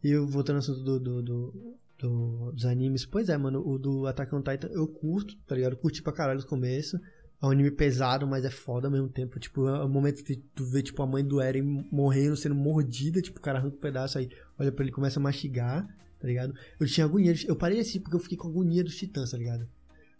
E voltando ao assunto do, do, do- do- dos animes, pois é, mano, o do Attack on Titan eu curto, tá ligado? Eu curti pra caralho no começo. É um anime pesado, mas é foda ao mesmo tempo. Tipo, é o momento que tu vê, tipo, a mãe do Eren morrendo, sendo mordida, tipo, o cara arranca um pedaço aí, olha pra ele começa a mastigar, tá ligado? Eu tinha agonia, eu parei assim porque eu fiquei com agonia dos titãs, tá ligado?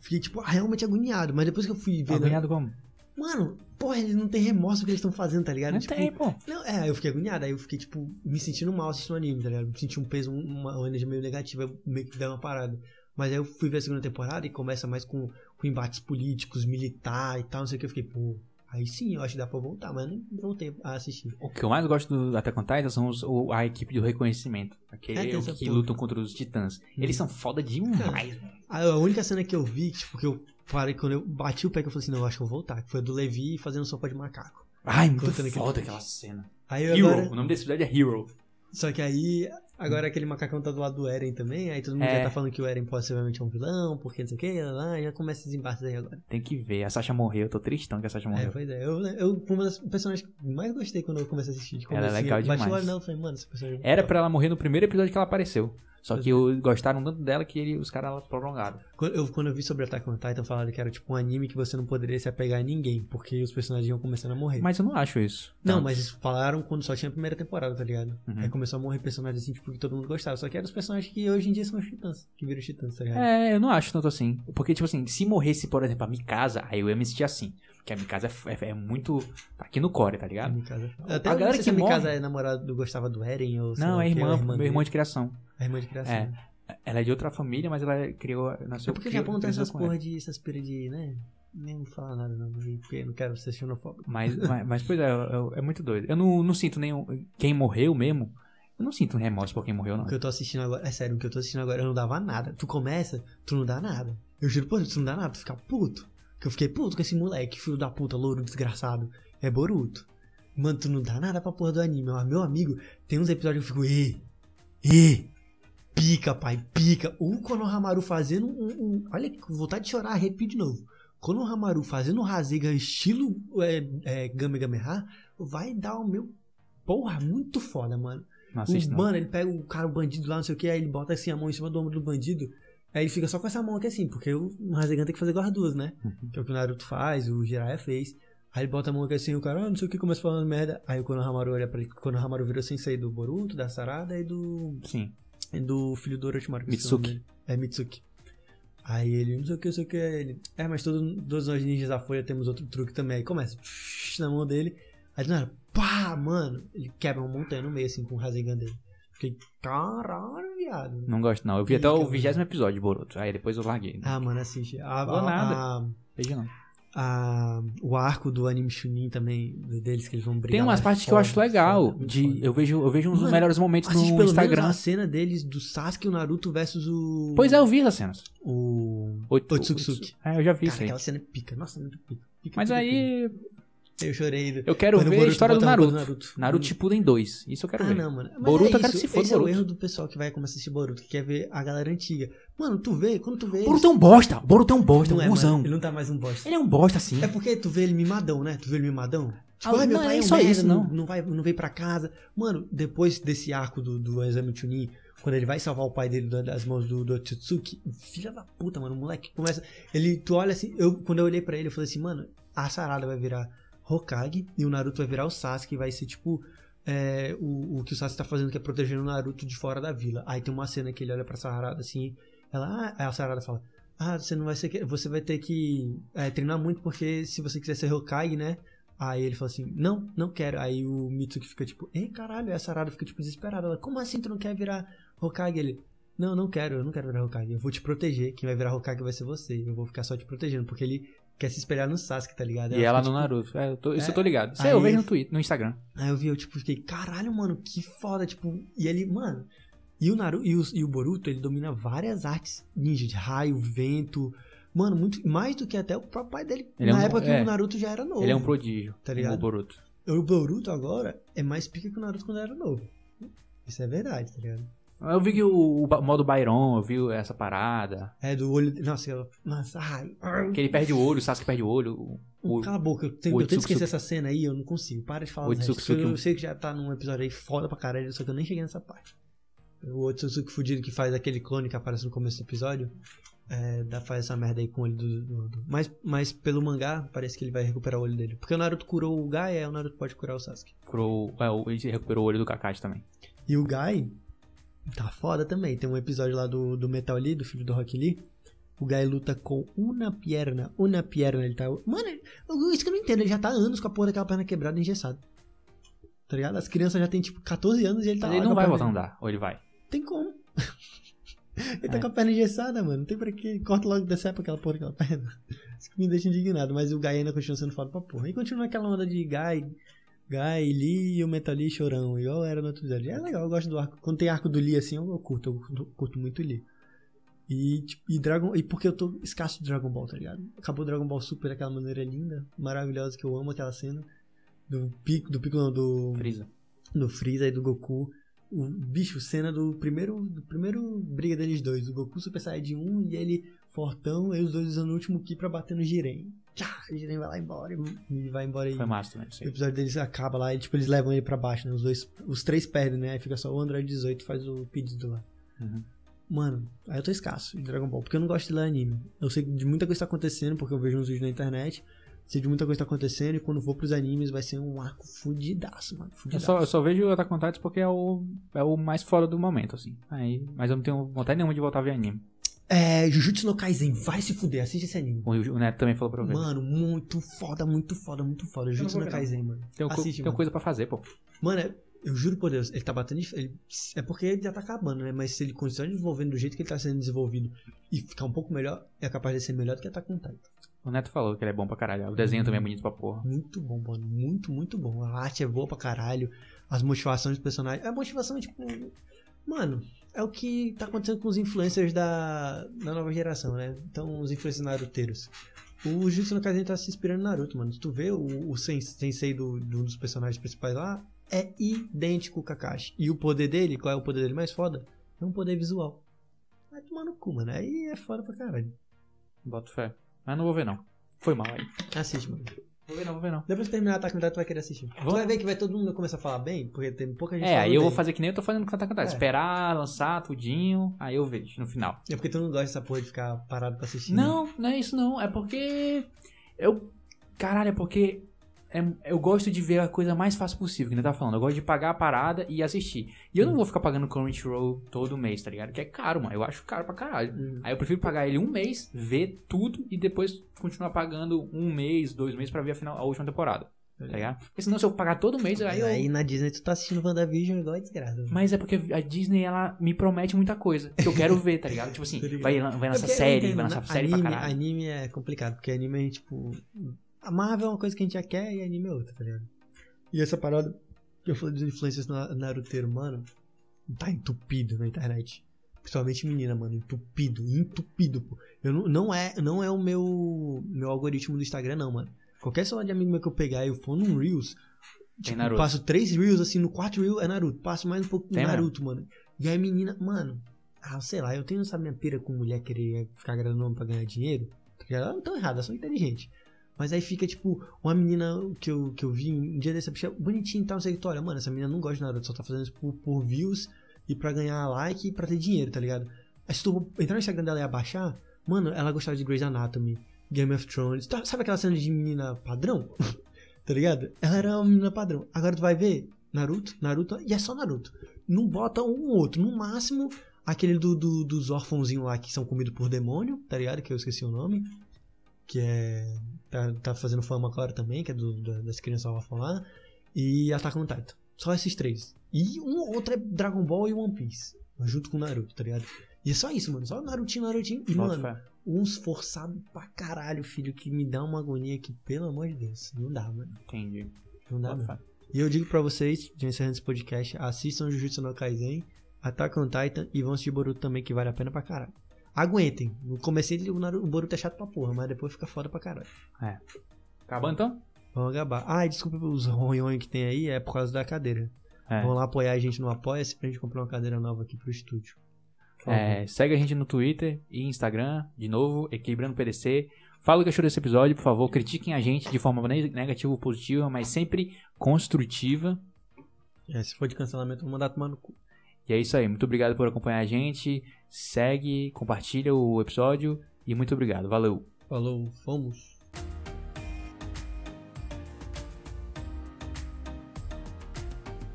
Fiquei, tipo, realmente agoniado, mas depois que eu fui ver. né? Agoniado como? Mano, porra, eles não tem remorso do que eles estão fazendo, tá ligado? Não tipo, tem, pô. não, é, eu fiquei agoniado, aí eu fiquei, tipo, me sentindo mal assistindo o anime, tá ligado? Me senti um peso, uma, uma energia meio negativa, meio que deu uma parada. Mas aí eu fui ver a segunda temporada e começa mais com, com embates políticos, militar e tal, não sei o que. Eu fiquei, pô, aí sim, eu acho que dá pra voltar, mas nem voltei a assistir. O que eu mais gosto do Attack on Titan são os, o- a equipe do reconhecimento. Aquele É, que lutam contra os titãs. Eles são foda demais, mano. A, única cena que eu vi, tipo, que eu parei, quando eu bati o pé, que eu falei assim, não, eu acho que eu vou voltar, que foi a do Levi fazendo sopa de macaco. Ai, muito aquele- foda aquela cena. Aí Hero. agora... O nome desse episódio é Hero. Só que aí, agora aquele macacão tá do lado do Eren também, aí todo mundo É. já tá falando que o Eren possivelmente é um vilão, porque não sei o que, lá, lá, já começa esses embates aí agora. Tem que ver. A Sasha morreu. Eu tô tristão que a Sasha É, morreu. pois é. Eu, eu fui uma das personagens que mais gostei quando eu comecei a assistir. De Ela é legal Eu demais. olho e falei, mano, personagem. Era pra ela morrer no primeiro episódio que ela apareceu. Só que eu, gostaram tanto dela que ele- os caras prolongaram. Quando eu, quando eu vi sobre Attack on Titan, falaram que era tipo um anime que você não poderia se apegar a ninguém, porque os personagens iam começando a morrer. Mas eu não acho isso. Não, Tanto. mas falaram quando só tinha a primeira temporada, tá ligado? Uhum. Aí começou a morrer personagens assim, tipo, que todo mundo gostava. Só que eram os personagens que hoje em dia são os titãs, que viram os titãs, tá ligado? É, eu não acho tanto assim. Porque, tipo assim, se morresse, por exemplo, a Mikasa, aí eu ia me sentir assim. Porque a Mikasa é, é- é muito. tá aqui no core, tá A ligado? Mikasa. A Até eu galera não sei que se a Mikasa morre- é namorada do gostava do Eren ou Não, é que, irmã, meu irmão de criação. É irmã de criação. É. Ela é de outra família, mas ela criou. Nasceu É porque o Japão tem essas porra de. essas pira de, né? Nem vou falar nada não, porque eu não quero ser xenofóbico. Mas, mas, mas, pois é, é, é muito doido. Eu não, não sinto nenhum. Quem morreu mesmo, eu não sinto remorso por quem morreu, não. O que eu tô assistindo agora, é sério, o que eu tô assistindo agora eu não dava nada. Tu começa, tu não dá nada. Eu juro por Deus, tu não dá nada, tu fica puto. Que eu fiquei puto com esse moleque, filho da puta, louro, desgraçado. É Boruto. Mano, tu não dá nada pra porra do anime. Mas Meu amigo, tem uns episódios que eu fico, e, e, pica, pai, pica. O Konohamaru fazendo um, um- olha, que vontade de chorar, arrepio de novo. Konohamaru fazendo um Rasengan estilo é, é, Gamegameha, vai dar o meu... Porra, muito foda, mano. Não O, não. mano, ele pega o cara, o bandido lá, não sei o que, aí ele bota assim a mão em cima do ombro do bandido. Aí ele fica só com essa mão aqui assim, porque o Rasengan tem que fazer igual as duas, né? Uhum. Que é o que o Naruto faz, o Jiraiya fez. Aí ele bota a mão aqui assim, o cara, ah, não sei o que, começa falando merda. Aí o Konohamaru olha pra ele, o Konohamaru virou sensei do Boruto, da Sarada e do, Sim. e do filho do Orochimaru. Mitsuki. É, Mitsuki. Aí ele, não sei o que, não sei o que, ele, é, mas todo, todos nós ninjas da Folha temos outro truque também. Aí começa, na mão dele, Aí do nada, pá, mano, ele quebra uma montanha no meio, assim, com o Rasengan dele. Fiquei, caralho, viado. Não gosto, não. Eu vi Ih, até o vigésimo episódio de Boruto. Aí depois eu larguei. Ah, mano, assiste. A, Vou a- nada. a- Veja não. a- o arco do anime Chunin também, deles que eles vão brigar. Tem umas é partes que eu acho legal. foda, de, foda. eu, vejo, eu vejo uns Mano, melhores momentos no pelo Instagram. menos a cena deles do Sasuke e o Naruto versus o... Pois é, eu vi essas cenas. O... Oito- Otsutsuki. É, eu já vi Cara, isso aí. aquela cena é pica. Nossa, muito pica. Pica, Mas pica, pica. Eu chorei. eu quero ver a Boruto história do Naruto. do Naruto, Shippuden 2. Isso eu quero ah, ver. não, mano. Mas Boruto, é eu quero se foda, Esse é o Boruto. erro do pessoal que vai começar a assistir Boruto, que quer ver a galera antiga. Mano, tu vê, quando tu vê. Boruto é um bosta. Boruto é um bosta, não um é, mano, ele não tá mais um bosta. Ele é um bosta, assim. É porque tu vê ele mimadão, né? Tu vê ele mimadão. Tipo, Ah, meu não, pai é é só merda, isso, não. não. Vai, não veio pra casa. Mano, depois desse arco do, do exame Chunin, quando ele vai salvar o pai dele da- das mãos do, do Otsutsuki, filha da puta, mano, o moleque começa... Ele, tu olha assim, eu, quando eu olhei pra ele, eu falei assim, mano, a Sarada vai virar Hokage e o Naruto vai virar o Sasuke, vai ser tipo... é, o, o que o Sasuke tá fazendo, que é protegendo o Naruto de fora da vila. Aí tem uma cena que ele olha pra Sarada assim, ela, ah, a Sarada fala, ah, você não vai ser, você vai ter que é, treinar muito porque se você quiser ser Hokage, né? Aí ele fala assim, não, não quero. Aí o Mitsuki fica tipo, ei, caralho, aí a Sarada fica tipo desesperada. Ela, como assim tu não quer virar Hokage? Ele, não, não quero, eu não quero virar Hokage. Eu vou te proteger. Quem vai virar Hokage vai ser você. Eu vou ficar só te protegendo, porque ele quer se espelhar no Sasuke, tá ligado? E ela fica, no tipo, Naruto. É, eu tô- isso É, eu tô ligado. Isso aí aí- eu vejo no Twitter, no Instagram. Aí eu vi, eu tipo, fiquei, caralho, mano, que foda, tipo, e ele, mano, e o Naruto e o, e o Boruto, ele domina várias artes ninja, de raio, vento, mano, muito, mais do que até o próprio pai dele, Ele é na um- época que é. o Naruto já era novo. Ele é um prodígio. Tá ligado? O Boruto. O Boruto agora é mais pica que o Naruto quando era novo. Isso é verdade, tá ligado? Eu vi que o, o modo Byron, eu vi essa parada. É do olho, nossa, eu, nossa, ai, ai, Que ele perde o olho, o Sasuke perde o olho. O, o- Cala a boca, eu tenho, eu tento esquecer essa cena aí, eu não consigo. Para de falar O resto, porque Eu sei que já tá num episódio aí foda pra caralho, só que eu nem cheguei nessa parte. O Otsutsuki fudido que faz aquele clone que aparece no começo do episódio, é, dá, faz essa merda aí com o olho do... do, do- Mas, mas pelo mangá, parece que ele vai recuperar o olho dele. Porque o Naruto curou o Gai, é, o Naruto pode curar o Sasuke. curou, é, ele recuperou o olho do Kakashi também. E o Gai tá foda também. Tem um episódio lá do, do Metal Lee, do filho do Rock Lee. O Gai luta com uma perna. Uma perna, ele tá. Mano, isso que eu não entendo. Ele já tá há anos com a porra daquela perna quebrada e engessada. Tá ligado? As crianças já tem tipo 14 anos e ele tá lá ele com não vai voltar a andar, ou ele vai? Tem como. ele tá É. com a perna engessada, mano. Não tem pra quê. Corta logo decepa aquela porra daquela perna. Isso que me deixa indignado. Mas o Gai ainda continua sendo foda pra porra. E continua aquela onda de Gai. Gai, Lee e o Metal Lee chorão, igual era no outro episódio. É legal, eu gosto do arco. Quando tem arco do Lee assim, eu, curto, eu curto, curto muito o Lee. E, tipo, e Dragon. E porque eu tô escasso de Dragon Ball, tá ligado? Acabou o Dragon Ball Super daquela maneira linda, maravilhosa, que eu amo aquela cena. Do pico, do pico não, do Freeza. do Freeza e do Goku. O bicho, cena do primeiro, do primeiro briga deles dois. O Goku Super Saiyajin 1 e ele fortão, e os dois usando o último Ki pra bater no Jiren. Tchá, o Jiren vai lá embora e e vai embora e Foi massa também, isso o episódio deles acaba lá e tipo, eles levam ele pra baixo, né? Os dois, os três perdem, né? Aí fica só o Android 18 faz o pedido lá. Uhum. Mano, aí eu tô escasso de Dragon Ball, porque eu não gosto de ler anime. Eu sei de muita coisa que tá acontecendo, porque eu vejo uns vídeos na internet. Sei de muita coisa que tá acontecendo, e quando for pros animes vai ser um arco fudidaço, mano. Eu Fudidaço. só, eu só vejo o Attack on porque é o, é o mais fora do momento, assim. Aí, mas eu não tenho vontade nenhuma de voltar a ver anime. É, Jujutsu no Kaisen, vai se fuder, assiste esse anime. O, o Neto também falou pra eu ver. Mano, muito foda, muito foda, muito foda. Jujutsu no. Kaisen, mano. tem co- assiste, tem mano. coisa pra fazer, pô. Mano, é- eu juro por Deus, ele tá batendo. de- Ele, é porque ele já tá acabando, né? Mas se ele continuar desenvolvendo do jeito que ele tá sendo desenvolvido e ficar um pouco melhor, é capaz de ser melhor do que Attack on Titan. O Neto falou que ele é bom pra caralho. O desenho também é bonito pra porra. Muito bom, mano. Muito, muito bom. A arte é boa pra caralho. As motivações dos personagens. A motivação é tipo. Mano, é o que tá acontecendo com os influencers da, da nova geração, né? Então, os influencers naruteiros. O Jujutsu no Kaisen tá se inspirando no Naruto, mano. Se tu vê o, o sen- sensei do, de um dos personagens principais lá, é idêntico ao Kakashi. E o poder dele, qual é o poder dele mais foda? É um poder visual. Vai tomar no cu, mano. Aí é foda pra caralho. Boto fé. Mas não vou ver, não. Foi mal aí. Assiste, mano. Vou ver não, vou ver não. Depois que terminar Attack on Titan, tu vai querer assistir. Tu Vou. vai ver que vai todo mundo começar a falar bem, porque tem pouca gente É, aí eu vou fazer que nem eu tô fazendo com Attack on Titan. É. Esperar, lançar tudinho, aí eu vejo no final. É porque tu não gosta dessa porra de ficar parado pra assistir. né? Não, não é isso não. É porque. Eu. Caralho, é porque. É- eu gosto de ver a coisa mais fácil possível, que nem tá falando. Eu gosto de pagar a parada e assistir. E eu não vou ficar pagando Crunchyroll todo mês, tá ligado? Que é caro, mano. Eu acho caro pra caralho. Hum. Aí eu prefiro pagar ele um mês, ver tudo e depois continuar pagando um mês, dois meses pra ver a, final, a última temporada. Tá ligado? Porque senão se eu pagar todo mês, aí eu... Aí na Disney tu tá assistindo WandaVision igual a desgraça. Mas é porque a Disney, ela me promete muita coisa. Que eu quero ver, tá ligado? Tipo assim, Tá ligado. vai, vai É lançar série, vai lançar na- série anime, pra caralho. Anime é complicado, porque anime gente, tipo. A Marvel é uma coisa que a gente já quer e anime é outra, tá ligado? E essa parada que eu falei dos influencers na- naruteiro, mano, tá entupido na internet. Principalmente menina, mano, entupido, entupido, pô. Eu não, não é, não é o meu meu algoritmo do Instagram, não, mano. Qualquer celular de amigo meu que eu pegar e eu for num Reels, tipo, Naruto. passo três Reels, assim, no quarto Reel é Naruto. Passo mais um pouco Tem? Naruto, mano. E aí, menina, mano, ah, sei lá, eu tenho essa minha pira com mulher querer ficar agradando homem pra ganhar dinheiro. Porque elas não estão erradas, elas são inteligentes. Mas aí fica, tipo, uma menina que eu, que eu vi um dia dessa bicha bonitinha e tal, não sei olha, mano, essa menina não gosta de Naruto, só tá fazendo isso por, por views e pra ganhar like e pra ter dinheiro, tá ligado? Aí se tu entrar no Instagram dela e abaixar, mano, ela gostava de Grey's Anatomy, Game of Thrones, tá- sabe aquela cena de menina padrão? tá ligado? Ela era uma menina padrão. Agora tu vai ver Naruto, Naruto, e é só Naruto. Não bota um ou outro, no máximo aquele do, do- dos órfãozinhos lá que são comidos por demônio, tá ligado? Que eu esqueci o nome. Que é. Tá, tá fazendo fama agora também, que é do, da- das crianças órfãs lá. E Attack on Titan. Só esses três. E um ou outro é Dragon Ball e One Piece. Junto com o Naruto, tá ligado? E é só isso, mano. Só Narutinho, Narutinho. E, mano, fé. uns forçados pra caralho, filho, que me dá uma agonia que, pelo amor de Deus, não dá, mano. Entendi. Não dá, mano. E eu digo pra vocês, já encerrando esse podcast, assistam Jujutsu no Kaisen, Attack on Titan e vão assistir Boruto também, que vale a pena pra caralho. Aguentem. No começo o Naruto- o Boruto é chato pra porra, mas depois fica foda pra caralho. Acabou então? Vamos acabar. Ah, desculpa os ronhões que tem aí, é por causa da cadeira. É. Vão lá apoiar a gente no Apoia-se pra gente comprar uma cadeira nova aqui pro estúdio. É, segue a gente no Twitter e Instagram, de novo, Equilibrando PDC. Fala o que achou desse episódio, por favor, critiquem a gente de forma ne- negativa ou positiva, mas sempre construtiva. É, se for de cancelamento, vou mandar tomar no cu. E é isso aí, muito obrigado por acompanhar a gente. Segue, compartilha o episódio e muito obrigado. Valeu! Falou, fomos.